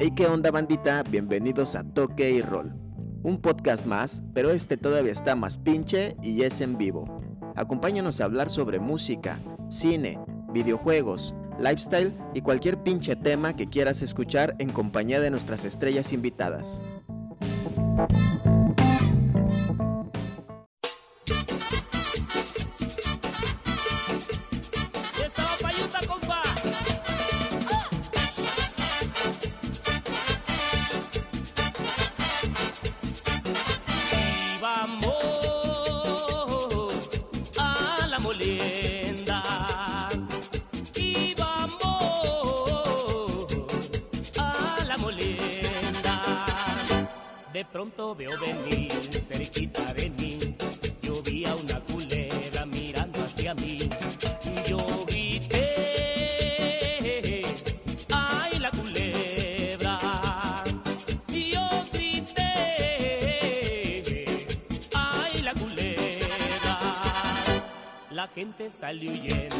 Hey, ¿qué onda bandita? Bienvenidos a Toque y Roll. Un podcast más, pero este todavía está más pinche y es en vivo. Acompáñanos a hablar sobre música, cine, videojuegos, lifestyle y cualquier pinche tema que quieras escuchar en compañía de nuestras estrellas invitadas. Veo venir cerquita de mí. Yo vi a una culebra mirando hacia mí. Yo grité, ay la culebra. Yo grité, ay la culebra. La gente salió huyendo,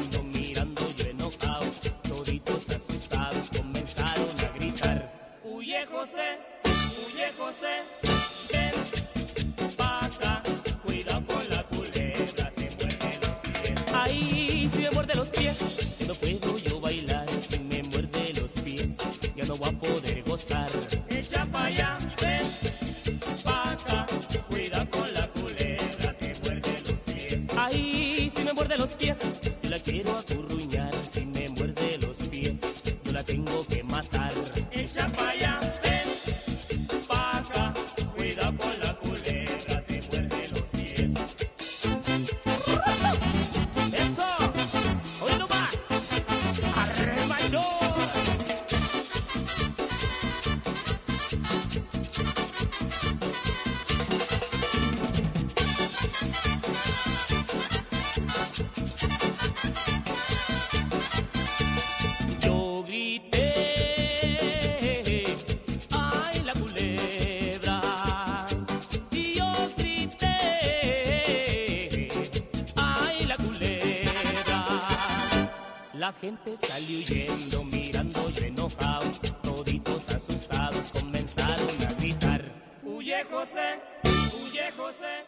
gente salió huyendo, mirando yo enojado. Toditos asustados comenzaron a gritar. Huye José, huye José.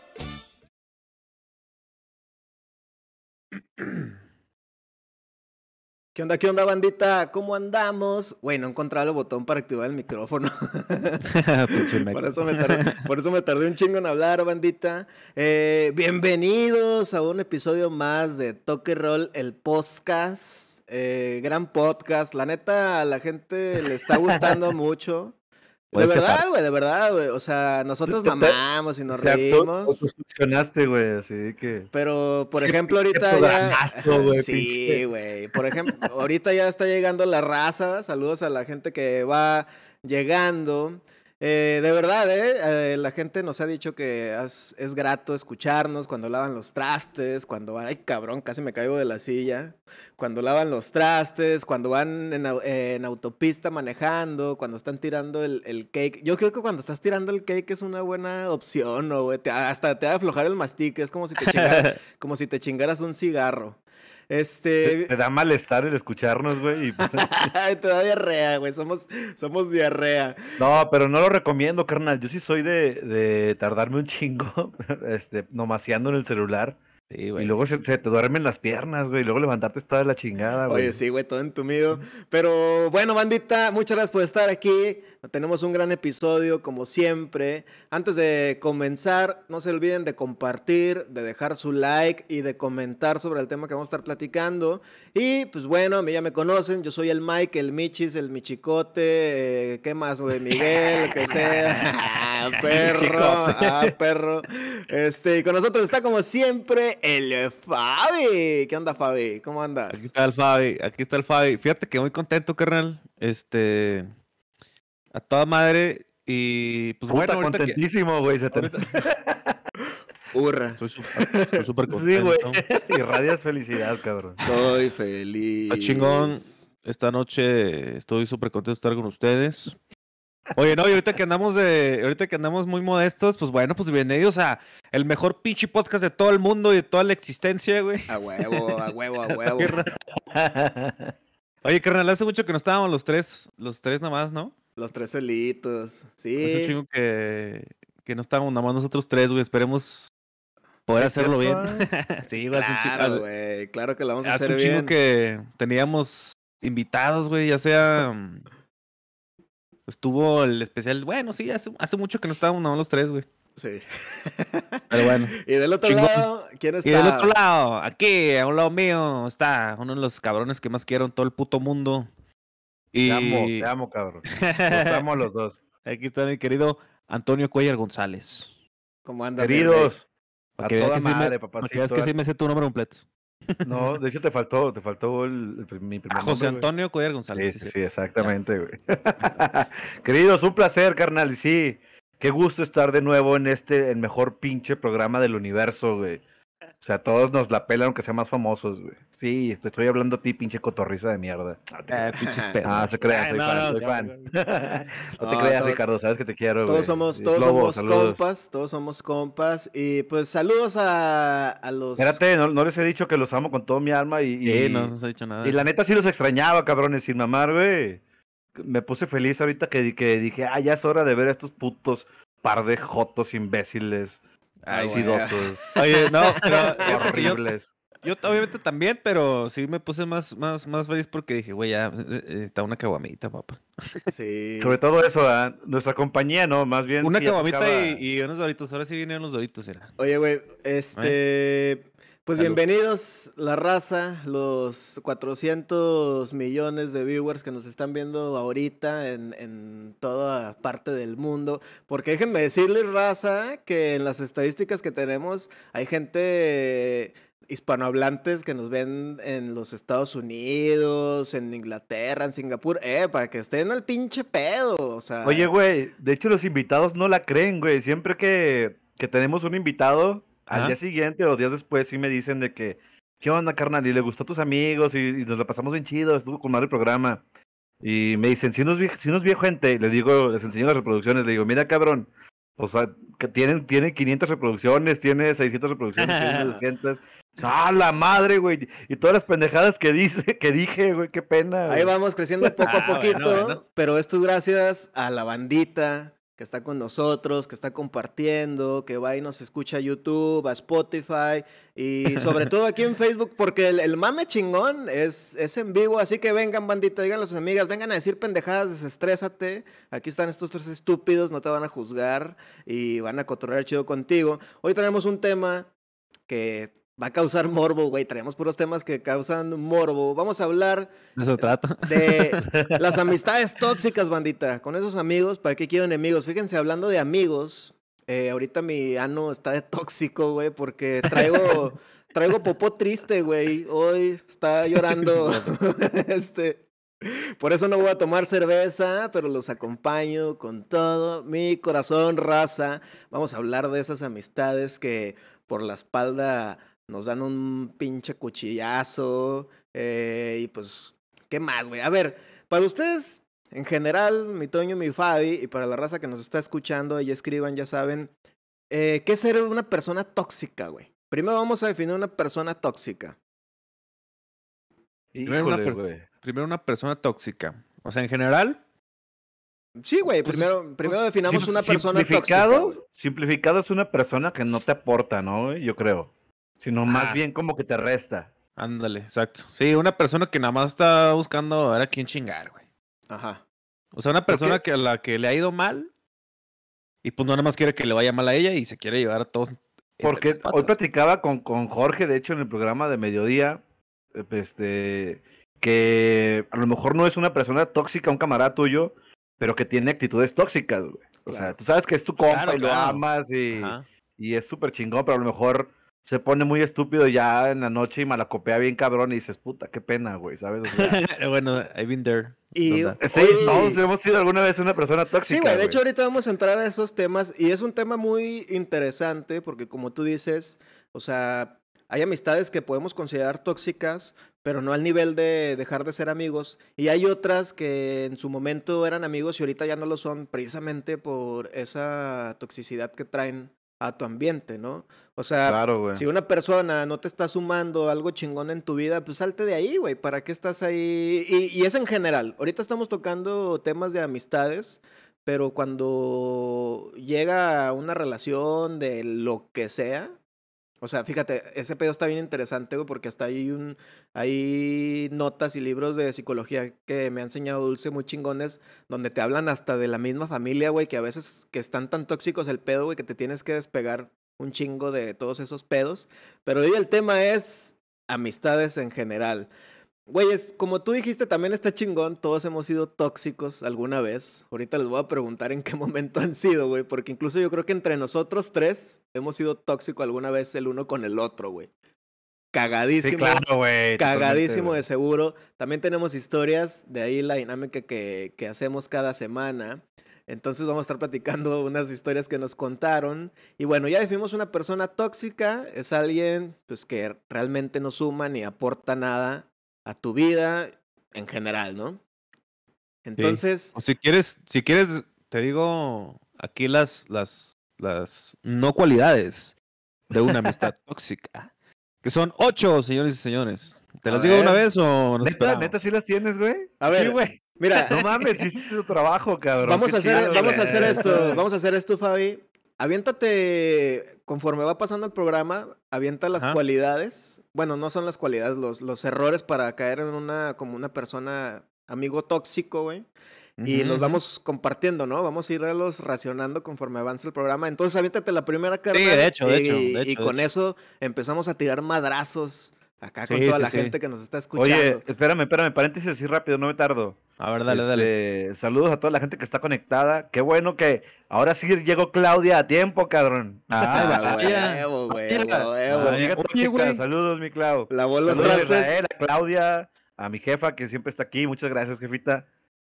¿Qué onda, qué onda bandita? ¿Cómo andamos? Güey, no encontraba el botón para activar el micrófono. Pinche meco. Por eso, me tardé, por eso me tardé un chingo en hablar, bandita. Eh, bienvenidos a un episodio más de Toque Roll, el podcast. Eh, gran podcast. La neta, a la gente le está gustando mucho. De Puedes verdad, güey, de verdad, güey. O sea, nosotros mamamos y nos Te auto- reímos. güey, así que... Pero, por ejemplo, ahorita ya. güey, sí, güey. Por ejemplo, ahorita ya está llegando la raza. Saludos a la gente que va llegando. Eh, de verdad, ¿eh? Eh, La gente nos ha dicho que es, es grato escucharnos cuando lavan los trastes, cuando van. Ay, cabrón, casi me caigo de la silla. Cuando lavan los trastes, cuando van en, au- en autopista manejando, cuando están tirando el, el cake. Yo creo que cuando estás tirando el cake es una buena opción, ¿no, güey? Te- hasta te va a aflojar el mastique. Es como si te chingaras, como si te chingaras un cigarro. Te, Este. te da malestar el escucharnos, güey. y- te da diarrea, güey. Somos, somos diarrea. No, pero no lo recomiendo, carnal. Yo sí soy de, de tardarme un chingo, este, nomaseando en el celular. Sí, Y güey. luego se, se te duermen las piernas, güey. Y luego levantarte está de la chingada, güey. Oye, sí, güey, todo entumido. Pero bueno, bandita, muchas gracias por estar aquí. Tenemos un gran episodio, como siempre. Antes de comenzar, no se olviden de compartir, de dejar su like y de comentar sobre el tema que vamos a estar platicando. Y pues bueno, a mí ya me conocen. Yo soy el Mike, el Michis, el Michicote. eh, ¿Qué más, güey? Miguel, lo que sea. perro, ah, perro. Este, y con nosotros está como siempre el Fabi. ¿Qué onda, Fabi? ¿Cómo andas? Aquí está el Fabi, aquí está el Fabi. Fíjate que muy contento, carnal. Este. A toda madre. Y pues Puta, bueno, contentísimo, güey. Hurra. Soy súper estoy súper Sí, contento. güey. Irradias felicidad, cabrón. Soy feliz. Está chingón. Esta noche estoy súper contento de estar con ustedes. Oye, no, y ahorita que andamos de, ahorita que andamos muy modestos, pues bueno, pues bienvenidos a el mejor pinche podcast de todo el mundo y de toda la existencia, güey. A huevo, a huevo, a huevo. Oye, carnal, hace mucho que no estábamos los tres, los tres nada más, ¿no? Los tres solitos. Sí. Es un chingo que, que no estábamos nada más nosotros tres, güey. Esperemos poder hacerlo bien. sí, güey. hace un chingo- Claro, güey. Claro que la vamos a Hace hacer un chingo bien. que teníamos invitados, güey, ya sea. Estuvo el especial. Bueno, sí, hace, hace mucho que no estábamos nada más los tres, güey. Sí. Pero bueno. Y del otro Chingón. lado, ¿quién está? Y del otro lado, aquí, a un lado mío, está uno de los cabrones que más quiero en todo el puto mundo. Y Te amo, te amo, cabrón. Los amo a los dos. aquí está mi querido Antonio Cuellar González. ¿Cómo anda? mi Queridos, Para a que veas toda que, sí me, madre, para que veas que papacito. sí me sé tu nombre completo. No, de hecho te faltó, te faltó el, mi primer Ah, José nombre. Antonio Cuellar Sí, González. sí, sí, exactamente, güey. Queridos, un placer, carnal. Sí, qué gusto estar de nuevo en este, el mejor pinche programa del universo, güey. O sea, todos nos la pelan aunque sean más famosos, güey. Sí, te estoy hablando a ti, pinche cotorriza de mierda. No te Ah, pinche. Ah, se crea, soy fan, no, soy fan. no te creas, Ricardo, sabes que te quiero, güey. Todos somos, Y todos somos saludos. compas, todos somos compas. Y pues saludos a, a los. Espérate, no, no les he dicho que los amo con todo mi alma y, y, Sí, no nos ha dicho nada. y la neta sí los extrañaba, cabrones, sin mamar, güey. Me puse feliz ahorita que, di- que dije, ah, ya es hora de ver a estos putos par de jotos imbéciles, Ay, güey. aisidosos, Oye, no, pero yo, horribles. yo obviamente también, pero sí me puse más, más, más feliz porque dije, güey, ya eh, eh, está una caguamita, papá. Sí. Sobre todo eso, ¿ah? nuestra compañía, ¿no? Más bien. Una caguamita tocaba- y, y unos doritos. Ahora sí vienen los doritos, era. Oye, güey, este. Pues Salud. bienvenidos, la raza, los 400 millones de viewers que nos están viendo ahorita en, en toda parte del mundo. Porque déjenme decirles, raza, que en las estadísticas que tenemos hay gente hispanohablantes que nos ven en los Estados Unidos, en Inglaterra, en Singapur, eh, para que estén al pinche pedo, o sea. Oye, güey, de hecho los invitados no la creen, güey. Siempre que, que tenemos un invitado, al día siguiente o días después sí me dicen de que, ¿qué onda, carnal? Y le gustó a tus amigos y, y nos la pasamos bien chido, estuvo con madre el programa. Y me dicen, si nos, vi- si nos vio gente, le digo, les enseño las reproducciones, le digo, mira, cabrón, o sea, que tienen, tiene 500 reproducciones, tiene 600 reproducciones, tiene 200. ¡Ah, la madre, güey! Y todas las pendejadas que dice, que dije, güey, qué pena. Ahí vamos creciendo poco a Ah, bueno, poquito, bueno. pero esto es gracias a la bandita que está con nosotros, que está compartiendo, que va y nos escucha a YouTube, a Spotify y sobre todo aquí en Facebook, porque el, mame chingón es, es en vivo, así que vengan bandita, digan a sus amigas, vengan a decir pendejadas, desestrésate, aquí están estos tres estúpidos, no te van a juzgar y van a cotorrear chido contigo. Hoy tenemos un tema que va a causar morbo, güey, traemos puros temas que causan morbo. Vamos a hablar De eso trata. de las amistades tóxicas, bandita. Con esos amigos, ¿para qué quiero enemigos? Fíjense, hablando de amigos, eh, ahorita mi ano está de tóxico, güey, porque traigo, traigo popó triste, güey. Hoy está llorando. este. Por eso no voy a tomar cerveza, pero los acompaño con todo mi corazón, raza. Vamos a hablar de esas amistades que por la espalda nos dan un pinche cuchillazo. eh, y pues, ¿qué más, güey? A ver, para ustedes, en general, mi Toño, mi Fabi, y para la raza que nos está escuchando, y escriban, ya saben, eh, ¿qué es ser una persona tóxica, güey? Primero vamos a definir una persona tóxica. Primero una, primero persona tóxica. O sea, en general, Sí, güey, Pues, primero, primero Pues, definamos sim- una persona tóxica. simplificado, güey. simplificado es una persona que no te aporta, ¿no? Yo creo. Sino más Ah. bien como que te resta. ándale, exacto. Sí, una persona que nada más está buscando a ver a quién chingar, güey. Ajá. O sea, una persona que a la que le ha ido mal y pues no nada más quiere que le vaya mal a ella y se quiere llevar a todos. Porque hoy platicaba con, con Jorge, de hecho, en el programa de mediodía, eh, este, que a lo mejor no es una persona tóxica, un camarada tuyo, pero que tiene actitudes tóxicas, güey. O sea, tú sabes que es tu compa Claro, y lo claro. amas y, y es súper chingón, pero a lo mejor se pone muy estúpido ya en la noche y malacopea bien cabrón y dices, puta, qué pena, güey, ¿sabes? O sea, bueno, I've been there. Sí, hoy- todos hemos sido alguna vez una persona tóxica. Sí, güey, de hecho ahorita vamos a entrar a esos temas y es un tema muy interesante porque como tú dices, o sea, hay amistades que podemos considerar tóxicas, pero no al nivel de dejar de ser amigos. Y hay otras que en su momento eran amigos y ahorita ya no lo son precisamente por esa toxicidad que traen a tu ambiente, ¿no? O sea, Claro, si una persona no te está sumando algo chingón en tu vida, pues salte de ahí, güey. ¿Para qué estás ahí? Y, y es en general. Ahorita estamos tocando temas de amistades, pero cuando llega una relación de lo que sea, o sea, fíjate, ese pedo está bien interesante, güey, porque hasta hay hay notas y libros de psicología que me ha enseñado Dulce muy chingones, donde te hablan hasta de la misma familia, güey, que a veces que están tan tóxicos el pedo, güey, que te tienes que despegar un chingo de todos esos pedos. Pero hoy el tema es amistades en general. Güeyes, como tú dijiste, también está chingón. Todos hemos sido tóxicos alguna vez. Ahorita les voy a preguntar en qué momento han sido, güey. Porque incluso yo creo que entre nosotros tres hemos sido tóxicos alguna vez el uno con el otro, güey. Cagadísimo. Sí, claro, güey. Cagadísimo de seguro. También tenemos historias, de ahí la dinámica que, que hacemos cada semana. Entonces vamos a estar platicando unas historias que nos contaron. Y bueno, ya definimos una persona tóxica. Es alguien pues, que realmente no suma ni aporta nada a tu vida en general, ¿no? Entonces, O si quieres, si quieres, te digo aquí las, las, las no cualidades de una amistad tóxica. Que son ocho, señores y señores. ¿Te A las digo de una ver. vez o nos ¿Neta, neta sí las tienes, güey? a ver, Sí, güey. mira, No mames, hiciste tu trabajo, cabrón. vamos Qué a hacer, chido, vamos a hacer esto, vamos a hacer esto, Fabi. Aviéntate, conforme va pasando el programa, avienta las cualidades. Bueno, no son las cualidades, los, los errores para caer en una, como una persona, amigo tóxico, güey. Y los vamos compartiendo, ¿no? Vamos a irlos racionando conforme avance el programa. Entonces, aviéntate la primera carta. de hecho, de y, hecho, de y hecho, de con eso empezamos a tirar madrazos acá con toda sí, la sí. gente que nos está escuchando. Oye, espérame, espérame, paréntesis así rápido, no me tardo. A ver, dale, dale. Este, Saludos a toda la gente que está conectada. Qué bueno que ahora sí llegó Claudia a tiempo, cabrón. Ah, Ah, huevo, huevo, Oye, güey. Saludos, mi Clau. Lavó los Saludos a trastes. Israel, a Claudia, a mi jefa que siempre está aquí. Muchas gracias, jefita.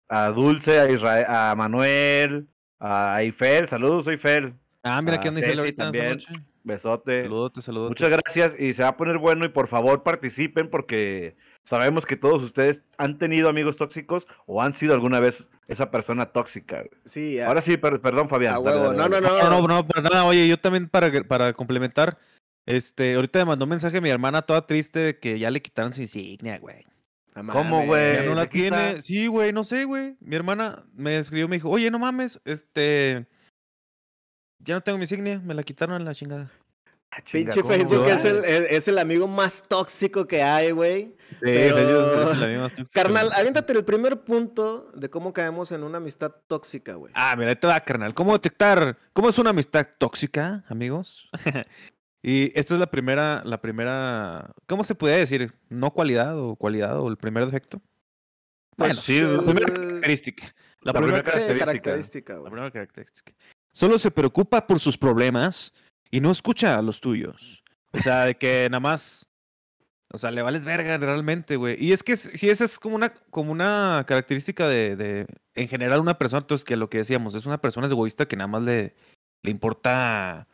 A Dulce, a Israel, a Manuel, a Eiffel. Saludos, soy Eiffel. Ah, mira quién dice Ceci ahorita esta también. noche. Besote. Saludotes, saludotes. Muchas gracias y se va a poner bueno y por favor participen porque sabemos que todos ustedes han tenido amigos tóxicos o han sido alguna vez esa persona tóxica. Sí, a, Ahora sí, per- perdón Fabián. a dale, huevo. dale, No, no, dale. no. No, no, no, para nada. Oye, yo también para, para complementar, este, ahorita me mandó un mensaje a mi hermana toda triste de que ya le quitaron su insignia, güey. No ¿Cómo, güey? Ya no ¿se la quita? tiene. Sí, güey, no sé, güey. Mi hermana me escribió, me dijo, oye, no mames, este, ya no tengo mi insignia, me la quitaron a la chingada. Ah, chinga, Pinche ¿cómo, Facebook es el, es es el amigo más tóxico que hay, güey. Sí, Pero- ellos- es la misma tóxica, Carnal, güey. aviéntate el primer punto de cómo caemos en una amistad tóxica, güey. Ah, mira, ahí te va, carnal. ¿Cómo detectar? ¿Cómo es una amistad tóxica, amigos? y esta es la primera, la primera, ¿cómo se puede decir? ¿No cualidad o cualidad o el primer defecto? Bueno, sí, el- La primera característica. La, La primera, característica. característica, la primera característica. Solo se preocupa por sus problemas y no escucha a los tuyos. O sea, de que nada más, o sea, le vales verga realmente, güey. Y es que si esa es como una, como una característica de, de, en general, una persona, entonces que lo que decíamos, es una persona egoísta que nada más le, le importa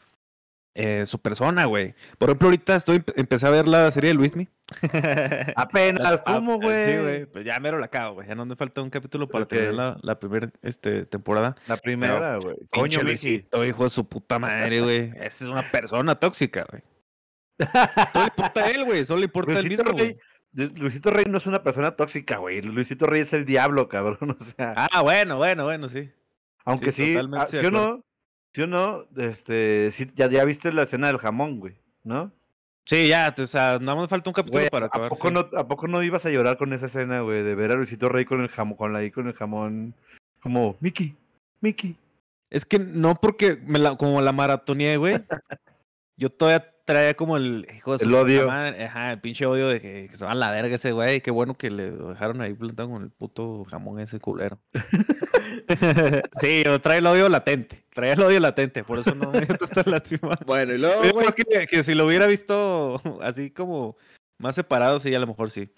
eh, su persona, güey. Por ejemplo, ahorita estoy, empecé a ver la serie de Luismi. Apenas, ¿cómo, güey? Sí, güey. Pues ya mero la acabo, güey. Ya no me falta un capítulo para Ok. terminar la, la primera este, temporada. La primera, güey. Coño. Luisito, hijo de su puta madre, güey. Esa es una persona tóxica, güey. Solo le importa a él, güey. Solo le importa a él mismo, güey. Luisito Rey no es una persona tóxica, güey. Luisito Rey es el diablo, cabrón. O sea, Ah, bueno, bueno, bueno, sí. aunque sí, sí, ah, sí o acuerdo. no, sí o no, este, sí, ya, ya viste la escena del jamón, güey, ¿no? Sí, ya, o sea, nada más falta un capítulo Güey, para ¿a acabar. poco, sí. no, ¿A poco no ibas a llorar con esa escena, güey? De ver a Luisito Rey con el jamón, con la ahí con el jamón, como, Mickey, Mickey. Es que no porque me la, como la maratoneé, güey. yo todavía traía como el hijo de su El puta odio. madre, ajá, el pinche odio de que, que se va a la verga ese güey. Qué bueno que le dejaron ahí plantado con el puto jamón ese culero. sí, yo traía el odio latente. Traía el odio latente, por eso no me dio tanta lástima. Bueno, y luego, Yo güey, creo que, que si lo hubiera visto así como más separado, sí, a lo mejor sí.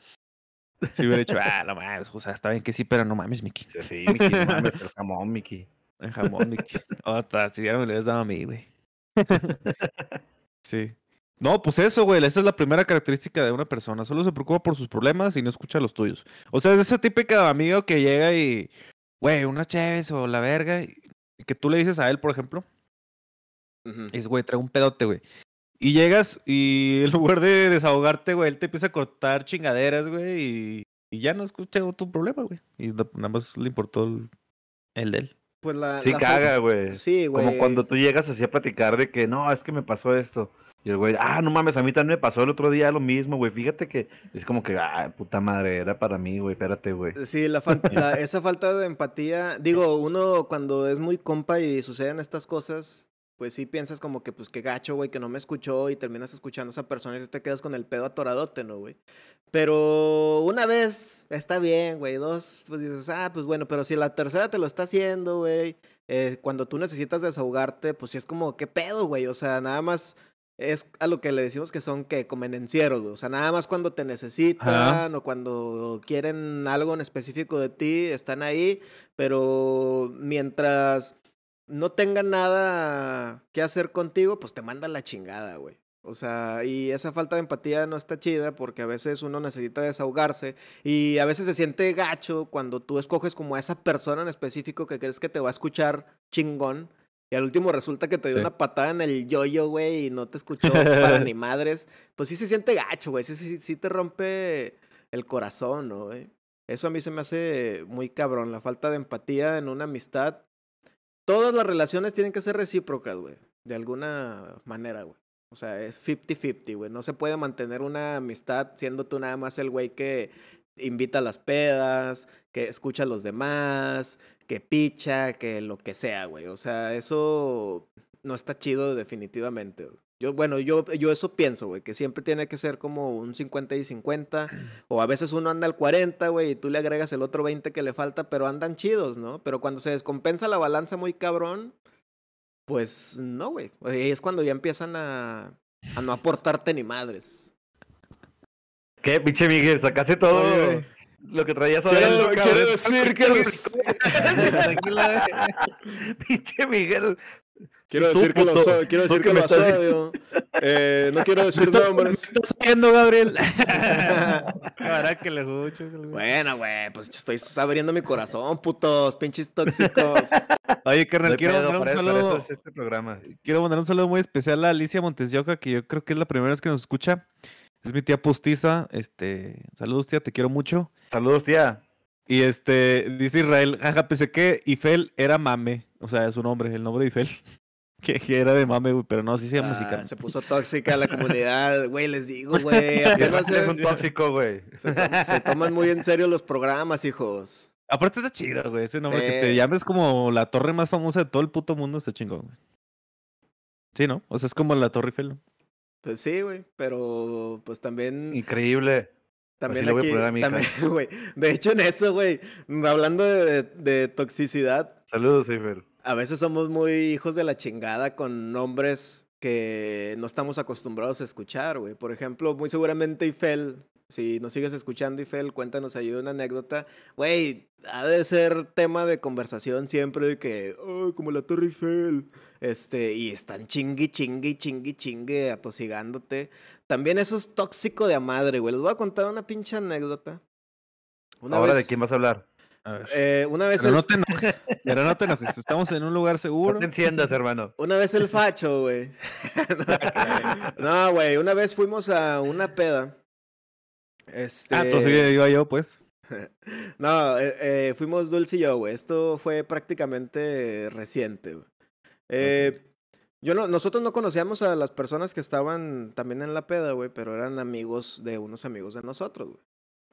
Si hubiera dicho, ah, no mames, o sea, está bien que sí, pero no mames, Mickey. Sí, sí, Mickey, no mames, el jamón, Mickey. El jamón, Mickey. Otra, si hubiera me lo hubieras dado a mí, güey. sí. No, pues eso, güey. Esa es la primera característica de una persona. Solo se preocupa por sus problemas y no escucha los tuyos. O sea, es ese típico amigo que llega y, güey, una chévez o la verga. Y que tú le dices a él, por ejemplo. Dices, güey, traigo un pedote, güey. Y llegas y en lugar de desahogarte, güey, él te empieza a cortar chingaderas, güey, y, y ya no escucha tu problema, güey. Y nada más le importó el, el de él. Pues la. Sí la caga, güey. Sí, güey. Como cuando tú llegas así a platicar de que no, es que me pasó esto. Y el güey, ah, no mames, a mí también me pasó el otro día lo mismo, güey. Fíjate que es como que, ah, puta madre, era para mí, güey, espérate, güey. Sí, la fal- la- esa falta de empatía, digo, uno cuando es muy compa y suceden estas cosas, pues sí piensas como que, pues qué gacho, güey, que no me escuchó y terminas escuchando a esa persona y te quedas con el pedo atoradote, ¿no, güey? Pero una vez está bien, güey, dos, pues dices, ah, pues bueno, pero si la tercera te lo está haciendo, güey, eh, cuando tú necesitas desahogarte, pues sí es como, ¿qué pedo, güey? O sea, nada más es a lo que le decimos que son que convenencieros, güey. O sea, nada más cuando te necesitan o cuando quieren algo en específico de ti, están ahí, pero mientras no tengan nada que hacer contigo, pues te mandan la chingada, güey. O sea, y esa falta de empatía no está chida porque a veces uno necesita desahogarse y a veces se siente gacho cuando tú escoges como a esa persona en específico que crees que te va a escuchar chingón y al último resulta que te dio Sí. una patada en el yoyo, güey, y no te escuchó para ni madres. Pues sí se siente gacho, güey. Sí, sí, sí te rompe el corazón, ¿no, güey? Eso a mí se me hace muy cabrón. La falta de empatía en una amistad. Todas las relaciones tienen que ser recíprocas, güey. De alguna manera, güey. O sea, es 50-50, güey. No se puede mantener una amistad siendo tú nada más el güey que invita a las pedas, que escucha a los demás, que picha, que lo que sea, güey. O sea, eso no está chido definitivamente. güey. Yo, bueno, yo, yo eso pienso, güey, que siempre tiene que ser como un 50 y 50, o a veces uno anda al 40, güey, y tú le agregas el otro 20 que le falta, pero andan chidos, ¿no? Pero cuando se descompensa la balanza muy cabrón, pues no, güey. Ahí Es cuando ya empiezan a, a no aportarte ni madres. ¿Qué, pinche Miguel? Sacaste todo Oye, lo que traías Quiero- adentro, quiero cabrón. decir que los- Tranquila. pinche Miguel. Quiero Sí, tú, decir que lo, so- quiero decir que que me lo odio. Eh, no quiero ¿Me decir estás, me nombres. estás oyendo, Gabriel? Ahora que le escucho. que le- Bueno, güey, pues estoy abriendo mi corazón, putos, pinches tóxicos. Oye, carnal, quiero pedo, mandar un saludo. es este programa. Quiero mandar un saludo muy especial a Alicia Montes de Oca, que yo creo que es la primera vez que nos escucha. Es mi tía postiza. Este, saludos, tía, te quiero mucho. Saludos, tía. Y este, dice Israel, jaja, pensé que Ifel era mame. O sea, es su nombre, el nombre de Ifel. Que, que era de mame, güey, pero no, sí se llama Ah, se puso tóxica la comunidad, güey, les digo, güey. Apenas es se, un tóxico, güey. se to- se toman muy en serio los programas, hijos. Aparte está chido, güey. Ese nombre que Sí. te llames como la torre más famosa de todo el puto mundo está chingón, güey. Sí, ¿no? O sea, es como la Torre Eiffel. ¿no? Pues sí, güey, pero pues también... Increíble. También le voy a aquí, poner a mi hija. también, güey. De hecho, en eso, güey, hablando de, de toxicidad, Saludos, Eifer. A veces somos muy hijos de la chingada con nombres que no estamos acostumbrados a escuchar, güey. Por ejemplo, muy seguramente Ifel, si nos sigues escuchando, Ifel, cuéntanos ahí una anécdota. Güey, ha de ser tema de conversación siempre de que, oh, como la Torre Eiffel. Este, y están chingui, chingui, chingui, chingue, atosigándote. También eso es tóxico de a madre, güey. Les voy a contar una pinche anécdota. Una Ahora, vez- ¿de quién vas a hablar? A ver. eh, una vez pero el no te enojes. Pero no te enojes. Estamos en un lugar seguro. No te enciendas, hermano. Una vez el facho, güey. no, güey, una vez fuimos a una peda. Este. Ah, entonces iba yo, pues. No, eh, eh, fuimos Dulce y yo, güey. Esto fue prácticamente reciente, güey. Eh, Yo no, nosotros no conocíamos a las personas que estaban también en la peda, güey, pero eran amigos de unos amigos de nosotros, güey.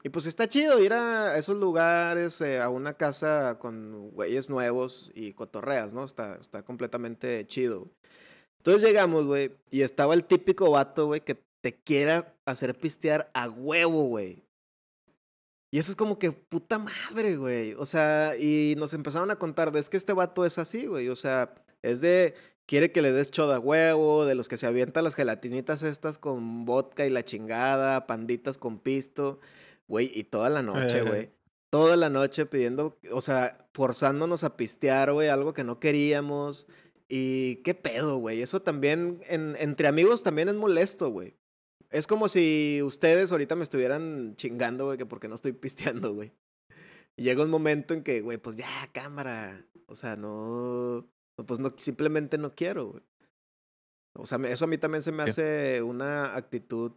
Y pues está chido ir a esos lugares, eh, a una casa con güeyes nuevos y cotorreas, ¿no? Está, está completamente chido. Entonces llegamos, güey, y estaba el típico vato, güey, que te quiera hacer pistear a huevo, güey. Y eso es como que puta madre, güey. O sea, y nos empezaron a contar de es que este vato es así, güey. O sea, es de quiere que le des choda huevo, de los que se avientan las gelatinitas estas con vodka y la chingada, panditas con pisto, güey, y toda la noche, Eh. güey. Toda la noche pidiendo, o sea, forzándonos a pistear, güey, algo que no queríamos. Y qué pedo, güey. Eso también, en- entre amigos también es molesto, güey. Es como si ustedes ahorita me estuvieran chingando, güey, que porque no estoy pisteando, güey. Y llega un momento en que, güey, pues ya, cámara. O sea, no. Pues no, simplemente no quiero, güey. O sea, eso a mí también se me hace una actitud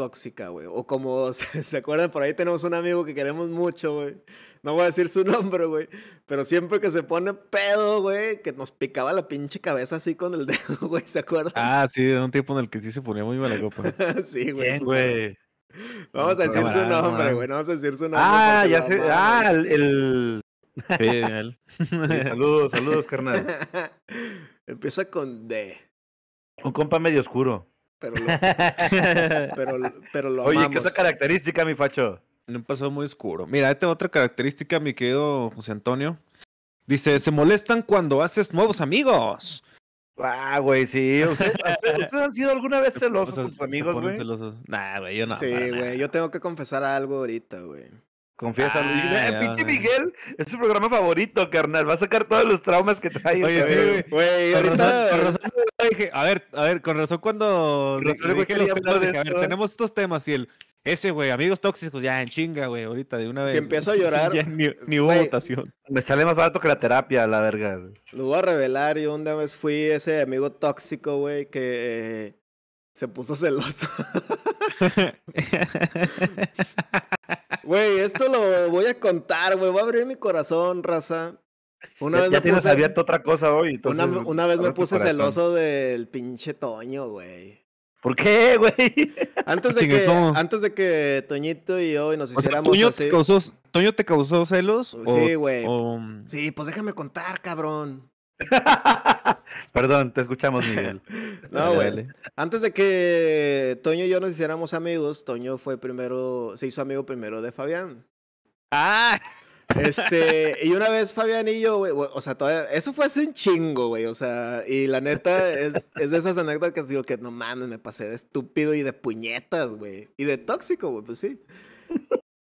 tóxica, güey. O como, ¿se, se acuerdan? Por ahí tenemos un amigo que queremos mucho, güey. No voy a decir su nombre, güey. Pero siempre que se pone pedo, güey, que nos picaba la pinche cabeza así con el dedo, güey. ¿Se acuerdan? Ah, sí, de un tiempo en el que sí se ponía muy mala copa. sí, güey. Bien, güey. No vamos a decir su no, no, nombre, no. güey. No vamos a decir su nombre. Ah, ya sé. Ah, el. el- sí, saludos, saludos, carnal. Empieza con D. Un compa medio oscuro. Pero lo, pero, pero lo Oye, amamos. ¿qué otra característica, mi facho? Un pasado muy oscuro. Mira, esta otra característica, mi querido José Antonio. Dice, se molestan cuando haces nuevos amigos. Ah, güey, sí. ¿Ustedes, ustedes- ustedes han sido alguna vez celosos con sus amigos, güey? celosos. Nah, güey, yo no. sí, güey. Yo tengo que confesar algo ahorita, güey. Confiesa, Ah. Eh, pinche. Miguel es su programa favorito, carnal. Va a sacar todos los traumas que trae. Oye, este sí, güey. razón, ahorita. con razón, dije, a ver, a ver, con razón cuando razón, güey, dije los temas, dije, a ver, tenemos estos temas y el, ese güey, amigos tóxicos, ya en chinga, güey, ahorita de una vez. Si empiezo a llorar, ya ni, ni hubo votación. Me sale más barato que la terapia, la verga. Lo voy a revelar. Yo una vez fui ese amigo tóxico, güey, que eh, se puso celoso. Güey, esto lo voy a contar, güey. Voy a abrir mi corazón, raza. Una ya vez ya me tienes puse, abierto otra cosa hoy. una, entonces, una vez me puse celoso del pinche Toño, güey. ¿Por qué, güey? Antes de que, antes de que Toñito y yo nos O sea, hiciéramos ¿Toño así. te, causó, ¿Toño te causó celos? o- Sí, güey. o- Sí, pues déjame contar, cabrón. Perdón, te escuchamos, Miguel. No, güey. Antes de que Toño y yo nos hiciéramos amigos, Toño fue primero, se hizo amigo primero de Fabián. ¡Ah! Este, y una vez Fabián y yo, güey, o sea, todavía, eso fue hace un chingo, güey, o sea, y la neta es, es de esas anécdotas que digo que no mames, me pasé de estúpido y de puñetas, güey, y de tóxico, güey, pues sí.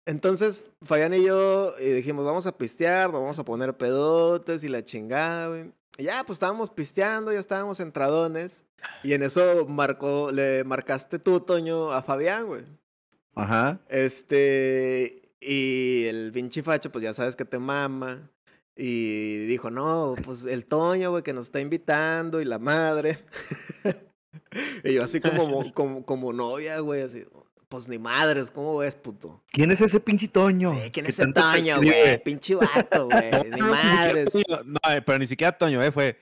Entonces, Fabián y yo y dijimos, vamos a pistear, nos vamos a poner pedotes y la chingada, güey. Y ya, pues estábamos pisteando, ya estábamos entradones, y en eso marcó, le marcaste tú, Toño, a Fabián, güey. Ajá. Este, y el pinche facho, pues ya sabes que te mama. Y dijo, no, pues el Toño, güey, que nos está invitando y la madre. y yo así como, mo- como, como novia, güey, así, pues ni madres, ¿cómo ves, puto? ¿Quién es ese pinche Toño? Sí, ¿quién es ese Toño, güey? Pinche vato, güey, ni No, madres. No, eh, pero ni siquiera Toño, ¿eh? Fue.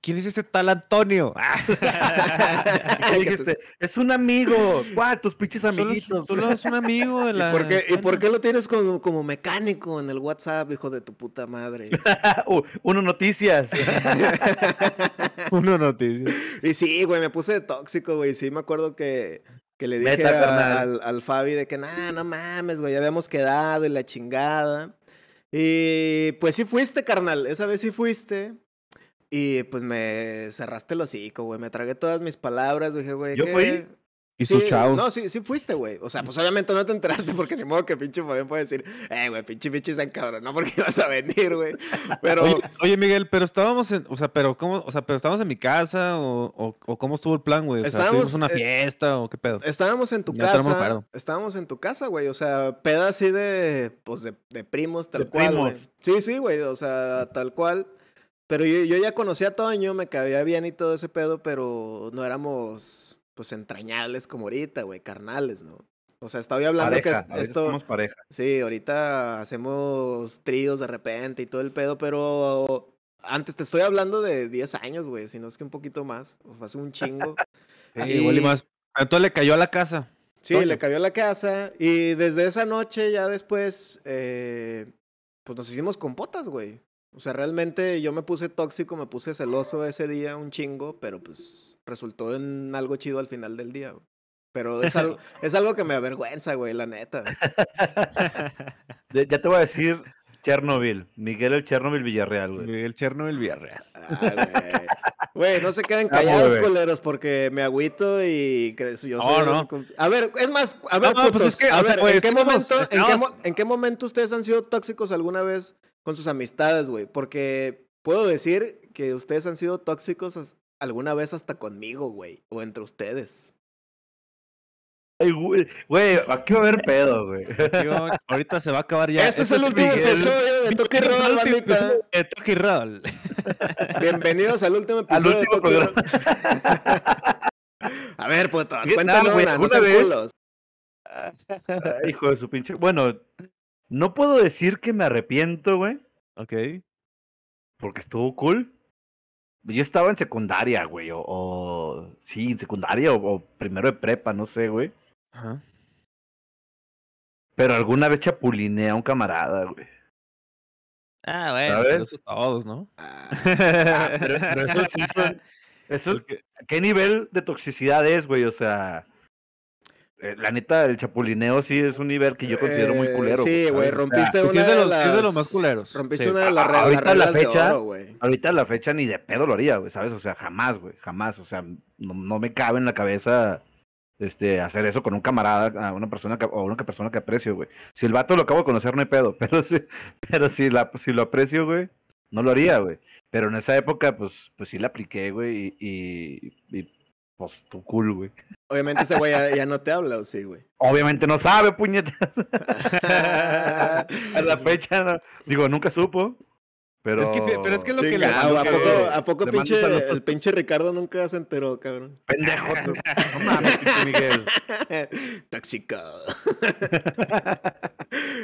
¿Quién es ese tal Antonio? Ah, ¿Qué dijiste? Es un amigo. ¿Cuál? Tus pinches solo, es- amiguitos. solo es un amigo de ¿Y la. por, qué, ¿Y por qué lo tienes como, como mecánico en el WhatsApp, hijo de tu puta madre? Uh, uno noticias. Uno noticias. Y sí, güey, me puse tóxico, güey. Sí, me acuerdo que, que le dije a- al, al Fabi de que, nah, no mames, güey, ya habíamos quedado y la chingada. Y pues sí fuiste, carnal. Esa vez sí fuiste. Y pues me cerraste el hocico, güey. Me tragué todas mis palabras. Dije, güey, ¿Yo ¿qué? fui? Y Sí, sus chavos. No, sí, sí fuiste, güey. O sea, pues obviamente no te enteraste porque ni modo que pinche Fabián puede decir, eh, güey, pinche pinche se cabrón, no porque ibas a venir, güey. Pero Oye, oye, Miguel, pero estábamos en, o sea, pero cómo, o sea, pero estábamos en mi casa o, o, o cómo estuvo el plan, güey. O sea, Estábamos, ¿tuvimos una eh, fiesta o qué pedo? Estábamos en tu no casa. Estábamos en tu casa, güey. O sea, peda así de, pues, de, de primos, tal De cual, primos. Sí, sí, güey. O sea, tal cual. Pero yo, yo ya conocía a Toño, me caía bien y todo ese pedo, pero no éramos, pues, entrañables como ahorita, güey, carnales, ¿no? O sea, estaba hablando Pareja. que esto... somos pareja. Sí, ahorita hacemos tríos de repente y todo el pedo, pero antes te estoy hablando de 10 años, güey, si no es que un poquito más. o Fue hace un chingo. Sí, y- igual y más. Entonces le cayó a la casa. Sí, Toño. le cayó a la casa y desde esa noche ya después, eh, pues nos hicimos compotas, güey. O sea, realmente yo me puse tóxico, me puse celoso ese día un chingo, pero pues resultó en algo chido al final del día, güey. Pero es algo, es algo que me avergüenza, güey, la neta. Ya te voy a decir Chernobyl. Miguel el Chernobyl Villarreal, güey. Miguel Chernobyl Villarreal. Ah, güey. Güey, no se queden callados, bebé. culeros, porque me agüito y yo No, soy no. A ver, es más, a ver, pues ¿en, qué momento, en, qué, ustedes han sido tóxicos alguna vez con sus amistades, güey? Porque puedo decir que ustedes han sido tóxicos alguna vez hasta conmigo, güey, o entre ustedes. Ay, güey, güey, aquí va a haber pedo, güey. Tío, ahorita se va a acabar ya. Este es el último Miguel. episodio de Toque Roll, bandita. de Toque Roll. Bienvenidos al último Al episodio último de Toque Roll. programa. A ver, putos, ¿Qué cuéntanos güey? una, no Una sean vez- culos. Ay, hijo de su pinche. Bueno, no puedo decir que me arrepiento, güey, Ok. porque estuvo cool. Yo estaba en secundaria, güey, o, o- sí, en secundaria o, o primero de prepa, no sé, güey. Ajá. Pero alguna vez chapulineé a un camarada, güey. Ah, bueno, pero eso todos, ¿no? Ah, Ah, pero, pero eso sí son- eso- ¿Qué nivel de toxicidad es, güey? O sea, la neta, el chapulineo sí es un nivel que yo considero muy eh, culero. Sí, güey, rompiste pues una de los- más culeros. Rompiste Sí. una de las, ahorita la fecha-. Ahorita la fecha ni de pedo lo haría, güey, ¿sabes? O sea, jamás, güey, jamás. O sea, no, no me cabe en la cabeza este, hacer eso con un camarada, a una persona que, o una persona que aprecio, güey. Si el vato lo acabo de conocer, no hay pedo. Pero si, pero si, la, si lo aprecio, güey, no lo haría, güey. Pero en esa época, pues, pues sí la apliqué, güey, y, y, y, pues tu cool, güey. Obviamente ese güey ya, ya no te habla, ¿o sí, güey? Obviamente no sabe, puñetas. a la fecha, no. digo, nunca supo. Pero... Es que pero es que lo que le ¿a poco, ¿a poco el pinche Ricardo nunca se enteró, cabrón? Pendejo, tú. no mames, pinche Miguel. Tóxico.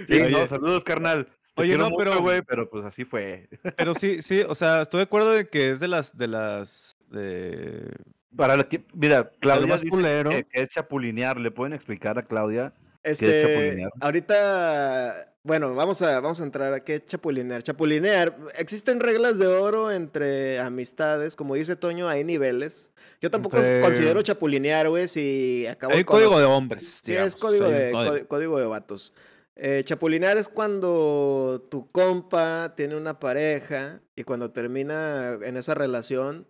Sí, Oye. no, saludos, carnal. Te Oye, no, mucho, pero- güey, pero pues así fue. Pero sí, sí, o sea, estoy de acuerdo de que es de las, de las, de... Para lo que, mira, Claudia más dice culero. que, que es chapulinear. ¿Le pueden explicar a Claudia? Este, chapulinear? ahorita, bueno, vamos a, vamos a entrar a qué es chapulinear. Chapulinear, existen reglas de oro entre amistades, como dice Toño, hay niveles. Yo tampoco Entre- considero chapulinear, güey, si acabo Hay código de hombres. Sí, digamos, es código hay de, código. có- código de vatos. Eh, chapulinear es cuando tu compa tiene una pareja y cuando termina en esa relación,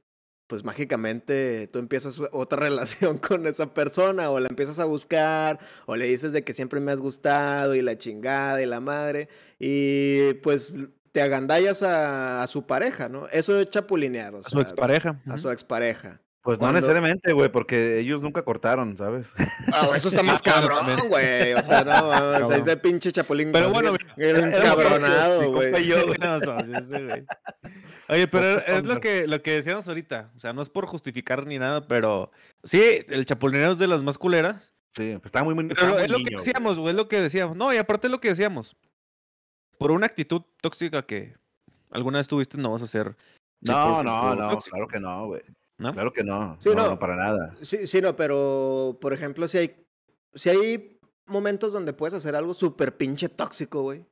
pues mágicamente tú empiezas otra relación con esa persona o la empiezas a buscar o le dices de que siempre me has gustado y la chingada y la madre y pues te agandallas a, a su pareja, ¿no? Eso es chapulinear, o A su sea, expareja. a su expareja. Pues no necesariamente, güey, porque ellos nunca cortaron, ¿sabes? Ah, eso está más claro, cabrón, güey. O sea, no, o sea, Cabrón. es de pinche chapulín. Pero bueno, Era un cabronado. No, güey. Oye, pero es lo que, lo que decíamos ahorita. O sea, no es por justificar ni nada, pero sí, el chapulinero es de las más culeras. Sí, pues estaba muy, muy, Pero estaba muy es lo que niño, decíamos, güey, es lo que decíamos. No, y aparte es lo que decíamos. Por una actitud tóxica que alguna vez tuviste, no vas a ser. No, 100% no, no, tóxico, claro que no, güey. ¿no? Claro que no. Sí, no, no. no, para nada. Sí, sí, no, pero por ejemplo, si hay, si hay momentos donde puedes hacer algo súper pinche tóxico, güey.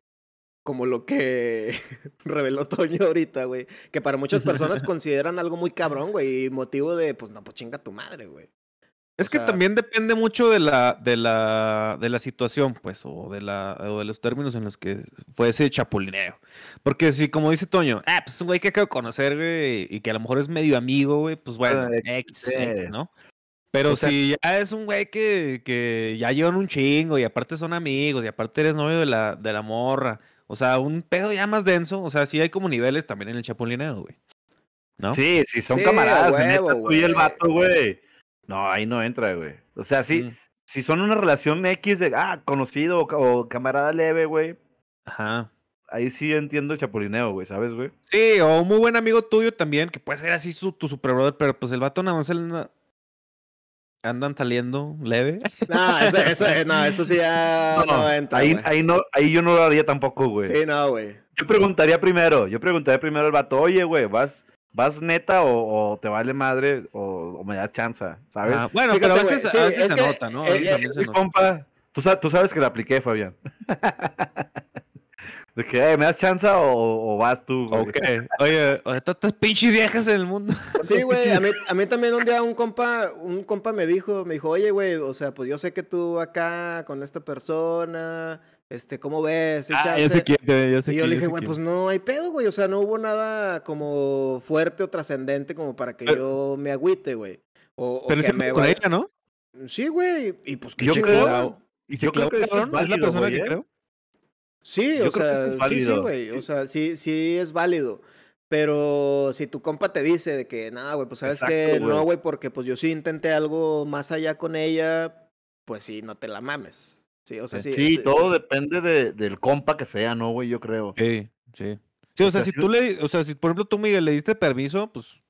Como lo que reveló Toño ahorita, güey. Que para muchas personas consideran algo muy cabrón, güey. Y motivo de, pues no, pues chinga tu madre, güey. Es O que sea- también depende mucho de la, de la, de la situación, pues, o de la, o de los términos en los que fue ese chapulineo. Porque si, como dice Toño, ah, pues es un güey que acabo de conocer, güey, y que a lo mejor es medio amigo, güey, pues bueno, Ah, X. X, ¿no? Pero O sea- si ya es un güey que, que ya llevan un chingo y aparte son amigos y aparte eres novio de la, de la morra, o sea, un pedo ya más denso, o sea, sí hay como niveles también en el chapulineo, güey. ¿No? Sí, sí, son Sí, camaradas. neta, huevo, tú y el vato, güey. No, ahí no entra, güey. O sea, sí, Mm, si son una relación X de, ah, conocido o, ca- o camarada leve, güey. Ajá. Ahí sí entiendo el chapulineo, güey, ¿sabes, güey? Sí, o un muy buen amigo tuyo también, que puede ser así su, tu super brother, pero pues el vato nada más él anda- andan saliendo leve. No, eso, eso, eh, no, eso sí ya no, entra, ahí, ahí no, ahí yo no lo haría tampoco, güey. Sí, no, güey. Yo preguntaría primero, yo preguntaría primero al vato, oye, güey, ¿vas, ¿vas neta o, o te vale madre o, o me das chance, ¿sabes? Ah, bueno, Fíjate, pero a veces, sí, a veces es se que, nota, ¿no? A eh, veces eh, también se nota. compa, tú, tú sabes que la apliqué, Fabián. De que, ¿me das chance o, o vas tú? güey? Ok. Oye, hay tantas pinches viejas en el mundo. Sí, güey, a mí, a mí también un día un compa, un compa me dijo, me dijo, oye, güey, o sea, pues yo sé que tú acá con esta persona, este, ¿cómo ves? ¿Sí, Ah, chance?" sé quién, sé Y yo quién, le dije, güey, pues no hay pedo, güey. O sea, no hubo nada como fuerte o trascendente como para que Pero- yo me agüite, güey. O, o Pero que me con ella, ¿no? Sí, güey. Y pues qué Yo creo- ¿Y se Yo creo que es la persona que ¿eh? creo? Sí, Yo o sea, es sí, sí, válido. güey. O sea, sí, sí es válido. Pero si tu compa te dice de que, no, güey, pues sabes Exacto, que no, güey, porque pues yo sí intenté algo más allá con ella, pues sí, no te la mames. Sí, o sea, sí. Sí, sí, todo depende de, del compa que sea, ¿no, güey? Yo creo. Sí, sí. Sí, o sea, si tú le, o sea, si por ejemplo tú, Miguel, le diste permiso, pues.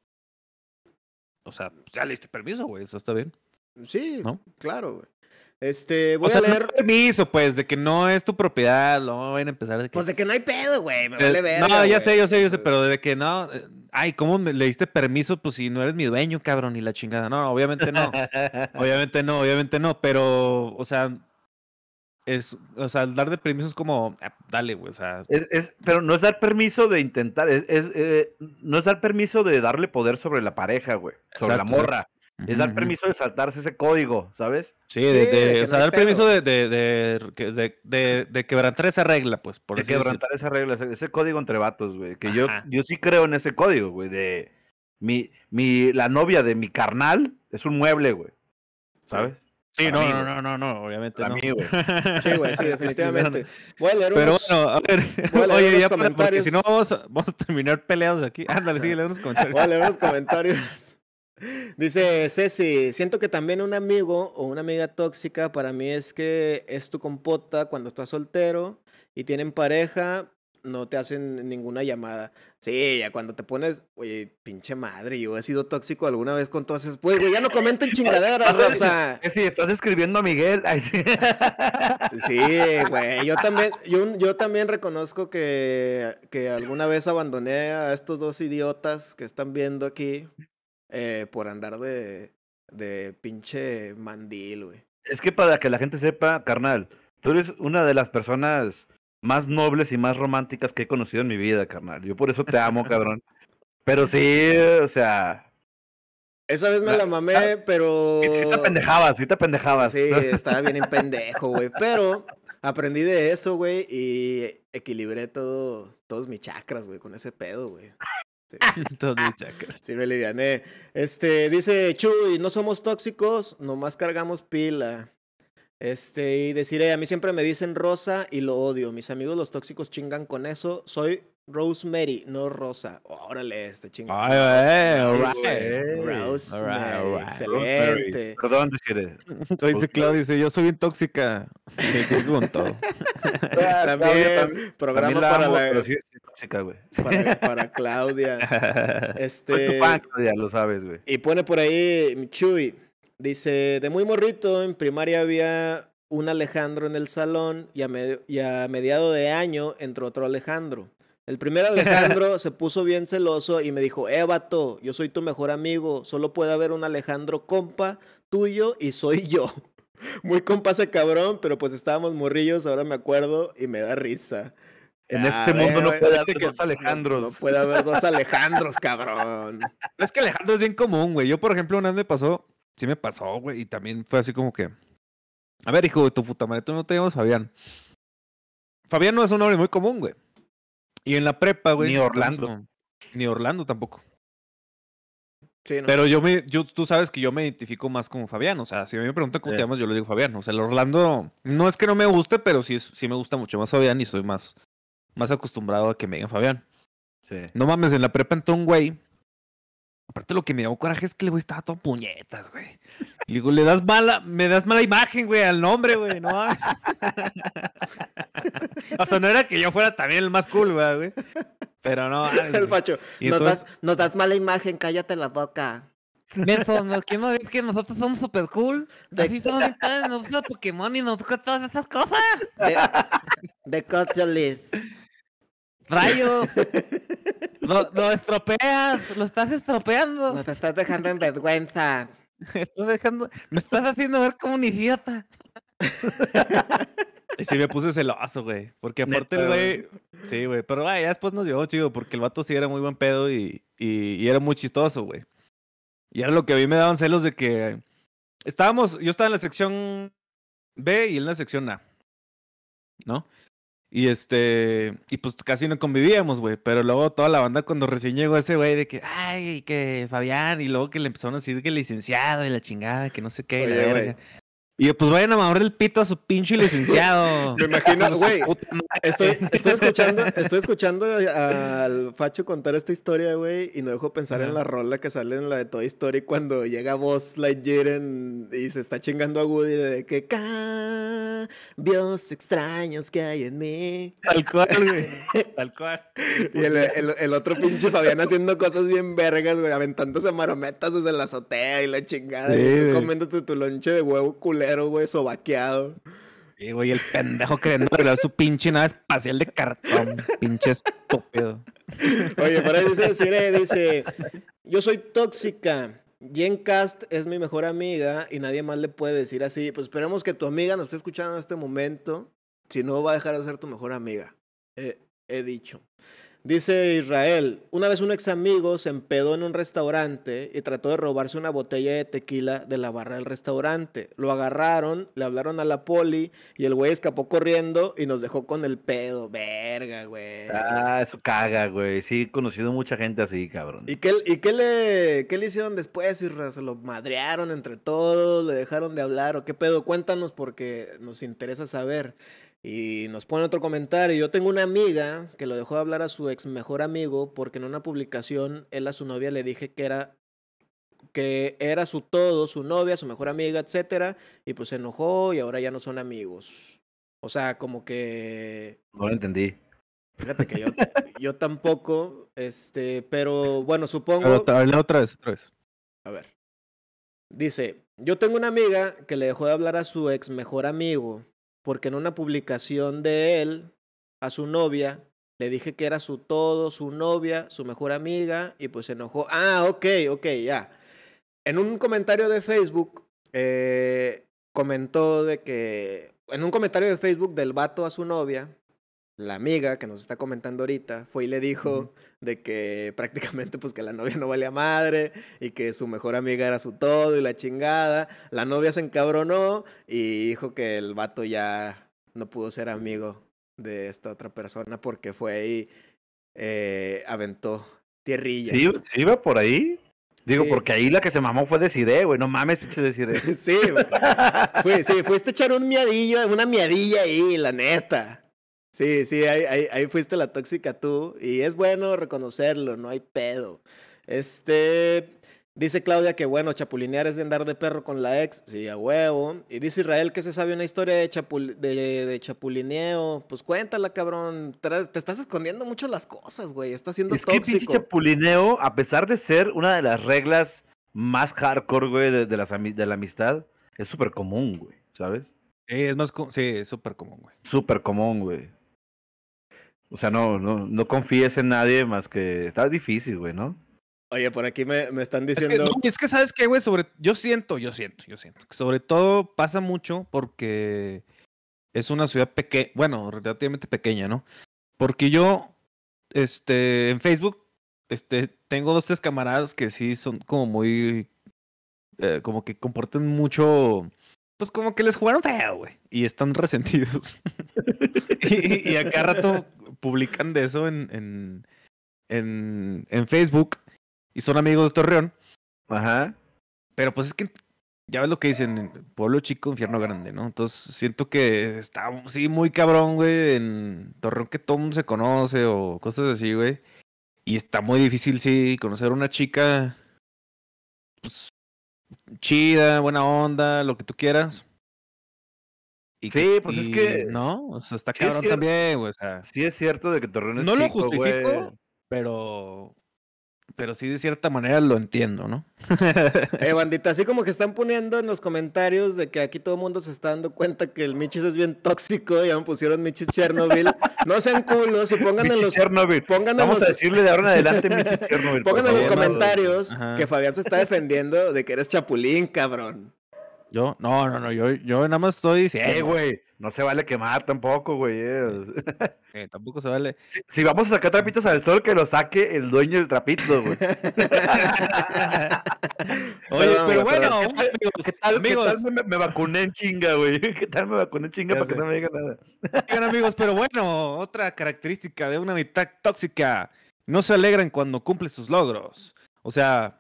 O sea, pues, ya le diste permiso, güey, eso está bien. Sí, ¿No? claro, güey. Este, voy o sea, a leer. no permiso, pues, de que no es tu propiedad, no van a empezar de que. Pues de que no hay pedo, güey. Me Eh, vale verga. no, ya sé, yo sé, yo sé, pero de que no. eh, Ay, ¿cómo me le diste permiso? Pues si no eres mi dueño, cabrón, y la chingada. No, no, obviamente no. obviamente no, obviamente no, pero, o sea, es, o sea, el dar de permiso es como, ah, dale, güey, o sea, Es, es- pero no es dar permiso de intentar, es, es, eh, no es dar permiso de darle poder sobre la pareja, güey, sobre Exacto, la morra. Es dar permiso de saltarse ese código, ¿sabes? Sí, de, Sí, de- o sea, dar permiso pedo. de, de, de, que- de, de- de quebrantar esa regla, pues, por de quebrantar esa regla, ese, ese código entre vatos, güey. Que yo, Ajá. yo sí creo en ese código, güey. De mi, mi, la novia de mi carnal es un mueble, güey. ¿Sabes? Sí, no, mí, no, no, no, no, obviamente Para no. mí, güey. Sí, güey, sí, definitivamente. Voy a leer Pero unos- bueno, a ver, voy a leer oye, ya para, porque comentarios. si no vamos a, vamos a terminar peleados aquí. Ándale, sigue leyendo unos comentarios. Voy a leer unos comentarios. Dice Ceci, siento que también un amigo o una amiga tóxica para mí es que es tu compota cuando estás soltero y tienen pareja, no te hacen ninguna llamada. Sí, ya cuando te pones, oye, pinche madre, yo he sido tóxico alguna vez con todas esas, pues, güey, ya no comenten chingaderas, raza. Sí, estás escribiendo a Miguel. Ay, sí. Sí, güey, yo también, yo, yo también reconozco que, que alguna vez abandoné a estos dos idiotas que están viendo aquí eh, por andar de, de pinche mandil, güey. Es que para que la gente sepa, carnal, tú eres una de las personas más nobles y más románticas que he conocido en mi vida, carnal. Yo por eso te amo, cabrón. Pero sí, o sea, Esa vez me La- la mamé, pero... sí te pendejabas, sí te pendejabas. Sí, estaba bien en pendejo, güey. Pero aprendí de eso, güey, y equilibré todo, todos mis chakras, güey, con ese pedo, güey. Sí. Mis chakras. Sí, me liviané. Este, dice Chuy, no somos tóxicos, nomás cargamos pila. Este, y deciré, a mí siempre me dicen rosa y lo odio. Mis amigos los tóxicos chingan con eso. Soy Rosemary, no Rosa. Órale, este chingón. Ay, Ay. Rosemary, alright. excelente. Perdón, deciré. Oye, dice Claudio, dice, yo soy bien tóxica. Me conmigo con todo. También, programa para, la, Pero sí, sí, tóxica, güey. para, para Claudia. Soy tu Este, fan, ya lo sabes, güey. Y pone por ahí Chuy. Dice, de muy morrito, en primaria había un Alejandro en el salón y a, medio- y a mediado de año entró otro Alejandro. El primer Alejandro se puso bien celoso y me dijo, eh, vato, yo soy tu mejor amigo, solo puede haber un Alejandro compa tuyo y soy yo. Muy compa ese cabrón, pero pues estábamos morrillos, ahora me acuerdo y me da risa. En Ah, este mundo no puede haber que dos no- Alejandros. No, puede haber dos Alejandros, cabrón. Es que Alejandro es bien común, güey. Yo, por ejemplo, una vez me pasó, sí me pasó, güey, y también fue así como que, a ver, hijo de tu puta madre, tú no te llamas Fabián. Fabián no es un nombre muy común, güey. Y en la prepa, güey. Ni Orlando. Ni Orlando tampoco. Sí, ¿no? Pero yo me, yo, tú sabes que yo me identifico más como Fabián. O sea, si a mí me preguntan cómo Sí. te llamas, yo le digo Fabián. O sea, el Orlando no es que no me guste, pero sí, es- sí me gusta mucho más Fabián y estoy más, más acostumbrado a que me digan Fabián. Sí. No mames, en la prepa entró un güey. Aparte lo que me dio coraje es que el güey estaba todo puñetas, güey. Y digo, le das mala, me das mala imagen, güey, al nombre, güey, no o sea, no era que yo fuera también el más cool, güey, güey. Pero no mames, El Y nos, entonces- das, nos das mala imagen, cállate la boca. Menso, ¿no quién no ves que nosotros somos super cool? De- Así somos bien padres, nos gusta Pokémon y nos gusta todas esas cosas. De, de. Rayo, lo, lo estropeas, lo estás estropeando. Nos estás dejando en vergüenza. Estás dejando, me estás haciendo ver como un idiota. Y sí me puse celoso, güey. Porque aparte güey. Sí, güey. Pero ay, ya después nos llevó chido. Porque el vato sí era muy buen pedo y, y, y era muy chistoso, güey. Y era lo que a mí me daban celos de que. Estábamos. Yo estaba en la sección B y él en la sección A. ¿No? Y este. Y pues casi no convivíamos, güey. Pero luego toda la banda, cuando recién llegó ese güey, de que. Ay, que Fabián. Y luego que le empezaron a decir que licenciado y la chingada, que no sé qué. y la verga. Y pues vayan a mamar el pito a su pinche licenciado. Me imagino, güey. Estoy, estoy escuchando, estoy escuchando al Facho contar esta historia, güey, y no dejo pensar en la rola que sale en la de Toy Story cuando llega Buzz Lightyear en- y se está chingando a Woody de que cambios extraños que hay en mí. Tal cual, güey. Tal cual. Y el, el- el otro pinche Fabián haciendo cosas bien vergas, güey, aventándose marometas desde la azotea y la chingada. Sí, y tú comiéndote tu lonche de huevo culero, güey, sobaqueado. Sí, güey, el pendejo queriendo arreglar su pinche nave espacial de cartón. Pinche estúpido. Oye, por ahí dice Cire, dice, yo soy tóxica. Jen Cast es mi mejor amiga y nadie más le puede decir así. Pues esperemos que tu amiga nos esté escuchando en este momento. Si no, va a dejar de ser tu mejor amiga. Eh, he dicho. Dice Israel, una vez un ex amigo se empedó en un restaurante y trató de robarse una botella de tequila de la barra del restaurante. Lo agarraron, le hablaron a la poli y el güey escapó corriendo y nos dejó con el pedo. Verga, güey. Ah, eso caga, güey. Sí, he conocido mucha gente así, cabrón. ¿Y qué, y qué le, qué le hicieron después, Isra? ¿Se lo madrearon entre todos? ¿Le dejaron de hablar? ¿O qué pedo? Cuéntanos porque nos interesa saber. Y nos pone otro comentario. Yo tengo una amiga que lo dejó de hablar a su ex mejor amigo porque en una publicación él a su novia le dije que era que era su todo, su novia, su mejor amiga, etcétera, y pues se enojó y ahora ya no son amigos. O sea, como que No lo entendí. fíjate que yo, yo tampoco, este, pero bueno, supongo Pero otra, vez, otra vez. a ver. Dice, yo tengo una amiga que le dejó de hablar a su ex mejor amigo porque en una publicación de él a su novia le dije que era su todo, su novia, su mejor amiga y pues se enojó. Ah, ok, ok, ya. En un comentario de Facebook eh, comentó de que, en un comentario de Facebook del vato a su novia, la amiga que nos está comentando ahorita fue y le dijo de que prácticamente pues que la novia no valía madre y que su mejor amiga era su todo y la chingada. La novia se encabronó y dijo que el vato ya no pudo ser amigo de esta otra persona porque fue y eh, aventó tierrilla. ¿Sí, sí iba por ahí? Digo, Sí. porque ahí la que se mamó fue Desiree, güey. No mames, pinche Desiree. Sí, fui, sí, fuiste a echar un miadillo, una miadilla ahí, la neta. Sí, sí, ahí, ahí, ahí fuiste la tóxica tú. Y es bueno reconocerlo, no hay pedo. Este. Dice Claudia que bueno, chapulinear es de andar de perro con la ex. Sí, a huevo. Y dice Israel que se sabe una historia de, chapul- de, de chapulineo. Pues cuéntala, cabrón. Te estás escondiendo mucho las cosas, güey. Estás siendo Es que el pinche tóxico. chapulineo, a pesar de ser una de las reglas más hardcore, güey, de, de las ami- de la amistad, es súper común, güey, ¿sabes? Sí, es más, sí, es súper común, güey. Súper común, güey. O sea, no, no, no confíes en nadie más que... Está difícil, güey, ¿no? Oye, por aquí me, me están Es que, diciendo. no, es que, ¿sabes qué, güey? Sobre, yo siento, yo siento, yo siento. que sobre todo pasa mucho porque es una ciudad pequeña, bueno, relativamente pequeña, ¿no? Porque yo, este, en Facebook, este, tengo dos, tres camaradas que sí son como muy, eh, como que comportan mucho, pues como que les jugaron feo, güey, y están resentidos. y, y a cada rato publican de eso en, en, en, en Facebook y son amigos de Torreón. Ajá. Pero pues es que ya ves lo que dicen, pueblo chico, infierno grande, ¿no? Entonces siento que está, sí, muy cabrón, güey, en Torreón que todo mundo se conoce o cosas así, güey. Y está muy difícil, sí, conocer a una chica, pues, chida, buena onda, lo que tú quieras. Y Sí, pues es que- No, o sea, está sí cabrón también, güey, o sea. Sí es cierto de que Torreón es No lo güey. justifico, pero... Pero sí, de cierta manera lo entiendo, ¿no? Eh, bandita, así como que están poniendo en los comentarios de que aquí todo el mundo se está dando cuenta que el Michis es bien tóxico, ya me pusieron Michis Chernobyl. No sean culos y pongan en Michi los, Chernobyl. pongan en Vamos los- a decirle de ahora en adelante Michi Chernobyl. pongan en los comentarios Ajá. que Fabián se está defendiendo de que eres chapulín, cabrón. Yo, no, no, no, yo, yo nada más estoy diciendo. Eh, güey, no se vale quemar tampoco, güey. eh. eh, tampoco se vale. Si, si vamos a sacar trapitos al sol, que lo saque el dueño del trapito, güey. Oye, pero bueno, perdón. amigos, ¿Qué tal, amigos, ¿qué tal me, me vacuné en chinga, güey? ¿Qué tal me vacuné en chinga Ya para que no me digan nada? oigan, amigos, pero bueno, otra característica de una mitad tóxica, no se alegran cuando cumple sus logros. O sea,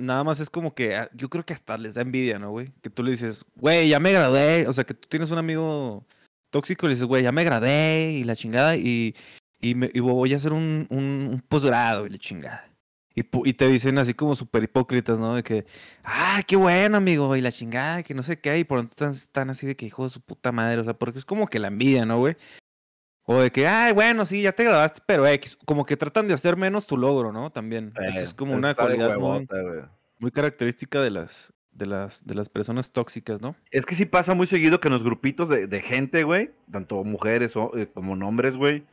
nada más es como que ah, yo creo que hasta les da envidia, ¿no, güey? Que tú le dices, güey, ya me gradué. O sea, que tú tienes un amigo tóxico y le dices, güey, ya me gradué y la chingada y, y, me- y voy a hacer un, un, un posgrado y la chingada. Y, y te dicen así como súper hipócritas, ¿no? De que, ah, qué bueno, amigo, y la chingada, que no sé qué, y por dentro están, están así de que hijo de su puta madre, o sea, porque es como que la envidia, ¿no, güey? O de que, ay, bueno, sí, ya te graduaste, pero X, como que tratan de hacer menos tu logro, ¿no? También. Eso es como una cualidad muy, muy característica de las, de las, de las personas tóxicas, ¿no? Es que sí pasa muy seguido que en los grupitos de, de gente, güey, tanto mujeres o, eh, como hombres, güey,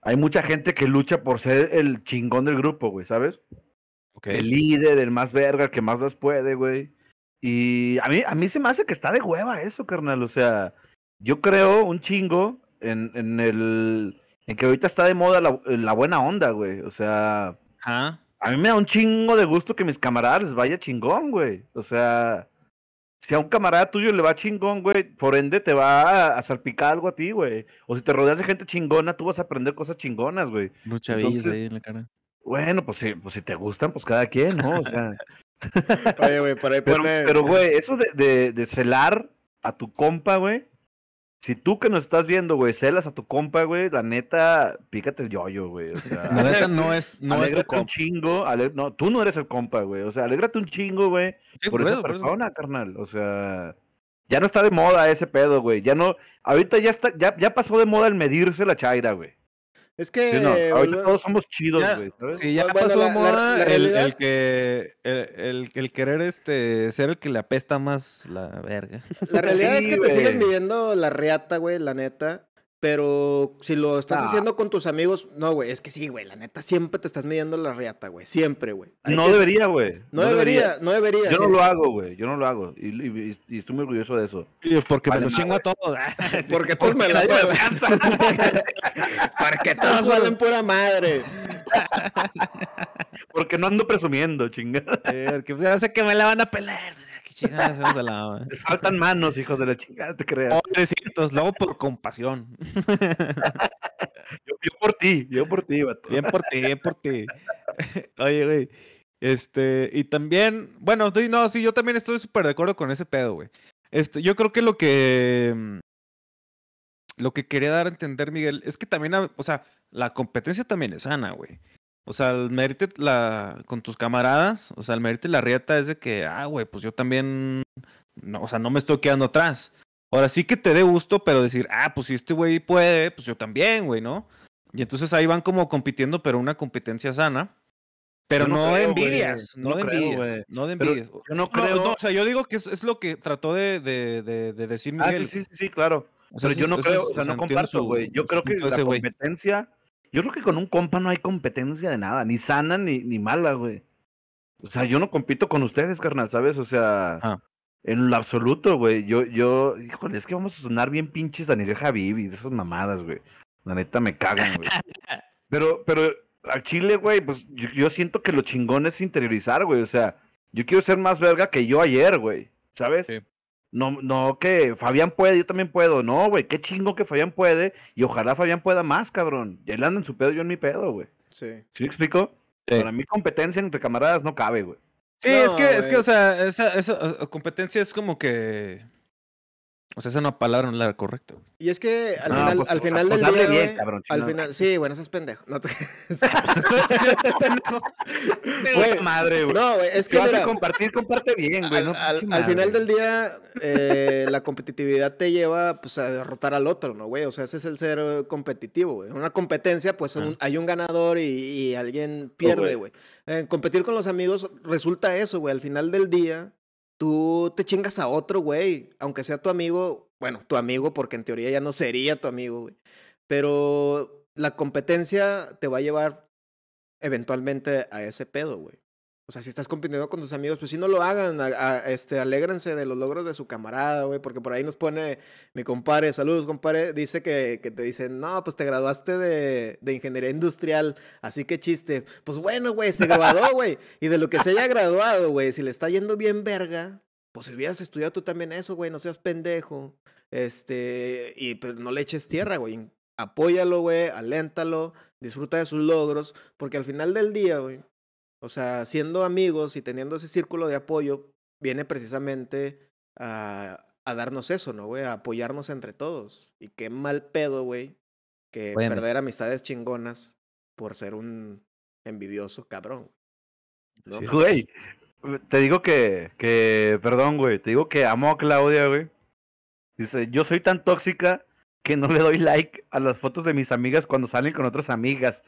hay mucha gente que lucha por ser el chingón del grupo, güey, ¿sabes? El líder, el más verga, el que más las puede, güey. Y a mí, a mí se me hace que está de hueva eso, carnal. O sea, yo creo un chingo en, en el. En que ahorita está de moda la, la buena onda, güey. O sea, a mí me da un chingo de gusto que mis camaradas les vaya chingón, güey. O sea, si a un camarada tuyo le va chingón, güey, por ende te va a, a salpicar algo a ti, güey. O si te rodeas de gente chingona, tú vas a aprender cosas chingonas, güey. Mucha Entonces- ahí en la cara. Bueno, pues si, pues si te gustan, pues cada quien, ¿no? O sea. Oye, güey, por ahí Pero, pone. pero, güey, eso de, de, de celar a tu compa, güey. Si tú que nos estás viendo, güey, celas a tu compa, güey, la neta, pícate el yoyo, güey. O sea, La neta no es, no es tu alégrate un compa. chingo. ale- No, tú no eres el compa, güey. O sea, alégrate un chingo, güey, Sí, por por esa eso, por eso. persona, carnal. O sea, ya no está de moda ese pedo, güey. Ya no, ahorita ya está, ya, ya pasó de moda el medirse la chaira, güey. Es que. ¿Sí o no? Ahorita boludo, todos somos chidos, güey. ¿sabes? Sí, ya Bueno, pasó la- de la- moda la el, que el, el- el querer este ser el que le apesta más la verga. La realidad es que te sigues midiendo la reata, güey, la neta. Pero si lo estás Ah. haciendo con tus amigos, no, güey, es que sí, güey, la neta, siempre te estás midiendo la reata, güey, siempre, güey. No que- debería, güey. No debería, no debería. Yo no lo hago, güey. Yo no lo hago. Y, y- y estoy muy orgulloso de eso. Porque Vale me lo chingo a todos. Porque todos me la Porque todos valen pura madre. Porque no ando presumiendo, chingada. Eh, Porque ya sé que me la van a pelar. Pues, qué chingadas hacemos a la Les faltan manos, hijos de la chingada, te creas. Pobrecitos, luego por compasión. Yo, yo por ti, yo por ti, vato. Bien por ti, bien por ti. Oye, güey. Este, y también, bueno, sí, no, sí, yo también estoy súper de acuerdo con ese pedo, güey. Este, yo creo que lo que. mm, Lo que quería dar a entender, Miguel, es que también, ha- o sea, la competencia también es sana, güey. O sea, el medirte la, con tus camaradas, o sea, el medirte la rieta es de que, ah, güey, pues yo también, no, o sea, no me estoy quedando atrás. Ahora sí que te dé gusto, pero decir, ah, pues si este güey puede, pues yo también, güey, ¿no? Y entonces ahí van como compitiendo, pero una competencia sana. Pero Yo no no, creo, envidias, No no, de creo, envidias, no de Pero envidias. yo no creo- no, o sea, yo digo que es, es lo que trató de, de, de, de decir Ah, Miguel. sí, sí, sí, sí, claro. O sea, Pero yo no creo, es- o sea, no comparto, güey. Yo creo que la güey. Yo creo que con un compa no hay competencia de nada, ni sana ni, ni mala, güey. O sea, yo no compito con ustedes, carnal, ¿sabes? O sea, Ajá. en lo absoluto, güey. Yo, yo, híjole, es que vamos a sonar bien pinches Daniel Javib y esas mamadas, güey. La neta me cagan, güey. Pero, pero al chile, güey, pues yo, yo siento que lo chingón es interiorizar, güey. O sea, yo quiero ser más verga que yo ayer, güey. ¿Sabes? Sí. No, no que Fabián puede, yo también puedo. No, güey, qué chingo que Fabián puede. Y ojalá Fabián pueda más, cabrón. Y él anda en su pedo, yo en mi pedo, güey. Sí. ¿Sí me explico? Sí. Para mí competencia entre camaradas no cabe, güey. Sí, es que, es que, o sea, esa, esa competencia es como que. O sea, esa una palabra no es la correcta. güey. Y es que al No, final, pues, al final pues del hable día, bien, güey, cabrón, al final, sí, bueno, eso es pendejo. No, te- Güey, madre, güey. no, güey, es Si que vas mira, a compartir, comparte bien, güey. al, no al- pinche al madre, final del día, eh, la competitividad te lleva pues, a derrotar al otro, ¿no, güey? O sea, ese es el ser eh, competitivo, güey. En una competencia, pues un- hay un ganador y, y alguien pierde, güey. güey. En competir con los amigos resulta eso, güey. Al final del día, tú te chingas a otro, güey. Aunque sea tu amigo, bueno, tu amigo, porque en teoría ya no sería tu amigo, güey. Pero la competencia te va a llevar eventualmente a ese pedo, güey. O sea, si estás compitiendo con tus amigos, pues si no lo hagan, este, alégrense de los logros de su camarada, güey, porque por ahí nos pone mi compadre, saludos, compadre, dice que, que te dicen, no, pues te graduaste de, de ingeniería industrial, así que chiste. Pues bueno, güey, se graduó, güey, y de lo que se haya graduado, güey, si le está yendo bien verga, pues si hubieras estudiado tú también eso, güey, no seas pendejo, este, y pero no le eches tierra, güey, apóyalo, güey, aléntalo, disfruta de sus logros, porque al final del día, güey, O sea, siendo amigos y teniendo ese círculo de apoyo, viene precisamente a, a darnos eso, ¿no, güey? A apoyarnos entre todos. Y qué mal pedo, güey, que Óyeme. perder amistades chingonas por ser un envidioso cabrón. ¿no? Sí. Güey, te digo que, que, perdón, güey, te digo que amo a Claudia, güey. Dice, yo soy tan tóxica que no le doy like a las fotos de mis amigas cuando salen con otras amigas.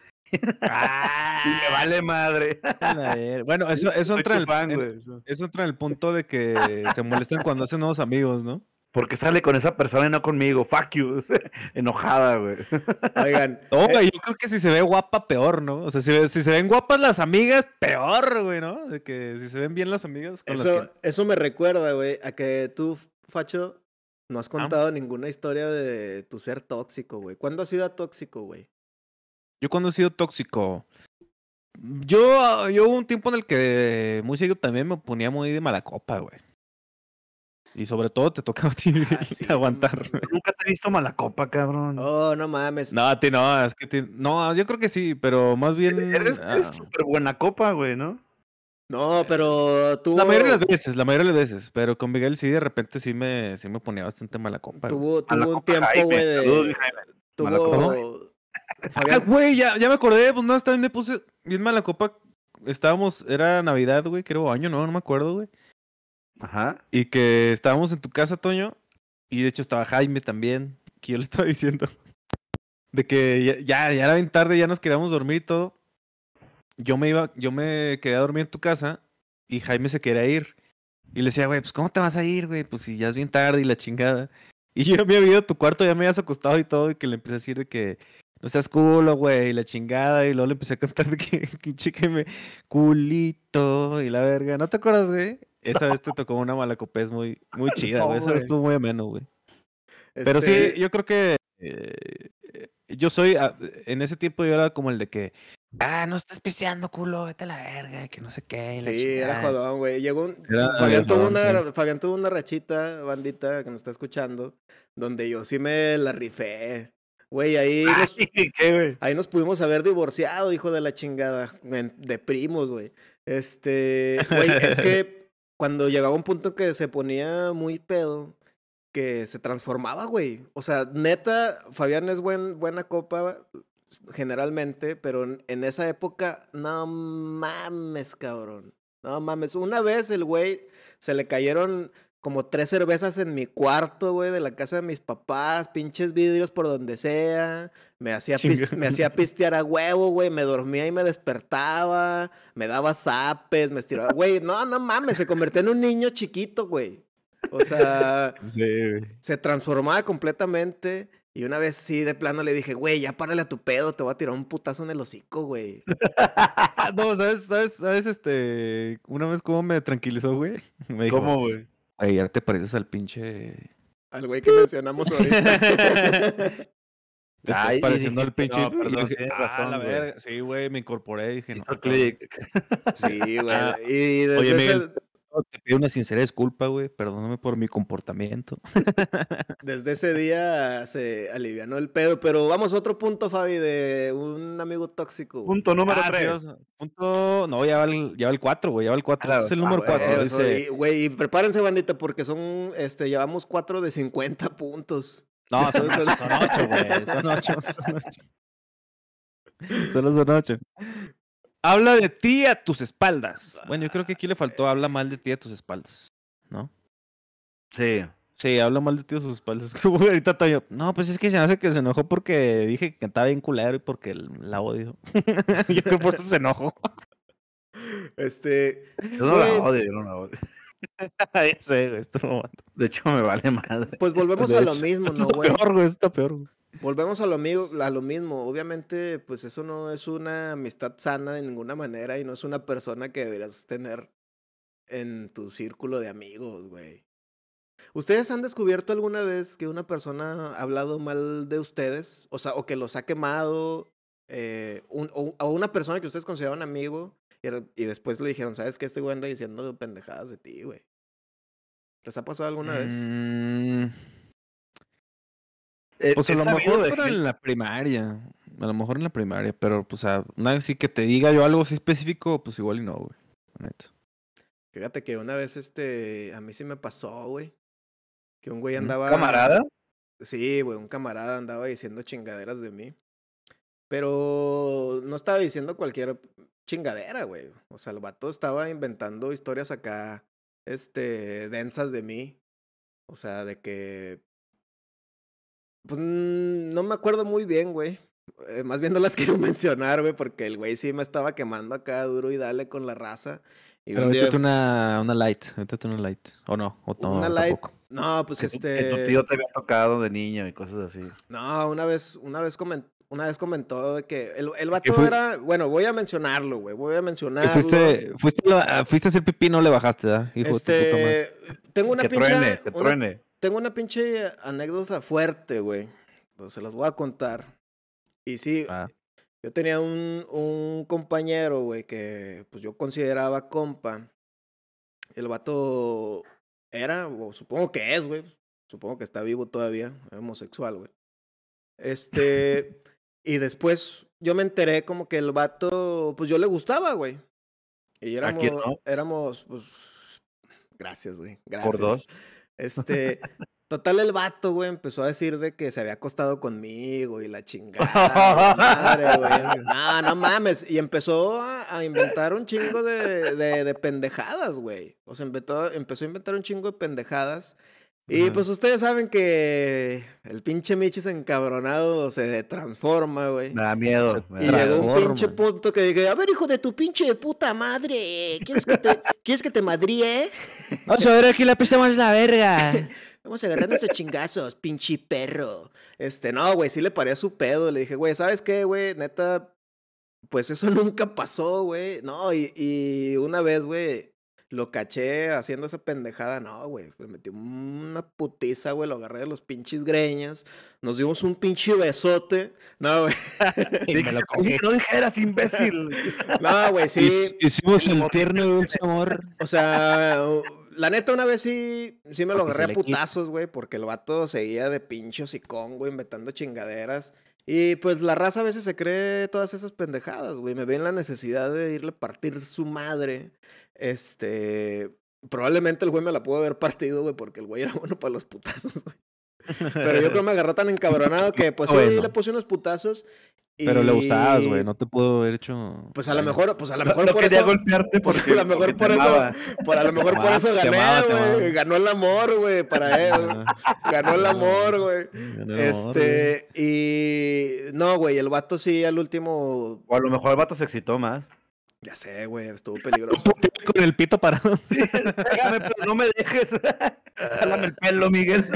Ah, Y me vale madre. a ver. Bueno, eso, entra, el, fan, en- güey. eso entra en el punto de que se molestan cuando hacen nuevos amigos, ¿no? Porque sale con esa persona y no conmigo. Fuck you. Enojada, güey. Oigan, No, eh, güey, yo creo que si se ve guapa, peor, ¿no? O sea, si, si se ven guapas las amigas, peor, güey, ¿no? De que si se ven bien las amigas con las eso, que... eso me recuerda, güey, a que tú, Facho, no has contado ninguna historia de tu ser tóxico, güey. ¿Cuándo has sido tóxico, güey? Yo cuando he sido tóxico... Yo, ah, yo hubo un tiempo en el que muy seguido también me ponía muy de mala copa, güey. Y sobre todo te tocaba a ti Ah, sí, aguantar. Nunca te he visto mala copa, cabrón. Oh, no mames. No, a ti no, es que ti- no, yo creo que sí, pero más bien Eres, eres ah, súper buena copa, güey, ¿no? No, pero tuvo, la mayoría de las veces, la mayoría de las veces, pero con Miguel sí de repente sí me sí me ponía bastante mala copa. tuvo, Mala tuvo un copa, tiempo, güey, de... Tuvo... Ah, güey, ya, ya me acordé, pues no, también me puse bien mala copa. Estábamos, era Navidad, güey, creo año, no, no me acuerdo, güey. Ajá. Y que estábamos en tu casa, Toño, y de hecho estaba Jaime también, que yo le estaba diciendo de que ya, ya, ya era bien tarde, ya nos queríamos dormir y todo. Yo me iba, yo me quedé a dormir en tu casa y Jaime se quería ir. Y le decía, güey, pues ¿cómo te vas a ir, güey? Pues si ya es bien tarde y la chingada. Y yo me había ido a tu cuarto, ya me habías acostado y todo, y que le empecé a decir de que no seas culo, güey, y la chingada, y luego le empecé a cantar de que, que me culito y la verga. ¿No te acuerdas, güey? Esa vez te tocó una malacopés muy, muy chida, No, güey. Esa vez estuvo muy ameno, güey. Pero sí, este, yo creo que eh, yo soy, ah, en ese tiempo yo era como el de que, ah, no estás pisteando, culo, vete a la verga, que no sé qué. y la Sí, era chingada". jodón, güey. Llegó un... Era Fabián, tuvo jodón, una, Fabián tuvo una rachita, bandita, que nos está escuchando, donde yo sí me la rifé. Güey, ahí nos, ahí nos pudimos haber divorciado, hijo de la chingada, de primos, güey. Este, güey, es que cuando llegaba un punto que se ponía muy pedo, que se transformaba, güey. O sea, neta, Fabián es buen, buena copa generalmente, pero en, en esa época, no mames, cabrón. No mames. Una vez el güey se le cayeron como tres cervezas en mi cuarto, güey, de la casa de mis papás, pinches vidrios por donde sea. Me hacía, me hacía pistear a huevo, güey. Me dormía y me despertaba. Me daba zapes, me estiraba. Güey, no, no mames, se convirtió en un niño chiquito, güey. O sea, Sí, güey. se transformaba completamente. Y una vez sí, de plano le dije, güey, ya párale a tu pedo, te voy a tirar un putazo en el hocico, güey. no, ¿sabes, sabes, sabes, este, una vez cómo me tranquilizó, güey? Me dijo, ¿Cómo, güey? Güey, ya te pareces al pinche... Al güey que mencionamos ahorita. Te Ay, pareciendo al pinche... no, perdón, dije, ah, razón, la güey". verga. Sí, güey, me incorporé y dije, no, Hizo cabrón. clic. sí, güey. Ah, Y desde Oye, ese- Miguel, te pido una sincera disculpa, güey. Perdóname por mi comportamiento. Desde ese día se alivianó el pedo, pero vamos a otro punto, Fabi, de un amigo tóxico. Punto número Ah, sí, 3. o sea, punto... No, ya va el, ya va el 4, güey. Ya va el 4. Claro. es el Ah, número Güey, 4. eso, dice... y- Güey, y prepárense, bandita, porque son, este, llevamos cuatro de 50 puntos. No, son Son- 8, son 8, güey. Son 8, son 8. Solo son 8. Habla de ti a tus espaldas. Bueno, yo creo que aquí le faltó habla mal de ti a tus espaldas. ¿No? Sí. Sí, habla mal de ti a sus espaldas. Como ahorita Toño. No, pues es que se me hace que se enojó porque dije que cantaba bien culero y porque la odio. yo creo que por eso se enojó. Este, Yo no la odio, yo no la odio. ya sé, güey. Esto no De hecho, me vale madre. pues volvemos De a lo mismo, Esto ¿no, está güey? peor, güey. Está peor, güey. Volvemos a lo, a lo mismo. Obviamente, pues eso no es una amistad sana de ninguna manera y no es una persona que deberías tener en tu círculo de amigos, güey. ¿Ustedes han descubierto alguna vez que una persona ha hablado mal de ustedes? O sea, o que los ha quemado, eh, un- o, o una persona que ustedes consideraban amigo y, después le dijeron, ¿sabes qué? Este güey anda diciendo pendejadas de ti, güey. ¿Les ha pasado alguna vez? Eh, Pues a lo mejor pero en la primaria. A lo mejor en la primaria, pero pues a una vez sí que te diga yo algo así específico, pues igual y no, güey. la neta. Fíjate que una vez este, a mí sí me pasó, güey. Que un güey ¿Un andaba. camarada? Sí, güey, un camarada andaba diciendo chingaderas de mí. Pero no estaba diciendo cualquier chingadera, güey. O sea, el vato estaba inventando historias acá, este, densas de mí. O sea, de que. Pues mm, no me acuerdo muy bien, güey. Eh, más bien no las quiero mencionar, güey, porque el güey sí me estaba quemando acá duro y dale con la raza. Y Pero un día- una, una light, ahorita una light. O no, o no, una light. tampoco. No, pues Que este. que tu tío te había tocado de niño y cosas así. No, una vez, una vez comentó, una vez comentó de que el, el vato fue? era, bueno, voy a mencionarlo, güey, voy a mencionarlo. fuiste, fuiste, a la- fuiste a hacer pipí, no le bajaste, ¿verdad? Hijo. Este, tengo una que pinche, truene, que una- truene. tengo una pinche anécdota fuerte, güey. Entonces se las voy a contar. Y sí, Ah. yo tenía un, un compañero, güey, que pues yo consideraba compa. El vato era, o supongo que es, güey. Supongo que está vivo todavía, homosexual, güey. Este, y después yo me enteré como que el vato, pues yo le gustaba, güey. Y ¿A éramos, no? éramos, pues, gracias, güey, gracias. Por dos. Este, total el vato, güey, empezó a decir de que se había acostado conmigo y la chingada. madre, güey. No, no mames. Y empezó a, a inventar un chingo de, de, de pendejadas, güey. O sea, inventó, empezó a inventar un chingo de pendejadas. Y Ajá. pues ustedes saben que el pinche Michis encabronado se transforma, güey. Me da miedo. me Y llegó un pinche punto que dije, a ver, hijo de tu pinche puta madre, ¿quieres que te, ¿quieres que te madríe? Vamos a ver aquí la pista más la verga. Vamos a agarrarnos a chingazos, pinche perro. Este, no, güey, sí le paré a su pedo. Le dije, güey, ¿sabes qué, güey? Neta, pues eso nunca pasó, güey. No, y, y una vez, güey, lo caché haciendo esa pendejada. No, güey, le metí una putiza, güey, lo agarré de los pinches greñas. Nos dimos un pinche besote. No, güey. Dije, "Oye, no dijeras, imbécil. No, güey, sí. Hic- Hicimos el tierno y dulce amor. O sea, la neta, una vez sí, sí me lo Porque agarré a putazos, güey, porque el vato seguía de pincho sicón, güey, inventando chingaderas. Y pues la raza a veces se cree todas esas pendejadas, güey. Me ven la necesidad de irle a partir su madre. Este. Probablemente el güey me la pudo haber partido, güey, porque el güey era bueno para los putazos, güey. Pero yo creo que me agarró tan encabronado que, pues sí, Bueno. le puse unos putazos. Y... Pero le gustabas, güey, no te pudo haber hecho... Pues a lo mejor, pues a lo No, mejor no por quería eso. golpearte Pues porque, a lo mejor por eso, por a lo mejor por amaba, eso gané, güey. Ganó el amor, güey, para él. Ajá. Ganó el amor, güey. Ganó el amor, güey. Este, y no, güey, el vato sí al último, O a lo mejor el vato se excitó más. Ya sé, güey, estuvo peligroso. Con el pito parado. Pégame, pero no me dejes. Jálame el pelo, Miguel.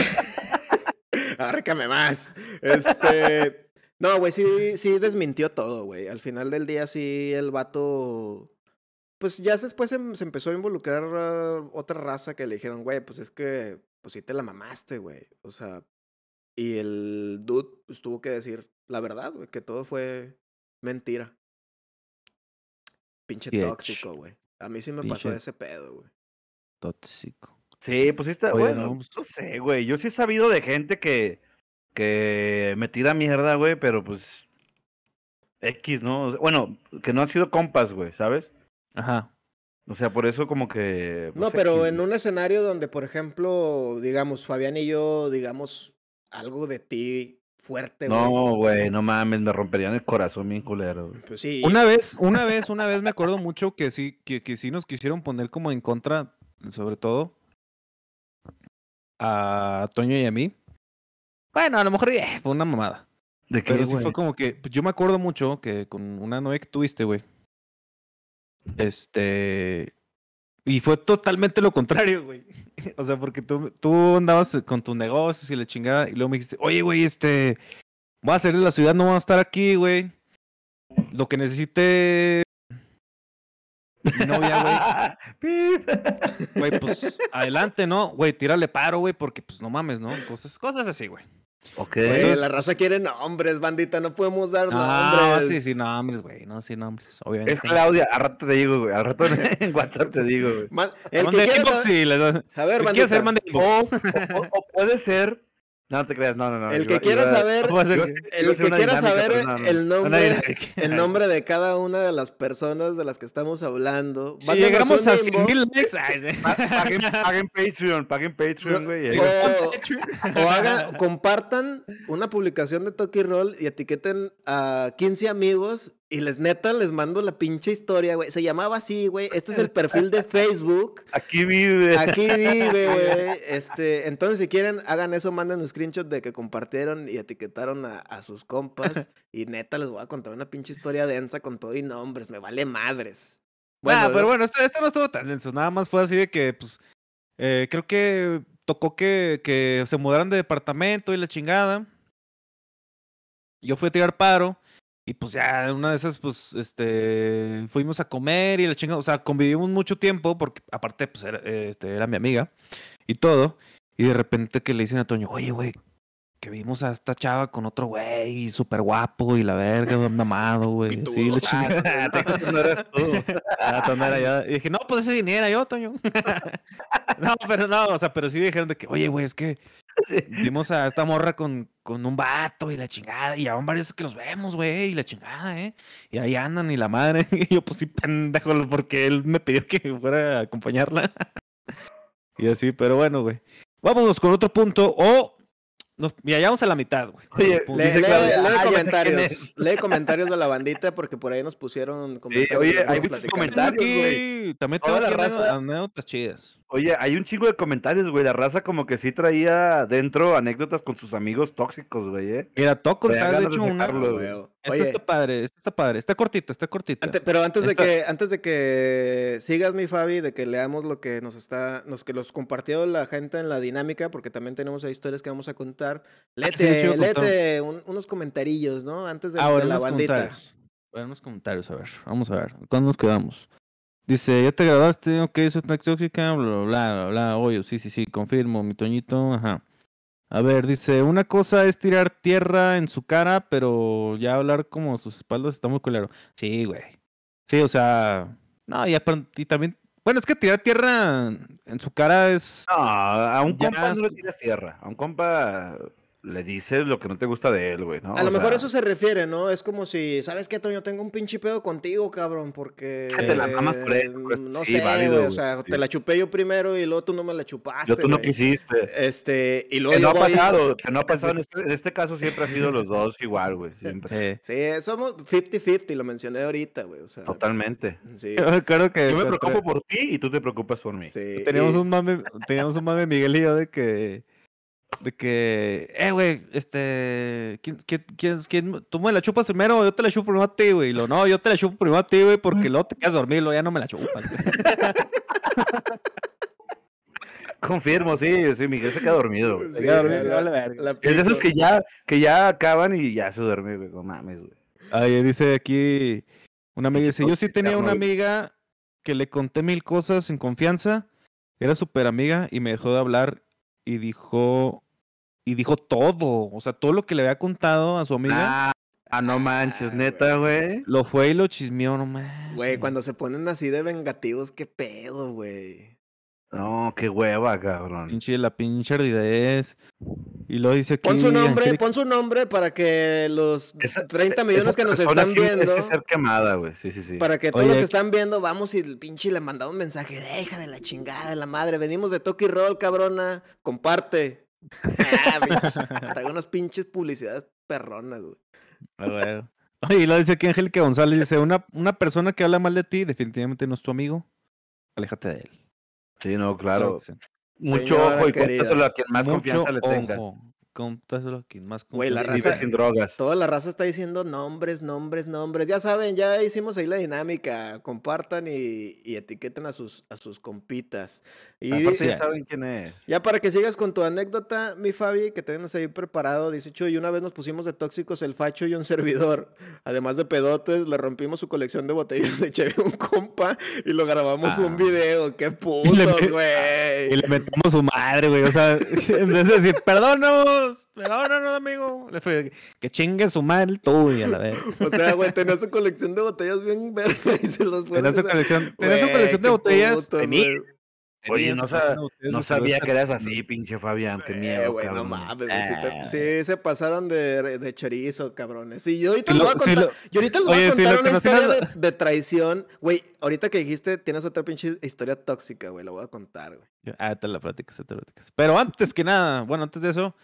Árcame más. Este, no, güey, sí, sí desmintió todo, güey. Al final del día sí el vato, pues ya después se, se empezó a involucrar otra raza que le dijeron, güey, pues es que, pues sí te la mamaste, güey. O sea, y el dude pues, tuvo que decir la verdad, güey, que todo fue mentira. Pinche Bitch. tóxico, güey. A mí sí me pasó Pinche- ese pedo, güey. Tóxico. Sí, pues sí está, Oye, bueno, no, no, pues- sé, güey. Yo sí he sabido de gente que, que me tira mierda, güey, pero pues X, ¿no? O sea, bueno, que no han sido compas, güey, ¿sabes? Ajá. O sea, por eso como que... No, pues, pero X, en un escenario donde, por ejemplo, digamos, Fabián y yo, digamos, algo de ti fuerte, güey. No, güey, no mames, me romperían el corazón bien culero. Pues sí. Una vez, una vez, una vez me acuerdo mucho que sí, que, que sí nos quisieron poner como en contra, sobre todo, a Toño y a mí. Bueno, a lo mejor eh, fue una mamada. ¿De qué, Pero sí fue como que, pues, yo me acuerdo mucho que con una novia que tuviste, güey. Este. Y fue totalmente lo contrario, güey. O sea, porque tú, tú andabas con tus negocios y la chingada, y luego me dijiste, oye, güey, este. Voy a salir de la ciudad, no voy a estar aquí, güey. Lo que necesite. Mi novia, güey. Güey, pues adelante, ¿no? Güey, tírale paro, güey, porque pues no mames, ¿no? Cosas, cosas así, güey. Ok. Güey, Entonces- la raza quiere nombres, bandita, no podemos dar Ah, nombres. sí, sí, nombres, güey. No, sí, nombres. Obviamente. Es Claudia, al rato te digo, güey. Al rato en WhatsApp te digo, güey. El que Mande quiera saber- da- A ver, bandita. O, o- o puede ser No te creas, no, no, no. El que quiera saber, el que quiera saber pero no, no. el nombre, el nombre de cada una de las personas de las que estamos hablando. Si llegamos a inbox 100 mil likes, Paguen, paguen Patreon, paguen Patreon, güey. O hagan, compartan una publicación de Toki Roll y etiqueten a 15 amigos y les neta les mando la pinche historia, güey. Se llamaba así, güey. Este es el perfil de Facebook. Aquí vive. Aquí vive, güey. Este, entonces, si quieren, hagan eso, manden un screenshot de que compartieron y etiquetaron a, a sus compas. Y neta, les voy a contar una pinche historia densa con todo y nombres. Me vale madres. ah, pero bueno, esto, esto no estuvo tan denso. Nada más fue así de que, pues, eh, creo que tocó que, que se mudaran de departamento y la chingada. Yo fui a tirar paro. Y pues ya, una de esas, pues, este, fuimos a comer y la chingada, o sea, convivimos mucho tiempo, porque aparte, pues, era, este, era mi amiga y todo. Y de repente que le dicen a Toño, oye, güey, que vimos a esta chava con otro güey, súper guapo y la verga, mamado, güey. Sí, Pitudo. la chingada. no eras tú. Ah, Toño era yo. Y dije, no, pues ese dinero era yo, Toño. no, pero no, o sea, pero sí dijeron de que, oye, güey, es que vimos a esta morra con, con un vato y la chingada, y ya van varios que los vemos, güey, y la chingada, ¿eh? Y ahí andan y la madre. Y yo, pues sí, pendejo, porque él me pidió que fuera a acompañarla. y así, pero bueno, güey. Vámonos con otro punto, o nos, ya llevamos a la mitad, güey. Oye. Lee, "Ah, comentarios. es". Lee comentarios de la bandita porque por ahí nos pusieron comentarios. oye, que les hay vamos a muchos comentarios. Güey. también Toda tengo la raza- anécdotas chidas. Oye, hay un chingo de comentarios, güey. La raza como que sí traía dentro anécdotas con sus amigos tóxicos, güey, ¿eh? Mira, todo contar, de una. Ah, Oye, está padre, está padre, está cortita, está cortita. ante- pero antes de que antes de que sigas mi Fabi, de que leamos lo que nos está, nos que los compartió la gente en la dinámica, porque también tenemos ahí historias que vamos a contar. sí, contar. léete un- unos comentarillos, ¿no? Antes de, Ah, de la unos bandita. comentarios. Bueno, unos comentarios, a ver, vamos a ver. ¿Cuándo nos quedamos? Dice, ya te grabaste, ok, eso es una tóxica, bla, bla, bla, bla, bla, oye, sí, sí, sí, confirmo, mi Toñito, ajá. A ver, dice, una cosa es tirar tierra en su cara, pero ya hablar como sus espaldas está muy culero. Sí, güey. Sí, o sea, no, ya, y también, bueno, es que tirar tierra en su cara es... No, a un compa no le tiras tierra. A un compa le dices lo que no te gusta de él, güey, ¿no? A lo O mejor sea, eso se refiere, ¿no? Es como si, ¿sabes qué, Toño? Tengo un pinche pedo contigo, cabrón, porque... Te la mamas por eso, pues, No sí, sé, válido, güey, o sea, sí. te la chupé yo primero y luego tú no me la chupaste, Yo tú no güey. quisiste. Este, y luego Que no ha pasado, que no ha pasado. En este, en este caso siempre ha sido los dos igual, güey. Siempre. Sí. Sí, somos 50-50, lo mencioné ahorita, güey, o sea... Totalmente. Sí, Yo me acuerdo que... Yo me preocupo por ti y tú te preocupas por mí. sí. Teníamos y- un mame, teníamos un mame Miguel y yo de que, de que, eh, güey, este, ¿quién, quién, quién, quién- tú me la chupas primero o yo te la chupo primero a ti, güey? Y lo, no, yo te la chupo primero a ti, güey, porque luego te quedas dormido ya no me la chupas. Confirmo, sí, sí, Miguel se queda dormido. Sí, queda dormido, la- verga. la Es de esos que ya, que ya acaban y ya se duerme, güey. No mames, güey. Ahí dice aquí, una amiga dice, yo sí tenía una amiga que le conté mil cosas en confianza, era súper amiga y me dejó de hablar y dijo, y dijo todo, o sea, todo lo que le había contado a su amiga, Ah, ah, no manches, Ah, neta, güey. lo fue y lo chismeó, no mames. Güey, cuando se ponen así de vengativos, qué pedo, güey. No, qué hueva, cabrón. Pinche, la pinche ardidez. Y lo dice aquí. Pon su nombre, pon su nombre para que los Esa- 30 millones esa que nos están viendo, ser quemada, güey. Sí, sí, sí. para que todos Oye, los que están viendo, vamos y el pinche le mandamos un mensaje, deja de la chingada de la madre, venimos de Toki Roll, cabrona, comparte. Ah, Traigo unas pinches publicidades perronas, güey. Güey. Oye, y lo dice aquí Angélica González. Dice: una, una persona que habla mal de ti, definitivamente no es tu amigo. Aléjate de él. Sí, no, claro. Mucho Señora ojo y querida. a quien más confianza le tengas. ojo. Contáselo a quien más Güey, la raza- sin drogas. Toda la raza está diciendo nombres, nombres, nombres. Ya saben, ya hicimos ahí la dinámica. Compartan y, y etiqueten a sus, a sus compitas. Y ya saben quién es. Ya para que sigas con tu anécdota, mi Fabi, que tenemos ahí preparado, dice Chuy, una vez nos pusimos de tóxicos el facho y un servidor. Además de pedotes, le rompimos su colección de botellas de Chevy a un compa y lo grabamos un Ah. video. ¡Qué putos, güey! Y le metemos su madre, güey. O sea, en vez de decir, perdónanos, perdónanos, amigo. Le fue, que chingue su madre tú y a la vez. O sea, güey, tenía su colección de botellas bien verga y se fue. Tenía su colección, tenía su colección de botellas putos, de mí. güey. Oye, no, sa- Imagínate ustedes no sabía que eras así, pinche Fabián. Eh, miedo, güey, no mames, güey, sí, te- Ah. sí se pasaron de, de chorizo, cabrones. Y yo ahorita Sí les lo- voy a contar, lo- yo ahorita les voy Oye, a contar una historia de, de traición. Güey, ahorita que dijiste, tienes otra pinche historia tóxica, güey, la voy a contar, güey. Ah, te la platicas, te la platicas. Pero antes que nada, bueno, antes de eso,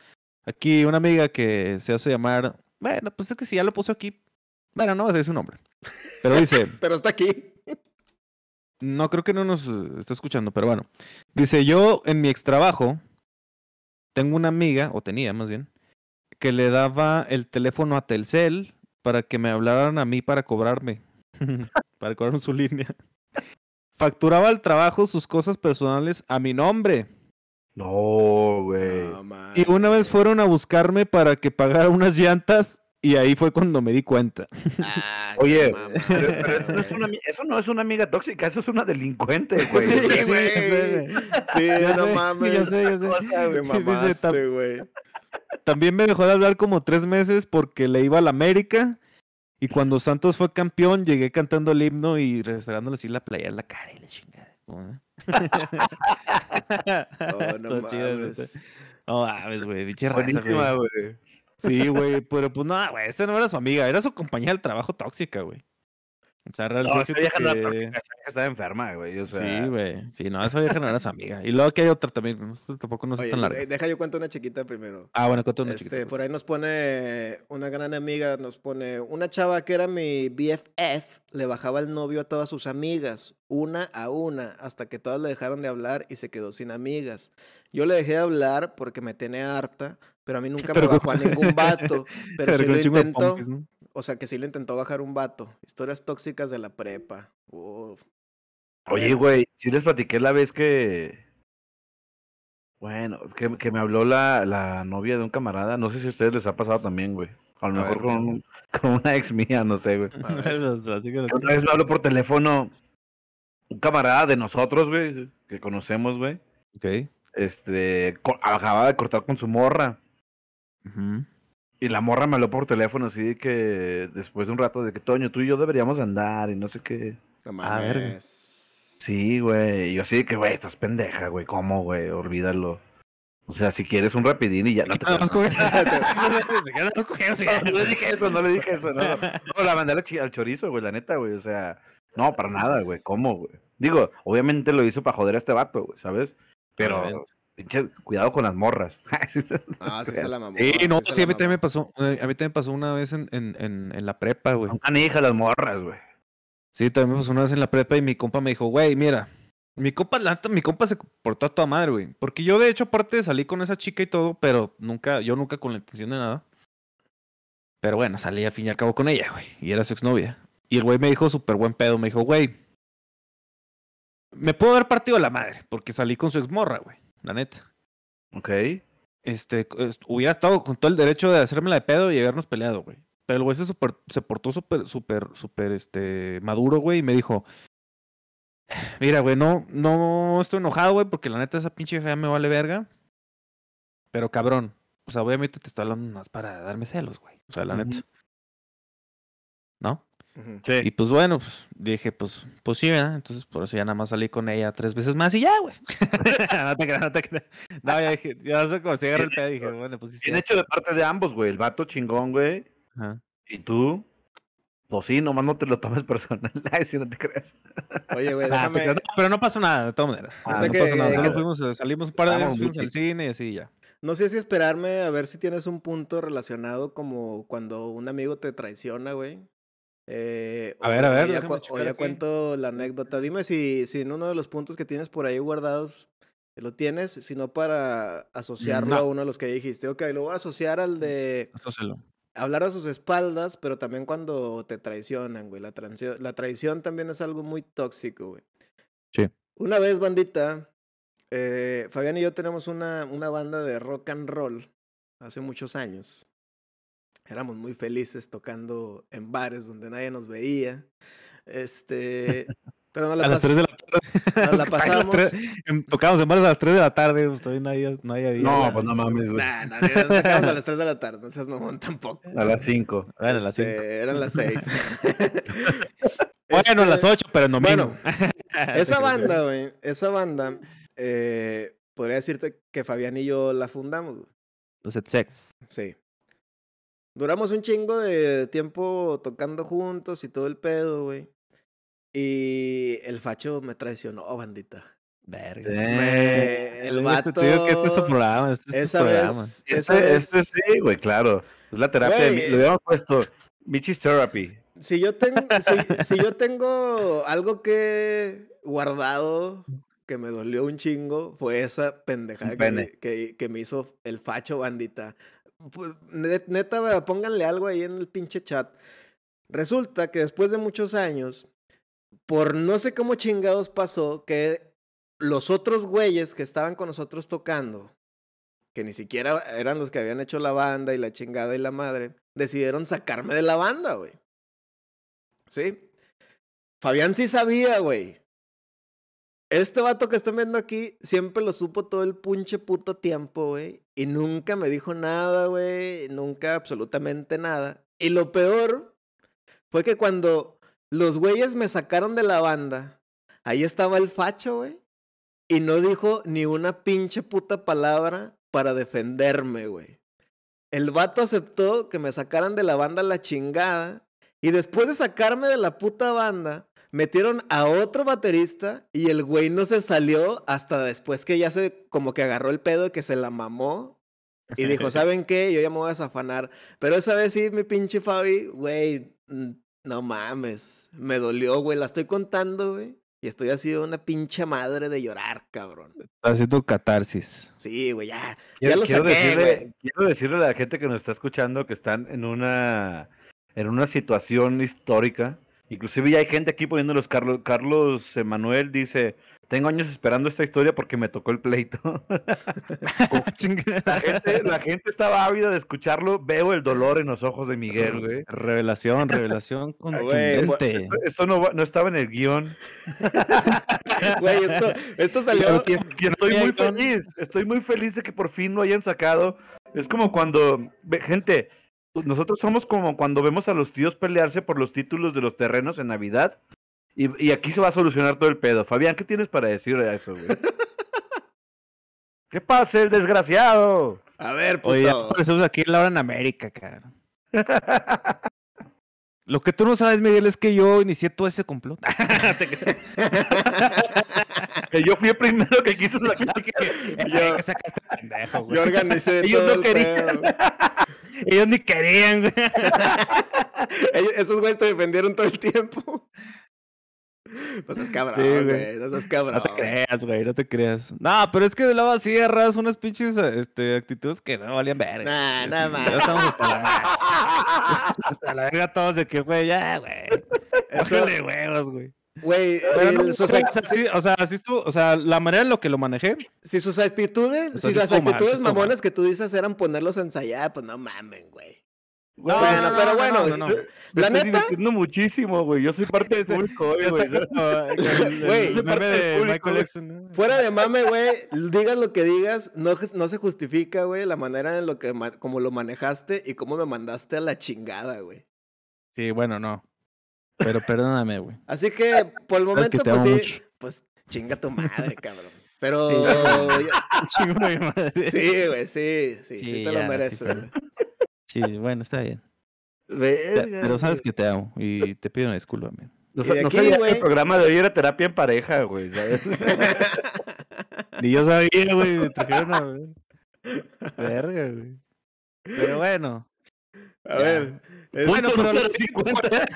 aquí una amiga que se hace llamar. Bueno, pues es que si ya lo puso aquí. Bueno, no va a decir su nombre. Pero dice. Pero está aquí. No creo que no nos está escuchando, pero bueno. Dice, yo en mi ex trabajo tengo una amiga, o tenía más bien, que le daba el teléfono a Telcel para que me hablaran a mí para cobrarme. para cobrarme su línea. Facturaba al trabajo sus cosas personales a mi nombre. No, güey. No, Y una vez fueron a buscarme para que pagara unas llantas y ahí fue cuando me di cuenta. Ah, Oye, Pero, pero eso, no es una, ami- eso no es una amiga tóxica, eso es una delincuente, güey. Sí, güey. güey. Sí, Ya no sé, mames. ya sé, ya sé. Te mamaste, güey. También me dejó de hablar como tres meses porque le iba a la América. Y cuando Santos fue campeón, llegué cantando el himno y restaurándole así la playa en la cara y la chingada. ¿Cómo, eh? Oh, no Todo mames. No mames, güey, Buenísima, güey. güey. Sí, güey, pero pues no, güey, esa no era su amiga, era su compañía del trabajo tóxica, güey. O sea, No, realmente esa vieja no era que... esa vieja estaba enferma, güey. O sea, Sí, güey. Sí, no, esa vieja no era su amiga. Y luego aquí hay otra también, no, tampoco no es tan larga. eh, deja yo cuento una chiquita primero. Ah, bueno, cuéntame una Este, chiquita. por ahí nos pone una gran amiga, nos pone una chava que era mi BFF, le bajaba el novio a todas sus amigas, una a una, hasta que todas le dejaron de hablar y se quedó sin amigas. Yo le dejé de hablar porque me tenía harta, pero a mí nunca Pero me con- bajó a ningún vato. Pero, con lo intentó, pompis, ¿no? O sea que sí le intentó bajar un vato. Historias tóxicas de la prepa. Uf. Oye, güey, sí les platiqué la vez que. Bueno, es que, que me habló la, la novia de un camarada. No sé si a ustedes les ha pasado también, güey. A lo A mejor ver. con, un- con una ex mía, no sé, güey. Una vez me habló por teléfono un camarada de nosotros, güey, que conocemos, güey. Ok. Este, co- acababa de cortar con su morra. Ujú. Y la morra me habló por teléfono, así de que después de un rato de que Toño, tú y yo deberíamos andar y no sé qué. No verga. mames. Sí, güey. Y yo así de que, güey, estás pendeja, güey. ¿Cómo, güey? Olvídalo. O sea, si quieres un rapidín y ya no te. No, no le dije eso, no le dije eso, no. No, la mandé al chorizo, güey, la neta, güey. O sea, no, para nada, güey. ¿Cómo, güey? Digo, obviamente lo hizo para joder a este vato, güey, ¿sabes? Pero, Obviamente. Pinche, cuidado con las morras. Ah, sí se la mamó. Sí, no, sí, a mí también me pasó. eh, A mí también pasó una vez en, en, en, en la prepa, güey. Son canijas las morras, güey. Sí, también me pasó una vez en la prepa y mi compa me dijo, güey, mira, mi compa, la mi compa se portó a toda madre, güey. Porque yo, de hecho, aparte salí con esa chica y todo, pero nunca, yo nunca con la intención de nada. Pero bueno, salí al fin y al cabo con ella, güey. Y era su exnovia. Y el güey me dijo súper buen pedo, me dijo, güey, me puedo haber partido la madre, porque salí con su exmorra, güey. La neta. Ok. Este, es- hubiera estado con todo el derecho de hacerme la de pedo y habernos peleado, güey. Pero el güey se, super- se portó súper, súper, súper, este, maduro, güey, y me dijo, mira, güey, no, no estoy enojado, güey, porque la neta esa pinche vieja ya me vale verga. Pero cabrón, o sea, obviamente te está hablando más para darme celos, güey. O sea, la neta. ¿No? Sí. Y pues bueno, pues, dije, pues, pues sí, ¿verdad? Entonces por eso ya nada más salí con ella tres veces más y ya, güey. no te creas, no te creas. No, ya dije, ya sé cómo se agarra el pedo y dije, bueno, pues sí. Bien sí. hecho de parte de ambos, güey. El vato chingón, güey. Ajá. Y tú, pues sí, nomás no te lo tomes personal. Si no te creas. Oye, güey, Nah, déjame. No, pero no pasó nada, de todas maneras. Ah, sea, o sea no que- pasó nada. Solo que- fuimos, eh, salimos un par de Estábamos veces, al cine y así ya. No sé si esperarme a ver si tienes un punto relacionado como cuando un amigo te traiciona, güey. Eh, A o- ver, a ver, o ya, o cuento la anécdota. Dime si, si en uno de los puntos que tienes por ahí guardados lo tienes, sino para asociarlo No. a uno de los que dijiste. Ok, lo voy a asociar al de se lo. hablar a sus espaldas, pero también cuando te traicionan, güey. La, trancio- la traición también es algo muy tóxico, güey. Sí. Una vez, bandita, eh, Fabián y yo tenemos una, una banda de rock and roll hace muchos años. Éramos muy felices tocando en bares donde nadie nos veía. Este, pero no la, A las pas- 3 de la tarde. nos la A las pasamos. tres- em, Tocábamos en bares a las 3 de la tarde, pues todavía nadie, nadie había. No, pues no mames, güey. Nah, nah, nos tocamos a las 3 de la tarde, no seas mamón tampoco. A las 5. Bueno, a las Este, cinco. Eran las 6. Bueno, a las 8, pero en domingo. Bueno, esa banda, güey, esa banda, eh, podría decirte que Fabián y yo la fundamos, güey. Los sex. Sí. Duramos un chingo de tiempo tocando juntos y todo el pedo, güey. Y el facho me traicionó, bandita. Verga. Sí. Me- el Este, vato. te digo que este es su programa. Este es su programa. vez, esa Este, vez, este sí, güey, claro. Es la terapia. de mi- Lo habíamos puesto. Michi's Therapy. si yo tengo, si, si yo tengo algo que guardado que me dolió un chingo, fue esa pendejada que, que me hizo el facho bandita. Pues, net- neta, pónganle algo ahí en el pinche chat. Resulta que después de muchos años, por no sé cómo chingados pasó, que los otros güeyes que estaban con nosotros tocando, que ni siquiera eran los que habían hecho la banda y la chingada y la madre, decidieron sacarme de la banda, güey. ¿Sí? Fabián sí sabía, güey. Este vato que están viendo aquí siempre lo supo todo el punche puto tiempo, güey. Y nunca me dijo nada, güey. Nunca absolutamente nada. Y lo peor fue que cuando los güeyes me sacaron de la banda, ahí estaba el facho, güey. Y no dijo ni una pinche puta palabra para defenderme, güey. El vato aceptó que me sacaran de la banda la chingada. Y después de sacarme de la puta banda, metieron a otro baterista y el güey no se salió hasta después que ya se como que agarró el pedo y que se la mamó. Y dijo, ¿saben qué? Yo ya me voy a zafanar. Pero esa vez sí, mi pinche Fabi, güey, no mames. Me dolió, güey. La estoy contando, güey. Y estoy así una pinche madre de llorar, cabrón. Haciendo catarsis. Sí, güey, ya. Quiero, ya lo quiero saqué, decirle, güey. quiero decirle a la gente que nos está escuchando que están en una en una situación histórica. Inclusive ya hay gente aquí poniéndolos. Carlos, Carlos Emanuel dice, tengo años esperando esta historia porque me tocó el pleito. la, gente, la gente estaba ávida de escucharlo. Veo el dolor en los ojos de Miguel, güey. Revelación, revelación Güey, contundente. Esto, esto no, no estaba en el guion. Güey, esto, esto salió. Y- y estoy muy feliz. Estoy muy feliz de que por fin lo hayan sacado. Es como cuando, ve- gente, nosotros somos como cuando vemos a los tíos pelearse por los títulos de los terrenos en Navidad. Y, y aquí se va a solucionar todo el pedo. Fabián, ¿qué tienes para decir a eso, güey? ¿Qué pasa, el desgraciado? A ver, puto. Oye, ya aparecemos aquí en la hora en América, cara. Lo que tú no sabes, Miguel, es que yo inicié todo ese complot. Que yo fui el primero que quiso sacar. Ay, que sacaste pendejo, güey. Yo organicé Ellos todo no el querían. pedo. Ellos ni querían, güey. Ellos- Esos güeyes te defendieron todo el tiempo. No seas cabrón, Sí, güey. güey. No seas cabrón. No te creas, güey, no te creas. No, pero es que de lado así agarras unas pinches este, actitudes que no valían verga. Nah, sí, man. Ya estamos hasta la, hasta la verga todos de que, güey, ya, güey. Eso- Bájale huevos, güey. Güey, no, sus, o sea, sí, o sea, sí estuvo, o sea, la manera en lo que lo manejé, si sus actitudes, O sea, si las actitudes mal. mamonas que tú dices eran ponerlos a ensayar, pues no mamen, güey. Güey, Bueno, no, no, pero no, bueno, no, no, no. Me La estoy neta- divirtiendo muchísimo, güey. Yo soy parte del público güey. Güey. de público, güey. ¿no? Fuera de mame, güey, digas lo que digas, no, no se justifica, güey, la manera en lo que, como lo manejaste y cómo me mandaste a la chingada, güey. Sí, bueno, no. Pero perdóname, güey. Así que, por el momento, pues sí, mucho. pues chinga tu madre, cabrón. Pero, Sí. yo- Chingo de madre. sí, güey, sí, sí, sí, Sí, te ya, lo sí, mereces, güey. Sí, bueno, está bien. Verga, Pero sabes que te amo y te pido una disculpa, amigo. No, sabía que el programa de hoy era terapia en pareja, güey. ¿sabes? Ni yo sabía, güey. Me trajeron a Verga, güey. Pero bueno. A Ya. ver. Bueno, pero la- 50.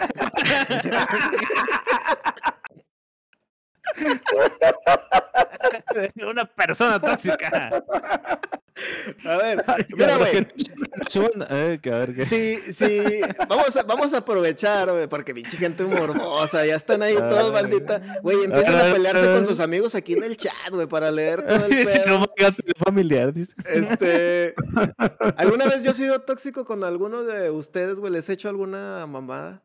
Una persona tóxica. a ver, mira, güey. Eh. Sí, sí, vamos a, vamos a aprovechar, güey, porque pinche gente morbosa, ya están ahí todos, bandita. Güey, empiezan a pelearse con sus amigos aquí en el chat, güey, para leer todo el pedo. familiar. Este, ¿alguna vez yo he sido tóxico con alguno de ustedes, güey? ¿Les he hecho alguna mamada?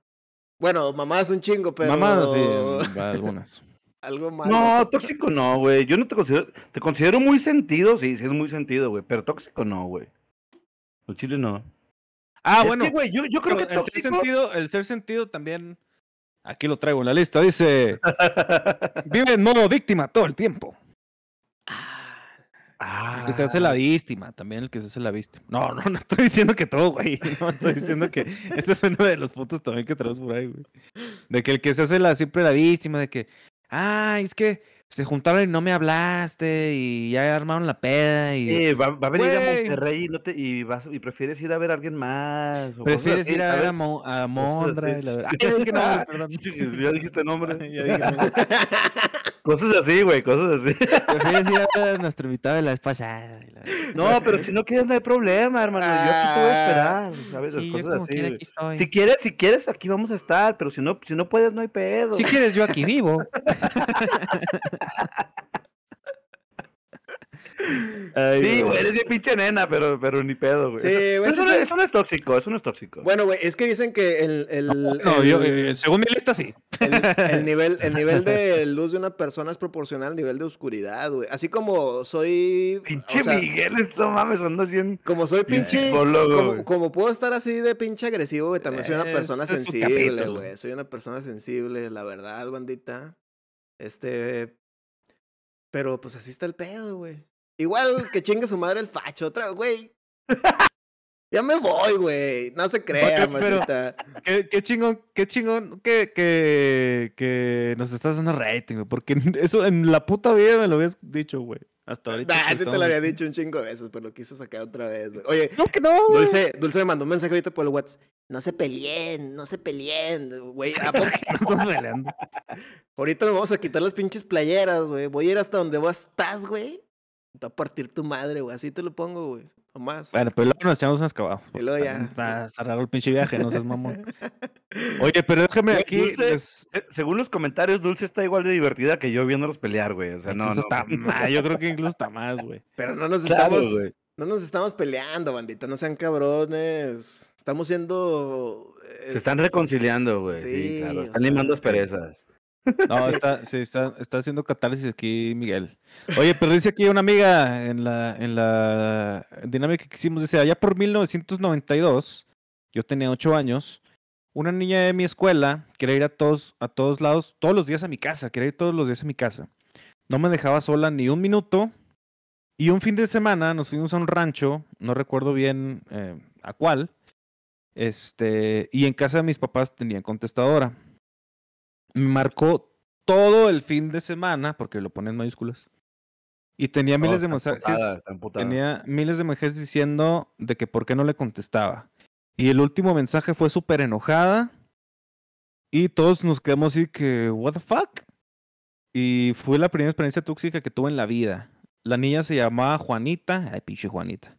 Bueno, mamadas un chingo, pero... Mamá, sí, algunas. Algo malo. No, tóxico no, güey. Yo no te considero. Te considero muy sentido, sí, sí es muy sentido, güey. Pero tóxico no, güey. El chile no. Ah, Es bueno. que, güey, yo, yo creo que el ser tóxico. sentido, el ser sentido también. Aquí lo traigo en la lista. Dice: Vive en modo víctima todo el tiempo. Ah, El que se hace la víctima, también el que se hace la víctima. No, no, no estoy diciendo que todo, güey. No, estoy diciendo que este es uno de los puntos también que tenemos por ahí, güey. De que el que se hace la, siempre la víctima, de que, ay, es que se juntaron y no me hablaste y ya armaron la peda y Eh, va, va a venir a Güey. Monterrey y, no te, y, vas, y prefieres ir a ver a alguien más. o prefieres ir a ver a. Mo- a Mondra. y la verdad. Ya dijiste nombre. Ya dije nombre. Cosas así, güey, cosas así. Prefieres ir a ver a nuestro invitado de la vez pasada. No, pero si no quieres, no hay problema, hermano. Yo aquí te voy a esperar, Sí, yo cosas así. quiera aquí. Si quieres, si quieres, aquí vamos a estar, pero si no, si no puedes, no hay pedo. Si quieres, yo aquí vivo. Sí, güey, eres bien pinche nena, pero, pero ni pedo, güey. Sí, Eso- güey, eso, sí, no, sí. eso no es tóxico, eso no es tóxico. Bueno, güey, es que dicen que el, el, No, yo, el- eh, según mi lista, sí. el, el nivel, el nivel de luz de una persona es proporcional al nivel de oscuridad, güey. Así como soy. pinche o sea, Miguel, esto mames, ando así Como soy pinche. Como, puedo estar así de pinche agresivo, güey. También soy una Eh, persona este sensible, güey. Soy una persona sensible, la verdad, bandita. Este. Pero pues así está el pedo, güey. Igual que chingue su madre el facho, otra, güey. Ya me voy, güey. No se crea, bandita. Qué, qué chingón, qué chingón que, que, que nos estás dando rating, güey. Porque eso en la puta vida me lo habías dicho, güey. Hasta ahorita. Nah, sí te lo había dicho un chingo de veces, pero lo quiso sacar otra vez, güey. Oye, No, que no, güey. Dulce, Dulce me mandó un mensaje ahorita por el WhatsApp. No se peleen, no se peleen, güey. ¿a poco? No estás peleando. Ahorita nos vamos a quitar las pinches playeras, güey. Voy a ir hasta donde vos estás, güey. Te va a partir tu madre, güey. Así te lo pongo, güey. O más. Bueno, pero luego nos echamos unos cavados. Y luego ya. Está, está raro el pinche viaje, no seas mamón. Oye, pero déjame aquí. Dulce, les- Eh, Según los comentarios, Dulce está igual de divertida que yo viéndolos pelear, güey. O sea, no, incluso no. está más, yo creo que incluso está más, güey. Pero no nos Claro, estamos. güey. No nos estamos peleando, bandita. No sean cabrones. Estamos siendo. eh, Se están reconciliando, güey. Sí, Sí, claro. Están limando asperezas. No, está, sí, está, está haciendo catarsis aquí, Miguel. Oye, pero dice aquí una amiga en la, en la dinámica que hicimos, dice, allá por 1992, yo tenía ocho años, una niña de mi escuela quería ir a todos, a todos lados, todos los días a mi casa, quería ir todos los días a mi casa. No me dejaba sola ni un minuto. Y un fin de semana nos fuimos a un rancho, no recuerdo bien eh, a cuál, este, y en casa de mis papás tenían contestadora me marcó todo el fin de semana, porque lo pone en mayúsculas. Y tenía miles de Oh, está mensajes. Tenía miles de mensajes diciendo de que por qué no le contestaba. Y el último mensaje fue súper enojada. Y todos nos quedamos así que, ¿What the fuck? Y fue la primera experiencia tóxica que tuve en la vida. La niña se llamaba Juanita. Ay, pinche Juanita.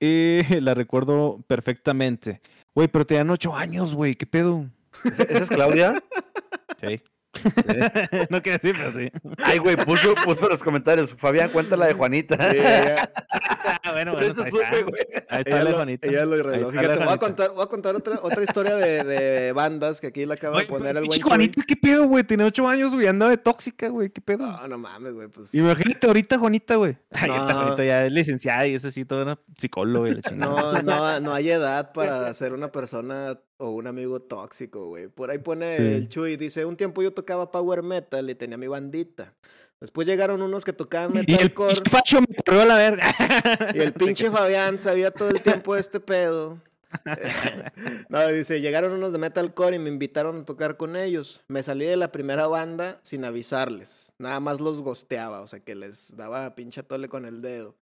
Y la recuerdo perfectamente. Güey, pero tenían ocho años, güey. ¿Qué pedo? ¿Esa esa es Claudia? Sí. no quiero decir, pero sí. Ay, güey, puso, puso en los comentarios. Fabián, cuéntala de Juanita. sí, ella, Ah, bueno, Por eso supe, güey. Ahí está ella la lo, Juanita. ella lo Ahí Fíjate, voy a contar, voy a contar otra, otra historia de, de bandas que aquí le acaba de poner el buen. Juanita, ¿qué pedo, güey? Tiene ocho años, güey. Andaba de tóxica, güey. ¿Qué pedo? No, no mames, güey. Pues. Imagínate ahorita, Juanita, güey. Ay, No. Juanita ya es licenciada y es así, toda una psicóloga y la chingada. No, no, no hay edad para ser una persona o un amigo tóxico, güey. Por ahí pone Sí. el Chuy, dice, un tiempo yo tocaba power metal y tenía mi bandita. Después llegaron unos que tocaban Y el metalcore facho me corrió a la verga. y el pinche Fabián sabía todo el tiempo de este pedo. no, dice, llegaron unos de metalcore y me invitaron a tocar con ellos. Me salí de la primera banda sin avisarles. Nada más los gosteaba, o sea que les daba pinche tole con el dedo.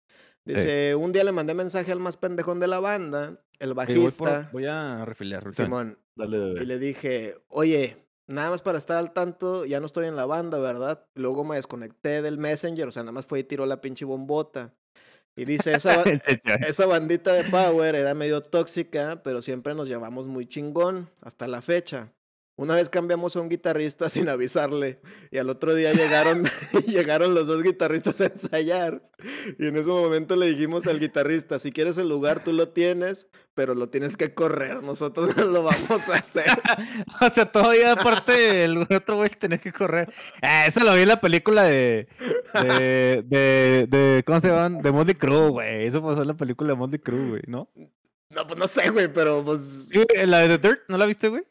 Dice, un día le mandé mensaje al más pendejón de la banda, el voy, por- bajista, voy a refiliar. Simón, Dale, y le dije, oye, nada más para estar al tanto, ya no estoy en la banda, ¿verdad? Luego me desconecté del Messenger, o sea, nada más fue y tiró la pinche bombota. Y dice, esa, esa bandita de Power era medio tóxica, pero siempre nos llevamos muy chingón, hasta la fecha. Una vez cambiamos a un guitarrista sin avisarle y al otro día llegaron, llegaron los dos guitarristas a ensayar y en ese momento le dijimos al guitarrista, si quieres el lugar tú lo tienes, pero lo tienes que correr, nosotros no lo vamos a hacer. O sea, todavía aparte el otro güey tenía que correr. Ah, eso lo vi en la película de. de. de. de- ¿Cómo se llaman? De Motley Crue, güey. Eso pasó en la película de Motley Crue, güey, ¿no? No, pues no sé, güey, pero pues... La de The Dirt, ¿no la viste, güey?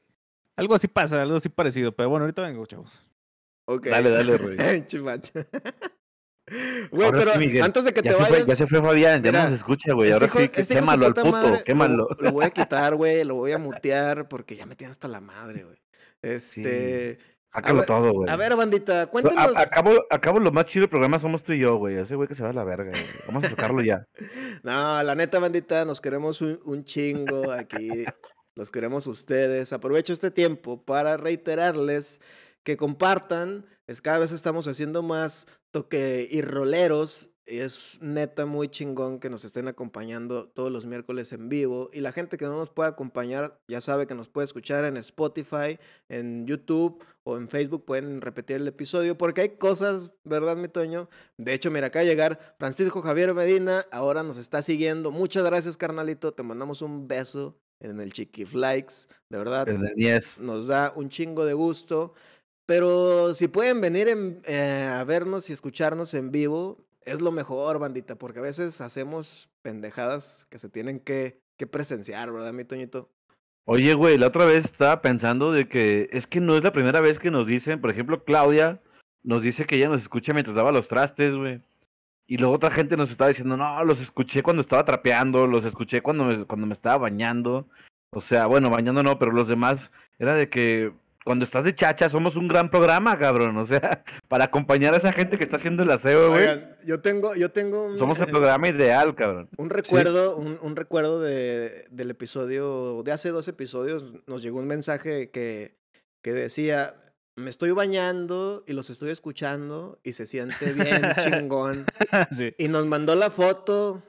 Algo así pasa, algo así parecido. Pero bueno, ahorita vengo, chavos. Ok. Dale, dale, Rey. Chimacho. Güey, Ahora pero sí, Miguel. antes de que Ya te se, fue, vayas. ya se fue Fabián, ya Mira, no nos escucha, güey. este Ahora hijo- sí, que este quémalo al puto, madre, lo- quémalo. Lo, voy a quitar, güey. Lo voy a mutear porque ya me tiene hasta la madre, güey. Este. Sácalo ver, todo, güey. A ver, bandita, A- cuéntanos. acabo, acabo lo más chido del programa somos tú y yo, güey. Ese güey que se va a la verga, güey. Vamos a sacarlo ya. No, la neta, bandita, nos queremos un, un chingo aquí. Los queremos ustedes. Aprovecho este tiempo para reiterarles que compartan. Es cada vez estamos haciendo más toque y roleros. Es neta muy chingón que nos estén acompañando todos los miércoles en vivo. Y la gente que no nos puede acompañar, ya sabe que nos puede escuchar en Spotify, en YouTube o en Facebook. Pueden repetir el episodio porque hay cosas, ¿verdad, mi Toño? De hecho, mira, acá llegar Francisco Javier Medina, ahora nos está siguiendo. Muchas gracias, carnalito. Te mandamos un beso en el. De verdad, El de Nies. nos da un chingo de gusto. Pero si pueden venir en- eh, a vernos y escucharnos en vivo, es lo mejor, bandita, porque a veces hacemos pendejadas que se tienen que, que presenciar, ¿verdad, mi Toñito? Oye, güey, la otra vez estaba pensando de que es que no es la primera vez que nos dicen, por ejemplo, Claudia nos dice que ella nos escucha mientras daba los trastes, güey. Y luego otra gente nos estaba diciendo, no, los escuché cuando estaba trapeando, los escuché cuando me, cuando me estaba bañando. O sea, bueno, bañando no, pero los demás era de que cuando estás de chacha somos un gran programa, cabrón. O sea, para acompañar a esa gente que está haciendo el aseo, güey. Oigan, yo tengo, yo tengo un, Somos el programa ideal, cabrón. un recuerdo, un, un recuerdo de, del episodio, de hace dos episodios, nos llegó un mensaje que, que decía, me estoy bañando y los estoy escuchando y se siente bien chingón. sí. Y nos mandó la foto.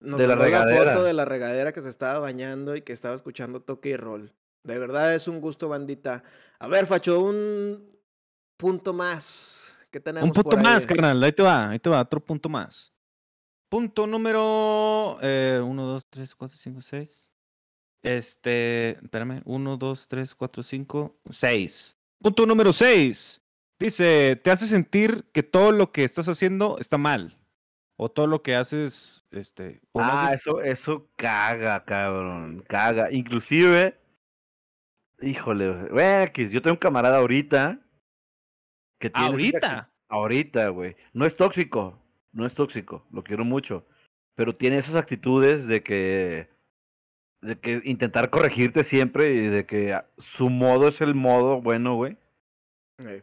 Nos De la mandó la regadera. foto de la regadera que se estaba bañando y que estaba escuchando toque y roll. De verdad es un gusto, bandita. A ver, Facho, un punto más. ¿Qué tenemos Un punto por ahí? más, carnal. Ahí te va, ahí te va, otro punto más. Punto número 1, 2, 3, 4, 5, 6. Este, espérame, 1, 2, 3, 4, 5, 6. Punto número 6. Dice, te hace sentir que todo lo que estás haciendo está mal. O todo lo que haces, este... Ah, eso, eso caga, cabrón. Caga. Inclusive, híjole, güey, yo tengo un camarada ahorita que tiene ¿Ahorita? Ahorita, güey. No es tóxico, no es tóxico, lo quiero mucho. Pero tiene esas actitudes de que de que intentar corregirte siempre y de que ah, su modo es el modo bueno, güey. Eh,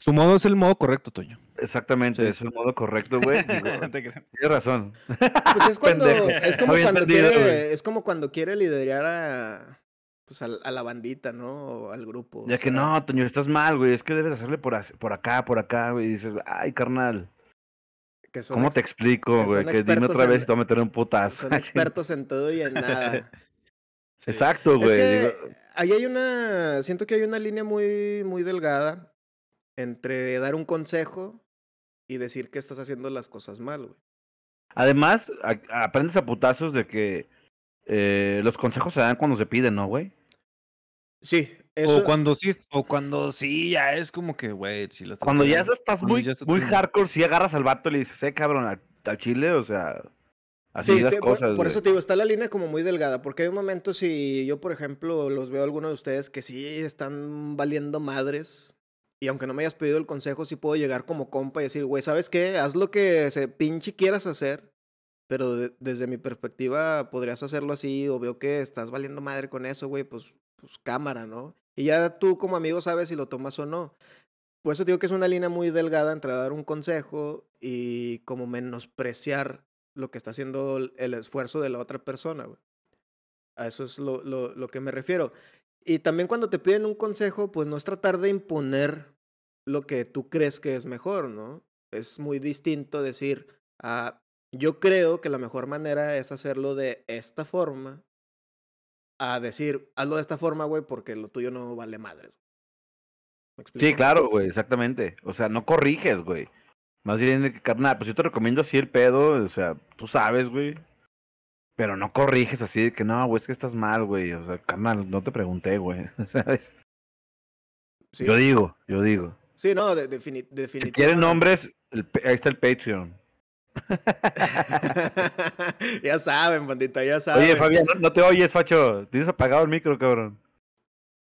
Su modo es el modo correcto, Toño. Exactamente, Sí. es el modo correcto, güey. Tienes razón. Pues es cuando, es como Había cuando quiere, es como cuando quiere liderar a, pues a, a la bandita, ¿no? O al grupo. o Ya que sea, no, Toño, estás mal, güey. Es que debes hacerle por, por acá, por acá, güey. Y dices, ay, carnal, que son ¿cómo te explico, güey? Que dime otra vez y te voy a meter un putazo. Son expertos en todo y en nada. Exacto, güey. Es que ahí hay una, siento que hay una línea muy, muy delgada entre dar un consejo y decir que estás haciendo las cosas mal, güey. Además, a- aprendes a putazos de que eh, los consejos se dan cuando se piden, ¿no, güey? Sí, eso. O cuando sí, o cuando sí, ya es como que, güey, si Cuando ya estás muy, ya estás muy como- hardcore, si agarras al vato y le dices, eh, cabrón, al, al chile, o sea, así Sí, las te- cosas. por, eso te digo, está la línea como muy delgada, porque hay momentos si yo, por ejemplo, los veo a algunos de ustedes que sí están valiendo madres, y aunque no me hayas pedido el consejo, sí puedo llegar como compa y decir, güey, ¿sabes qué? Haz lo que se pinche quieras hacer, pero de- desde mi perspectiva podrías hacerlo así, o veo que estás valiendo madre con eso, güey, pues, pues cámara, ¿no? Y ya tú como amigo sabes si lo tomas o no. Por eso digo que es una línea muy delgada entre dar un consejo y como menospreciar lo que está haciendo el- esfuerzo de la otra persona. A eso es lo, lo, lo que me refiero. Y también cuando te piden un consejo, pues no es tratar de imponer lo que tú crees que es mejor, ¿no? Es muy distinto decir, ah, yo creo que la mejor manera es hacerlo de esta forma, a decir, hazlo de esta forma, güey, porque lo tuyo no vale madres. ¿Me Sí, claro, güey, exactamente. O sea, no corriges, güey. Más bien, de que, carnal, pues yo te recomiendo así el pedo, o sea, tú sabes, güey. Pero no corriges así de que no, güey, es que estás mal, güey. O sea, carnal, no te pregunté, güey. ¿Sabes? Sí. Yo digo, yo digo. Sí, no, de, defini- Si definitivamente. quieren nombres, el ahí está el Patreon. ya saben, bandita, ya saben. Oye, Fabián, no, no te oyes, Facho. Tienes apagado el micro, cabrón.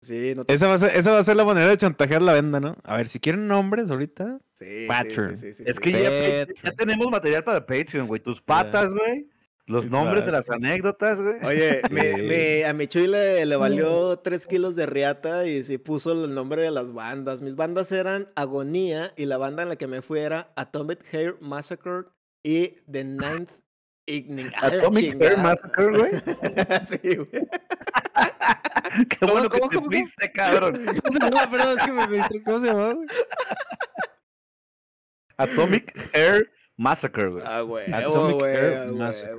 Sí, no te... Esa va, a ser, esa va a ser la manera de chantajear la venda, ¿no? A ver, si quieren nombres ahorita. Sí, Patreon. sí, sí, sí, Es sí. que ya, tenemos material para Patreon, güey. Tus patas, güey. Los nombres de las anécdotas, güey. Oye, me- Sí. me- a mi Chuy le, le valió 3 kilos de riata y sí puso el nombre de las bandas. Mis bandas eran Agonía y la banda en la que me fui era Atomic Hair Massacre y The Ninth Evening. ¡A la Atomic chingada! Massacre, güey. sí, güey. Qué bueno que cómo, te cómo, cómo? fuiste, cabrón. ¿Cómo se llama? Perdón, es que me, me distraí. ¿Cómo se llama, güey? Atomic Hair Massacre, güey. Ah, güey. Atomic a Massacre.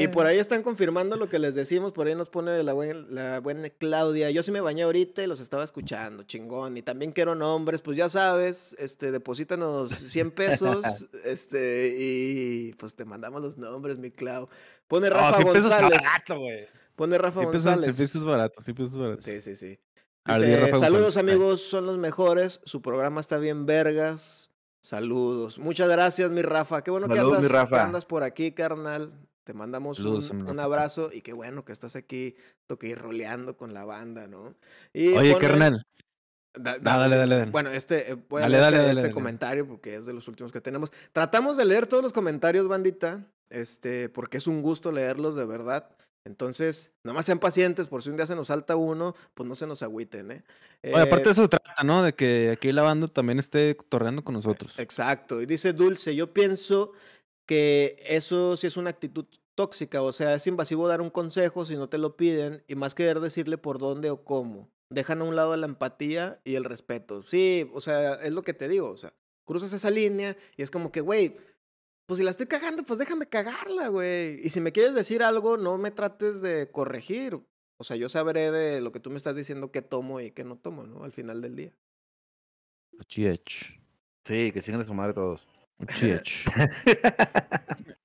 Y, por ahí están confirmando lo que les decimos, por ahí nos pone la, buen- la buena Claudia. Yo sí me bañé ahorita y los estaba escuchando, chingón. Y también quiero nombres, pues ya sabes, este, deposítanos 100 pesos, este, y pues te mandamos los nombres, mi Clau. Pone No, Rafa 100 pesos González. barato, güey. Pone Rafa 100 pesos, 100 González. pesos barato, 100 pesos barato. Sí, sí, sí. Dice, Rafa saludos amigos, son los mejores. Su programa está bien vergas. Saludos. Muchas gracias, mi Rafa. Qué bueno Saludos, que andas, que Rafa. andas por aquí, carnal. Te mandamos Saludos, un, abrazo y qué bueno que estás aquí toque y roleando con la banda, ¿no? Y Oye, carnal. Da- da- dale, dale, dale. Bueno, este, eh, voy a Dale, leer dale, este, dale, este comentario porque es de los últimos que tenemos. Tratamos de leer todos los comentarios, bandita, este, porque es un gusto leerlos de verdad. Entonces, nomás sean pacientes, por si un día se nos salta uno, pues no se nos agüiten, ¿eh? Oye, aparte de Eh, eso se trata, ¿no? De que aquí la banda también esté torreando con nosotros. Exacto. Y dice Dulce, yo pienso que eso sí es una actitud tóxica, o sea, es invasivo dar un consejo si no te lo piden y más querer decirle por dónde o cómo. Dejan a un lado la empatía y el respeto. Sí, o sea, es lo que te digo, o sea, cruzas esa línea y es como que, güey, pues si la estoy cagando, pues déjame cagarla, güey. Y si me quieres decir algo, no me trates de corregir. O sea, yo sabré de lo que tú me estás diciendo qué tomo y qué no tomo, ¿no? Al final del día. Chiech. Sí, que chingan a su madre todos. Chiech.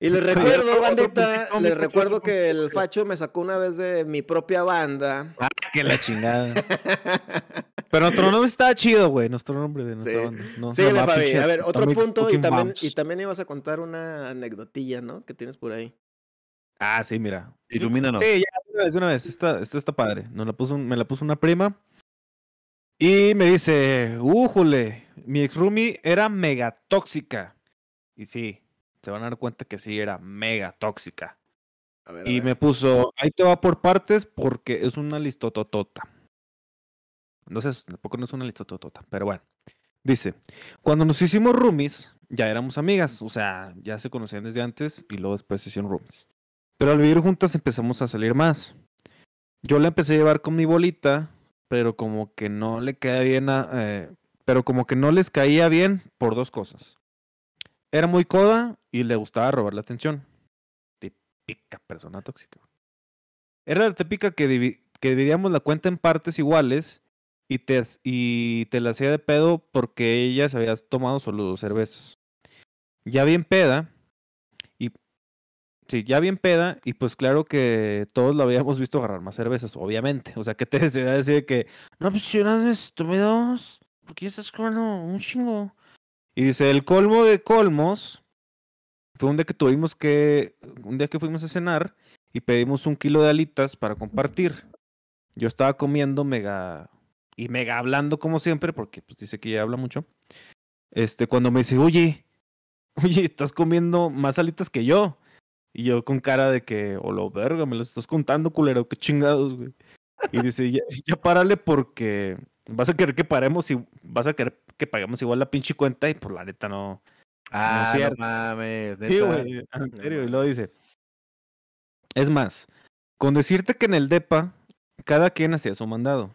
Y les recuerdo, bandita, les recuerdo que el Facho me sacó una vez de mi propia banda. Ah, que la chingada. Pero nuestro nombre estaba chido, güey. Nuestro nombre de nuestra Sí. banda. No, Sí, Fabi. A ver, otro Atomic punto y también, y también ibas a contar una anecdotilla, ¿no? Que tienes por ahí. Ah, sí, mira. Ilumínanos. Sí, ya, una vez, una vez. Esta, esta está padre. Nos la puso, un- me la puso una prima. Y me dice, újule, mi ex roomie era mega tóxica. Y sí, se van a dar cuenta que sí, era mega tóxica. A ver, a Y ver. me puso, ahí te va por partes porque es una listototota. Entonces, tampoco no es una listototota, pero bueno. Dice, cuando nos hicimos roomies, ya éramos amigas, o sea, ya se conocían desde antes y luego después se hicieron roomies. Pero al vivir juntas empezamos a salir más. Yo la empecé a llevar con mi bolita, pero como que no le queda bien eh, pero como que no les caía bien por dos cosas. Era muy coda y le gustaba robar la atención típica persona tóxica. Era la típica que, que dividíamos la cuenta en partes iguales y te, la hacía de pedo porque ella se había tomado solo dos cervezas. Ya bien peda, y sí, ya bien peda, y pues claro que todos lo habíamos visto agarrar más cervezas, obviamente. O sea, que te decía decir que, no, pues nada más tomé dos, porque ya estás cobrando un chingo. Y dice, el colmo de colmos fue un día que tuvimos que, un día que fuimos a cenar y pedimos un kilo de alitas para compartir. Yo estaba comiendo mega y mega hablando como siempre, porque pues dice que ella habla mucho. Este, cuando me dice, oye, oye, estás comiendo más alitas que yo. Y yo con cara de que, o lo verga, me lo estás contando, culero, qué chingados, güey. Y dice, ya, ya párale porque vas a querer que paremos y vas a querer que paguemos igual la pinche cuenta y por la neta no, Ah, es no, cierto. mames. Sí, neta. güey, en No serio, y luego dice, mames. es más, con decirte que en el DEPA, cada quien hacía su mandado.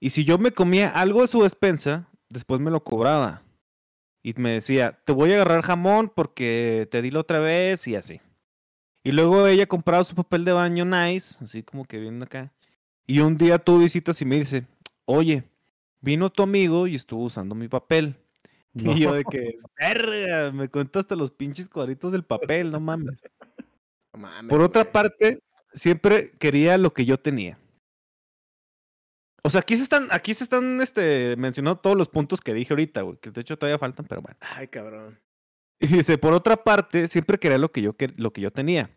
Y si yo me comía algo de su despensa, después me lo cobraba. Y me decía, te voy a agarrar jamón porque te di la otra vez y así. Y luego ella compraba su papel de baño nice, así como que viendo acá. Y un día tú visitas y me dice, oye, vino tu amigo y estuvo usando mi papel. No. Y yo de que, verga, me contaste los pinches cuadritos del papel, no mames. No mames, Por otra güey. parte, siempre quería lo que yo tenía. O sea, aquí se están, aquí se están este, mencionando todos los puntos que dije ahorita, güey, que de hecho todavía faltan, pero bueno. Ay, cabrón. Y dice, por otra parte, siempre quería lo que yo, que- lo que yo tenía.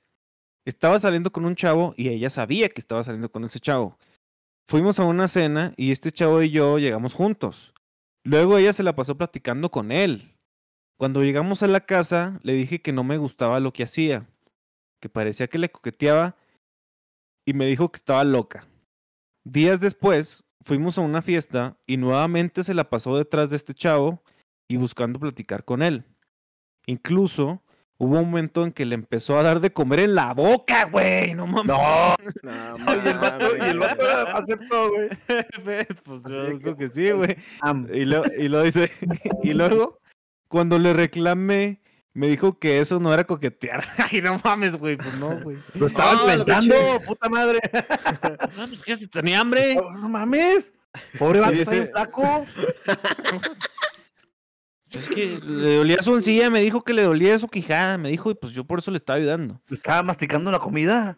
estaba saliendo con un chavo y ella sabía que estaba saliendo con ese chavo. Fuimos a una cena y este chavo y yo llegamos juntos. Luego ella se la pasó platicando con él. Cuando llegamos a la casa, le dije que no me gustaba lo que hacía, que parecía que le coqueteaba y me dijo que estaba loca. Días después, fuimos a una fiesta y nuevamente se la pasó detrás de este chavo y buscando platicar con él. Incluso hubo un momento en que le empezó a dar de comer en la boca, güey. No mames. No, No, y el vato, y el vato aceptó, güey. pues yo creo que- que sí, güey. Y, lo, y lo dice. y luego, cuando le reclamé, me dijo que eso no era coquetear. Ay, no mames, güey. Pues no, güey. Lo No, lo inventando, puta madre. No, pues que si tenía hambre. No, no mames. Pobre vato, dice- flaco. Es que le dolía su encía, me dijo que le dolía su quijada, me dijo, y pues yo por eso le estaba ayudando. Estaba masticando la comida.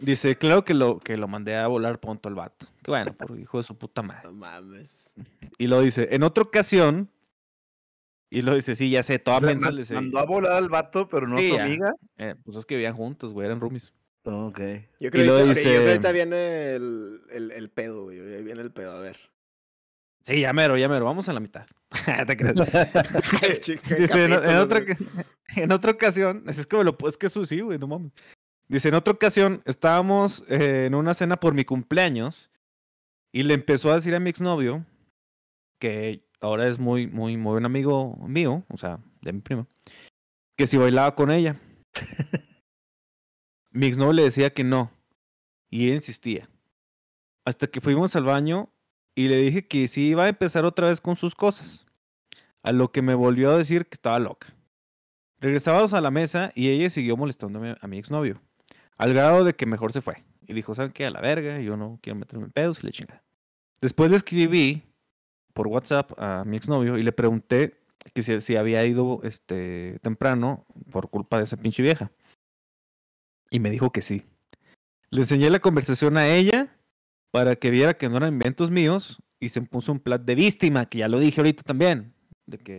Dice, claro que lo, que lo mandé a volar punto al vato. Que bueno, por hijo de su puta madre. No mames. Y lo dice, en otra ocasión, y lo dice, sí, ya sé, toda O sea, mensa le mandó a volar al vato, pero no a su ya. amiga. Eh, pues es que vivían juntos, güey, eran roomies. Ok. Yo creo, Y que yo dice- creo que ahorita viene el, el, el pedo, güey. Ahí viene el pedo, a ver. Sí, ya mero, ya mero, vamos a la mitad. Te. Chica, Dice, en, otra, en otra ocasión, es que me lo es que eso sí, güey, no mames. Dice, en otra ocasión estábamos eh, en una cena por mi cumpleaños y le empezó a decir a mi exnovio, que ahora es muy, muy, muy buen amigo mío, o sea, de mi prima, que si bailaba con ella. mi exnovio le decía que no y ella insistía. Hasta que fuimos al baño y le dije que sí iba a empezar otra vez con sus cosas. A lo que me volvió a decir que estaba loca. Regresábamos a la mesa y ella siguió molestándome a mi exnovio. Al grado de que mejor se fue. Y dijo, ¿saben qué? A la verga, yo no quiero meterme en pedos y le chingada. Después le escribí por WhatsApp a mi exnovio y le pregunté que si, si había ido este, temprano por culpa de esa pinche vieja. Y me dijo que sí. Le enseñé la conversación a ella para que viera que no eran inventos míos y se puso un plan de víctima, que ya lo dije ahorita también, de que,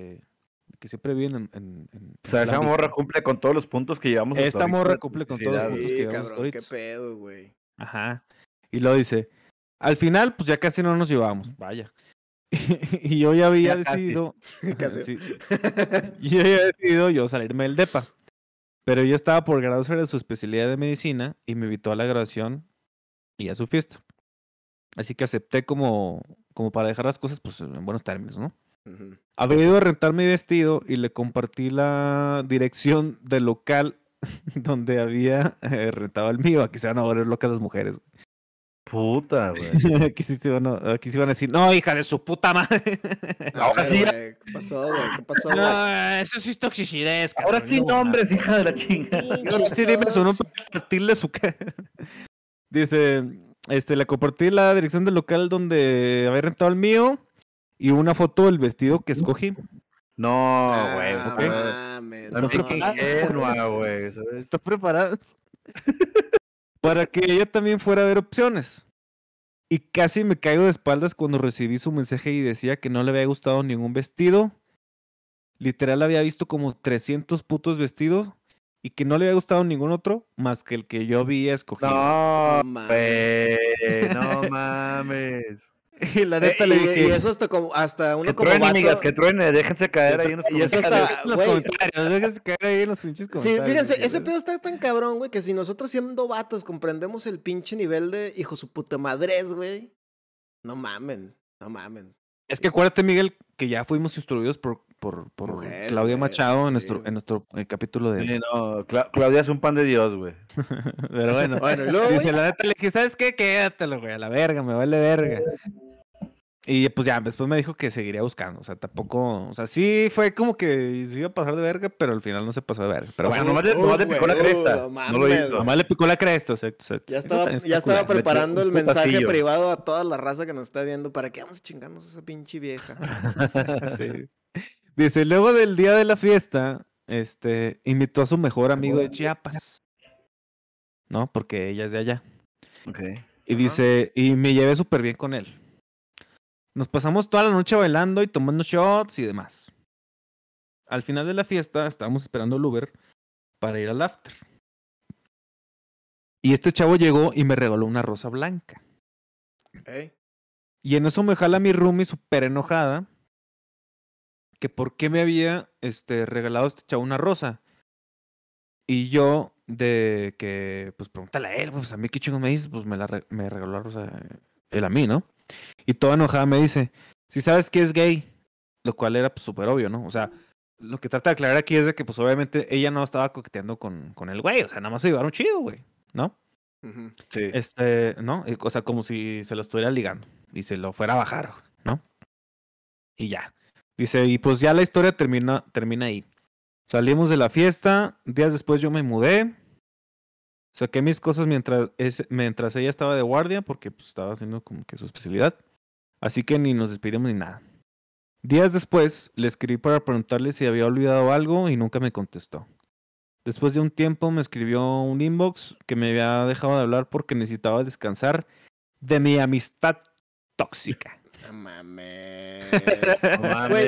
de que siempre viven en, en- en- O sea, esa morra víctima. cumple con todos los puntos que llevamos. hasta Esta ahorita morra cumple con todos los puntos que Sí, llevamos cabrón, qué pedo, güey. Ajá. Y lo dice, al final, pues ya casi no nos llevamos, vaya. y yo ya había Ya decidido, Casi. sí, yo ya había decidido yo salirme del DEPA. Pero yo estaba por graduarse de su especialidad de medicina y me invitó a la graduación y a su fiesta. Así que acepté como, como para dejar las cosas pues en buenos términos, ¿no? Había ido a rentar mi vestido y le compartí la dirección del local donde había eh, rentado el mío. Aquí se van a volver locas las mujeres. Puta, güey. aquí, sí se van a, aquí sí van a decir, no, hija de su puta madre. Ahora ver, sí, güey, ¿Qué pasó, güey? ¿Qué pasó, güey? no, eso sí es toxicidad. Ahora sí, nombres, hija de la chinga. Sí, dime su nombre para partirle su cara. Dice, este, le compartí la dirección del local donde había rentado el mío y una foto del vestido que escogí. No, güey. Ah, ok. mames, No, no, qué mames. ingenua, güey. ¿sabes? ¿Están preparadas? Para que ella también fuera a ver opciones. Y casi me caigo de espaldas cuando recibí su mensaje y decía que no le había gustado ningún vestido. Literal había visto como 300 putos vestidos y que no le había gustado ningún otro más que el que yo había escogido. No, mames. No mames. Y la Eh, neta le y, dije... y eso hasta como hasta uno Que como truene, vato. amigas, que truene. Déjense caer ahí en los Y eso en los comentarios, déjense caer ahí en los pinches Sí, comentarios. fíjense, güey. ese pedo está tan cabrón, güey, que si nosotros siendo vatos comprendemos el pinche nivel de hijo su puta madres, güey. No mamen, no mamen. Es que acuérdate, Miguel, que ya fuimos instruidos por, por, por Mujer, Claudia Machado sí, en nuestro, en nuestro eh, capítulo de... Sí, no, Cla- Claudia es un pan de Dios, güey. Pero bueno. Bueno, y luego, Dice, la neta, le dije, ¿sabes qué? Quédatelo, güey, a la verga, me vale verga. Y pues ya, después me dijo que seguiría buscando. O sea, tampoco. O sea, sí fue como que se iba a pasar de verga, pero al final no se pasó de verga. Pero bueno, nomás le, nomás picó la uh, cresta. no lo hizo. nomás le picó la cresta, exacto, exacto. ya estaba, ya estaba preparando el mensaje privado a toda la raza que nos está viendo para que vamos a chingarnos a esa pinche vieja. Sí. Dice, luego del día de la fiesta, este, invitó a su mejor amigo de Chiapas. ¿No? Porque ella es de allá. Ok. Y dice, y me llevé súper bien con él. Nos pasamos toda la noche bailando y tomando shots y demás. Al final de la fiesta estábamos esperando el Uber para ir al after. Y este chavo llegó y me regaló una rosa blanca. Ok. Y en eso me jala mi roomie súper enojada. Que por qué me había este, regalado este chavo una rosa. Y yo, de que, pues pregúntale a él, pues a mí qué chingo me dices, pues me, la re- me regaló la rosa él a mí, ¿no? Y toda enojada me dice, si sabes que es gay, lo cual era pues súper obvio, ¿no? O sea, lo que trata de aclarar aquí es de que pues obviamente ella no estaba coqueteando con, con el güey, o sea, nada más se llevaron chido, güey, ¿no? Sí. Este, ¿no? O sea, como si se lo estuviera ligando y se lo fuera a bajar, ¿no? Y ya. Dice, y pues ya la historia termina, termina ahí. Salimos de la fiesta, días después yo me mudé. Saqué mis cosas mientras, mientras ella estaba de guardia, porque pues, estaba haciendo como que su especialidad. Así que ni nos despedimos ni nada. Días después le escribí para preguntarle si había olvidado algo y nunca me contestó. Después de un tiempo me escribió un inbox que me había dejado de hablar porque necesitaba descansar de mi amistad tóxica. No mames. No Güey, mames.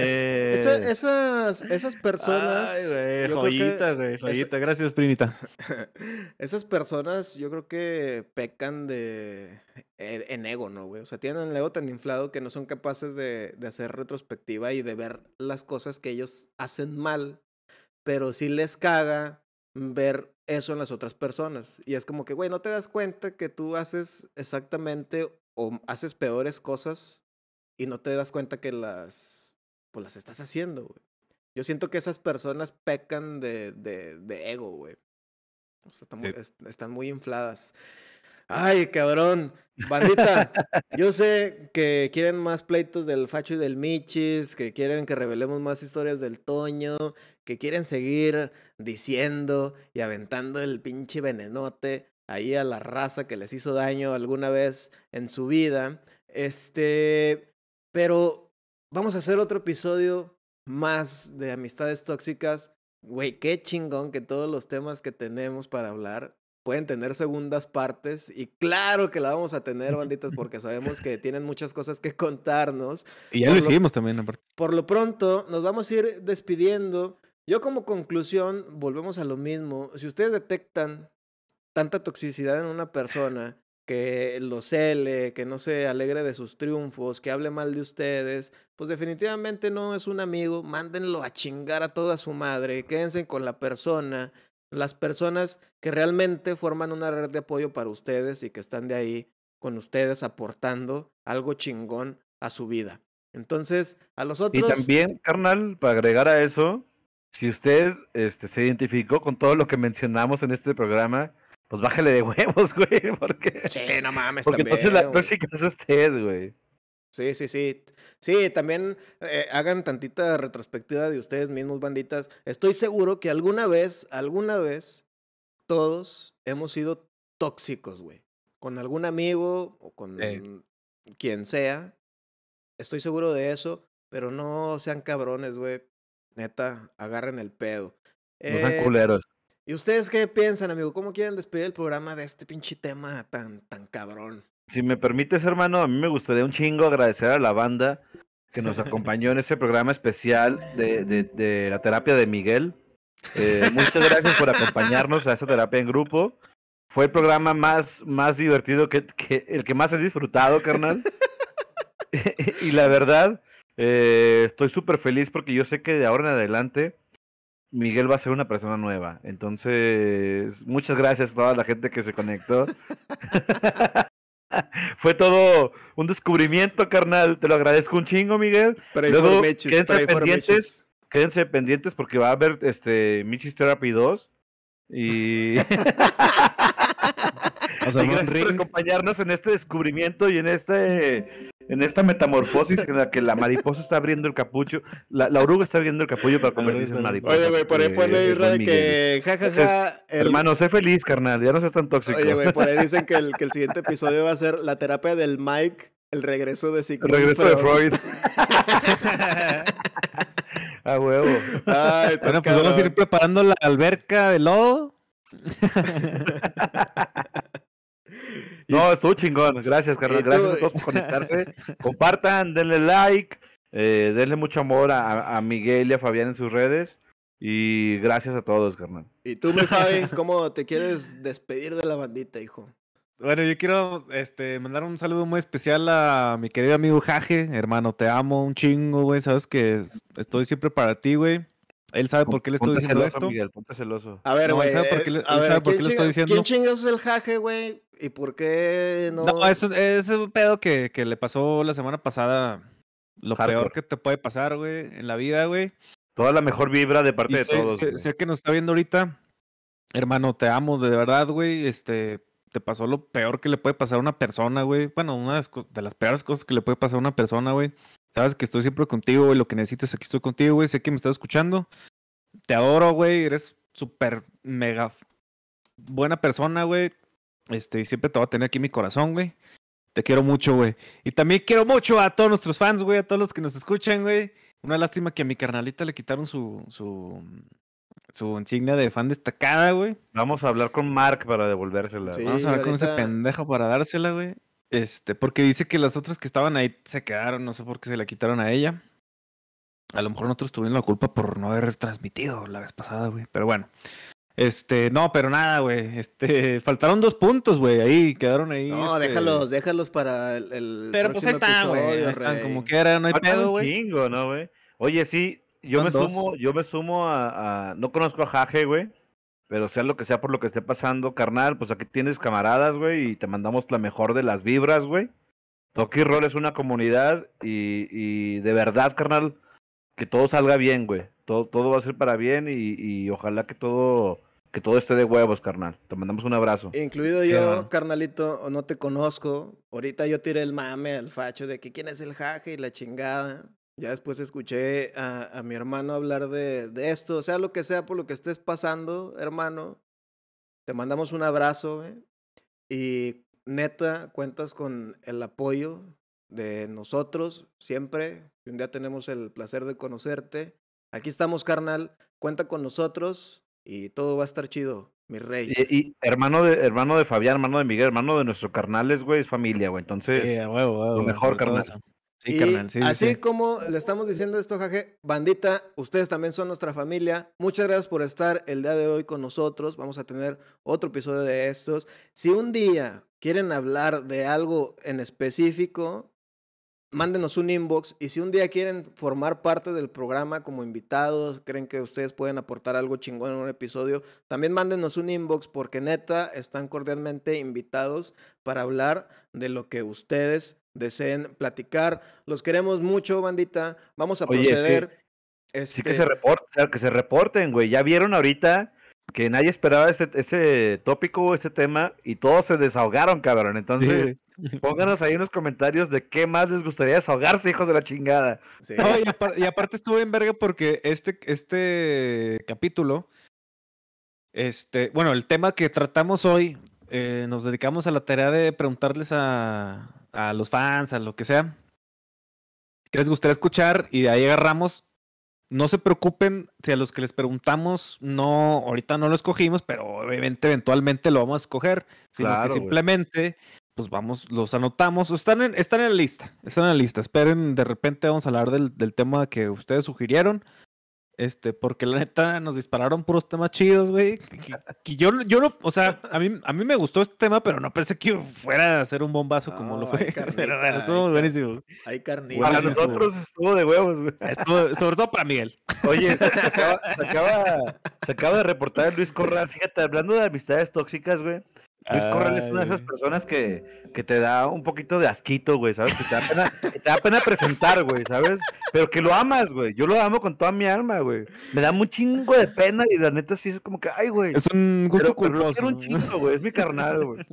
esa- esas, esas personas. Ay, güey, yo creo que joyita, güey, joyita. Gracias, primita. Esas personas yo creo que pecan de en en ego, ¿no, güey? O sea, tienen el ego tan inflado que no son capaces de, de hacer retrospectiva y de ver las cosas que ellos hacen mal, pero sí les caga ver eso en las otras personas. Y es como que, güey, no te das cuenta que tú haces exactamente o haces peores cosas y no te das cuenta que las, pues las estás haciendo, güey. Yo siento que esas personas pecan de, de, de ego, güey. O sea, están, Sí. están muy infladas. Ay, cabrón. Bandita, yo sé que quieren más pleitos del Facho y del Michis, que quieren que revelemos más historias del Toño, que quieren seguir diciendo y aventando el pinche venenote ahí a la raza que les hizo daño alguna vez en su vida. Este, pero vamos a hacer otro episodio más de amistades tóxicas. Güey, qué chingón que todos los temas que tenemos para hablar pueden tener segundas partes y claro que la vamos a tener, banditas, porque sabemos que tienen muchas cosas que contarnos. Y ya Por lo lo- hicimos también, aparte. Por lo pronto, nos vamos a ir despidiendo. Yo como conclusión, volvemos a lo mismo. Si ustedes detectan tanta toxicidad en una persona, que lo cele, que no se alegre de sus triunfos, que hable mal de ustedes, pues definitivamente no es un amigo. Mándenlo a chingar a toda su madre. Quédense con la persona, las personas que realmente forman una red de apoyo para ustedes y que están de ahí con ustedes aportando algo chingón a su vida. Entonces, a los Y otros... también, carnal, para agregar a eso, si usted este, se identificó con todo lo que mencionamos en este programa, pues bájale de huevos, güey, porque, Sí, no mames, porque también. entonces la tóxica es usted, güey. Sí, sí, sí. Sí, también eh, hagan tantita retrospectiva de ustedes mismos, banditas. Estoy seguro que alguna vez, alguna vez, todos hemos sido tóxicos, güey. Con algún amigo o con quien sea. Estoy seguro de eso, pero no sean cabrones, güey. Neta, agarren el pedo. No sean culeros. ¿Y ustedes qué piensan, amigo? ¿Cómo quieren despedir el programa de este pinche tema tan, tan cabrón? Si me permites, hermano, a mí me gustaría un chingo agradecer a la banda que nos acompañó en este programa especial de, de- la terapia de Miguel. Eh, muchas gracias por acompañarnos a esta terapia en grupo. Fue el programa más, más divertido que, que el que más he disfrutado, carnal. y la verdad, eh, estoy súper feliz porque yo sé que de ahora en adelante Miguel va a ser una persona nueva. Entonces, muchas gracias a toda la gente que se conectó. Fue todo un descubrimiento, carnal. Te lo agradezco un chingo, Miguel. Pray Luego, for Mechis, quédense pendientes. Quédense pendientes porque va a haber este Michis Therapy 2. Y, O sea, gracias por acompañarnos en este descubrimiento y en este en esta metamorfosis en la que la mariposa está abriendo el capucho, la, la oruga está abriendo el capullo para convertirse en mariposa. Oye, güey, por ahí pone es Israel Don Miguel. que jajaja. el- Hermano, sé feliz, carnal, ya no seas tan tóxico. Oye, güey, por ahí dicen que el, que el siguiente episodio va a ser la terapia del Mike, el regreso de El Sigmund regreso de Freud. A huevo. Ay, Bueno, pues vamos a cabrón. ir preparando la alberca de lodo. No, estuvo chingón. Gracias, carnal. Gracias a todos por conectarse. Compartan, denle like, eh, denle mucho amor a, a Miguel y a Fabián en sus redes. Y gracias a todos, carnal. Y tú, mi Fabi, ¿cómo te quieres despedir de la bandita, hijo? Bueno, yo quiero este, mandar un saludo muy especial a mi querido amigo Jaje. Hermano, te amo un chingo, güey. Sabes que es- estoy siempre para ti, güey. Él sabe por qué le estoy Ponte diciendo celoso, esto. Miguel, ponte celoso. A ver, No, güey. ¿sabe por eh, qué le- a ver, sabe por ¿quién qué lo estoy chinga- diciendo? ¿Quién chingados es el jaje, güey? ¿Y por qué no? No, eso es un pedo que, que le pasó la semana pasada. Lo Hardcore. peor que te puede pasar, güey, en la vida, güey. Toda la mejor vibra de parte Y de sé, todos. sé- que nos está viendo ahorita. Hermano, te amo de verdad, güey. Este, te pasó lo peor que le puede pasar a una persona, güey. Bueno, una de las, co- de las peores cosas que le puede pasar a una persona, güey. Sabes que estoy siempre contigo, güey. Lo que necesites, aquí estoy contigo, güey. Sé que me estás escuchando. Te adoro, güey. Eres súper mega buena persona, güey. Este, y siempre te voy a tener aquí en mi corazón, güey. Te quiero mucho, güey. Y también quiero mucho a todos nuestros fans, güey, a todos los que nos escuchan, güey. Una lástima que a mi carnalita le quitaron su, su, su insignia de fan destacada, güey. Vamos a hablar con Mark para devolvérsela. Sí. Vamos a ver con ese pendejo para dársela, güey. Este, porque dice que las otras que estaban ahí se quedaron, no sé por qué se la quitaron a ella. A lo mejor nosotros tuvimos la culpa por no haber transmitido la vez pasada, güey. Pero bueno. Este, no, pero nada, güey. Este, faltaron dos puntos, güey. Ahí quedaron ahí. No, este, déjalos, déjalos para el, el Pero pues ahí están, güey. están, como quiera, no hay Faltan pedo, güey. chingo, ¿no, güey? Oye, sí, yo Son me dos. sumo, yo me sumo a, a- no conozco a Jaje, güey, pero sea lo que sea por lo que esté pasando, carnal, pues aquí tienes camaradas, güey, y te mandamos la mejor de las vibras, güey. Toki Roll es una comunidad y, y de verdad, carnal, que todo salga bien, güey. Todo, todo va a ser para bien y, y ojalá que todo, que todo esté de huevos, carnal. Te mandamos un abrazo. Incluido yo, hermano. carnalito, o no te conozco. Ahorita yo tiré el mame al facho de que quién es el jaje y la chingada. Ya después escuché a, a mi hermano hablar de, de esto. O sea, lo que sea por lo que estés pasando, hermano. Te mandamos un abrazo, güey. Y neta, cuentas con el apoyo de nosotros siempre. Si un día tenemos el placer de conocerte. Aquí estamos, carnal. Cuenta con nosotros y todo va a estar chido, mi rey. Y, y hermano de hermano de Fabián, hermano de Miguel, hermano de nuestro carnales, güey, es familia, güey. Entonces, a huevo, mejor, carnal. eso. Sí, y carnal, sí, sí, así sí. como le estamos diciendo esto, Jaje, bandita, ustedes también son nuestra familia. Muchas gracias por estar el día de hoy con nosotros. Vamos a tener otro episodio de estos. Si un día quieren hablar de algo en específico, mándenos un inbox. Y si un día quieren formar parte del programa como invitados, creen que ustedes pueden aportar algo chingón en un episodio, también mándenos un inbox porque neta están cordialmente invitados para hablar de lo que ustedes deseen platicar. Los queremos mucho, bandita. Vamos a Oye, sí. proceder. Sí que Este, se reporten, que se reporten, güey. Ya vieron ahorita que nadie esperaba este, este tópico, este tema, y todos se desahogaron, cabrón. Entonces, pónganos ahí en los comentarios de qué más les gustaría desahogarse, hijos de la chingada. sí. No, y, apar- y aparte estuvo en verga porque este, este capítulo, este, bueno, el tema que tratamos hoy, eh, nos dedicamos a la tarea de preguntarles a, a los fans, a lo que sea, qué les gustaría escuchar y de ahí agarramos. No se preocupen si a los que les preguntamos no, ahorita no lo escogimos, pero obviamente eventualmente lo vamos a escoger, sino Claro, que simplemente pues vamos, los anotamos, están en, están en la lista, están en la lista. Esperen, de repente vamos a hablar del, del tema que ustedes sugirieron. Este, porque la neta nos dispararon puros temas chidos, güey. Que, que yo, no- yo no, o sea, a mí, a mí me gustó este tema, pero no pensé que fuera a ser un bombazo como lo No, hay fue. carnita, Pero bueno, hay estuvo car- buenísimo. Hay carnita. Para nosotros estuvo de huevos, güey. Estuvo- sobre todo para Miguel. Oye, se acaba, se acaba, se acaba de reportar Luis Corral. Fíjate, hablando de amistades tóxicas, güey. Luis Corral es una de esas personas que, que te da un poquito de asquito, güey, ¿sabes? Que te da pena, que te da pena presentar, güey, ¿sabes? Pero que lo amas, güey. Yo lo amo con toda mi alma, güey. Me da un chingo de pena y la neta sí es como que, ay, güey. Es un gusto un chingo, güey. Es mi carnal, güey.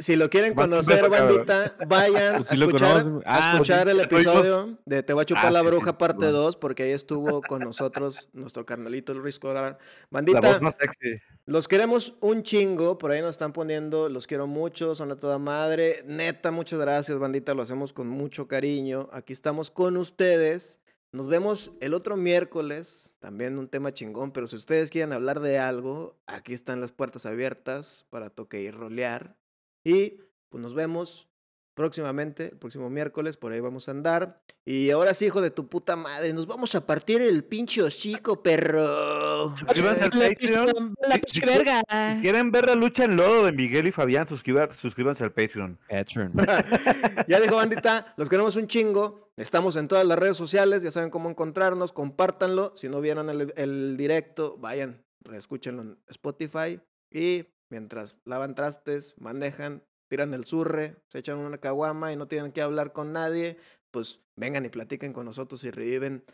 Si, lo quieren conocer, beso, cabrón. bandita, vayan Pues a escuchar, a Ah, escuchar sí, el episodio de Te voy a chupar Ah, la sí, bruja sí, parte bueno. 2, porque ahí estuvo con nosotros nuestro carnalito Luis Corral. La Bandita, voz más sexy. los queremos un chingo, por ahí nos están poniendo, los quiero mucho, son a toda madre. Neta, muchas gracias, bandita, lo hacemos con mucho cariño. Aquí estamos con ustedes. Nos vemos el otro miércoles, también un tema chingón, pero si ustedes quieren hablar de algo, aquí están las puertas abiertas para toque y rolear. Y pues nos vemos próximamente, el próximo miércoles, por ahí vamos a andar. Y ahora sí, hijo de tu puta madre, nos vamos a partir el pinche hocico, perro. Suscríbanse al Patreon. La Si- quieren ver la lucha en lodo de Miguel y Fabián, suscríbanse al Patreon. Patreon. ya dijo bandita, los queremos un chingo. Estamos en todas las redes sociales, ya saben cómo encontrarnos, compártanlo. Si no vieron el, el directo, vayan, escúchenlo en Spotify. Y mientras lavan trastes, manejan, tiran el surre, se echan una caguama y no tienen que hablar con nadie, pues vengan y platiquen con nosotros y reviven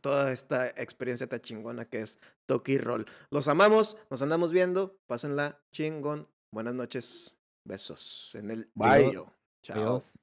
toda esta experiencia tan chingona que es Toki Roll. Los amamos, nos andamos viendo, pásenla chingón. Buenas noches, besos en el Bye. Chao. Adiós.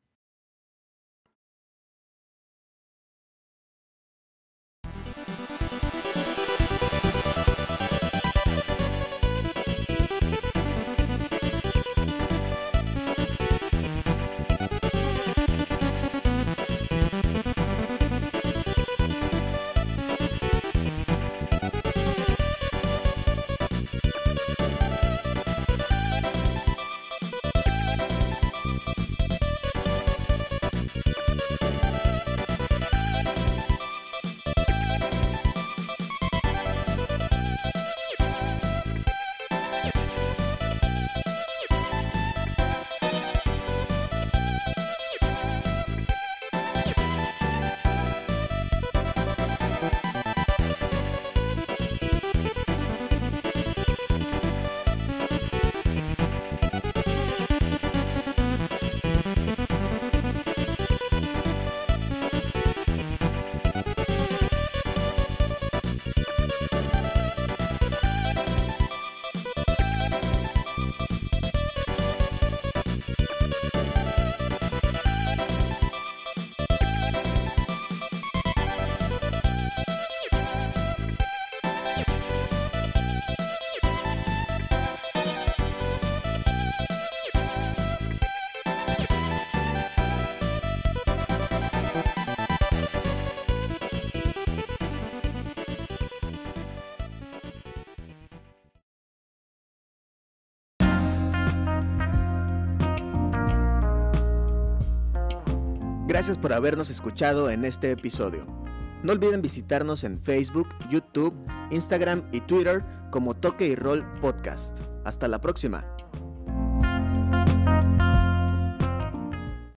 Gracias por habernos escuchado en este episodio. No olviden visitarnos en Facebook, YouTube, Instagram y Twitter como Toque y Roll Podcast. Hasta la próxima.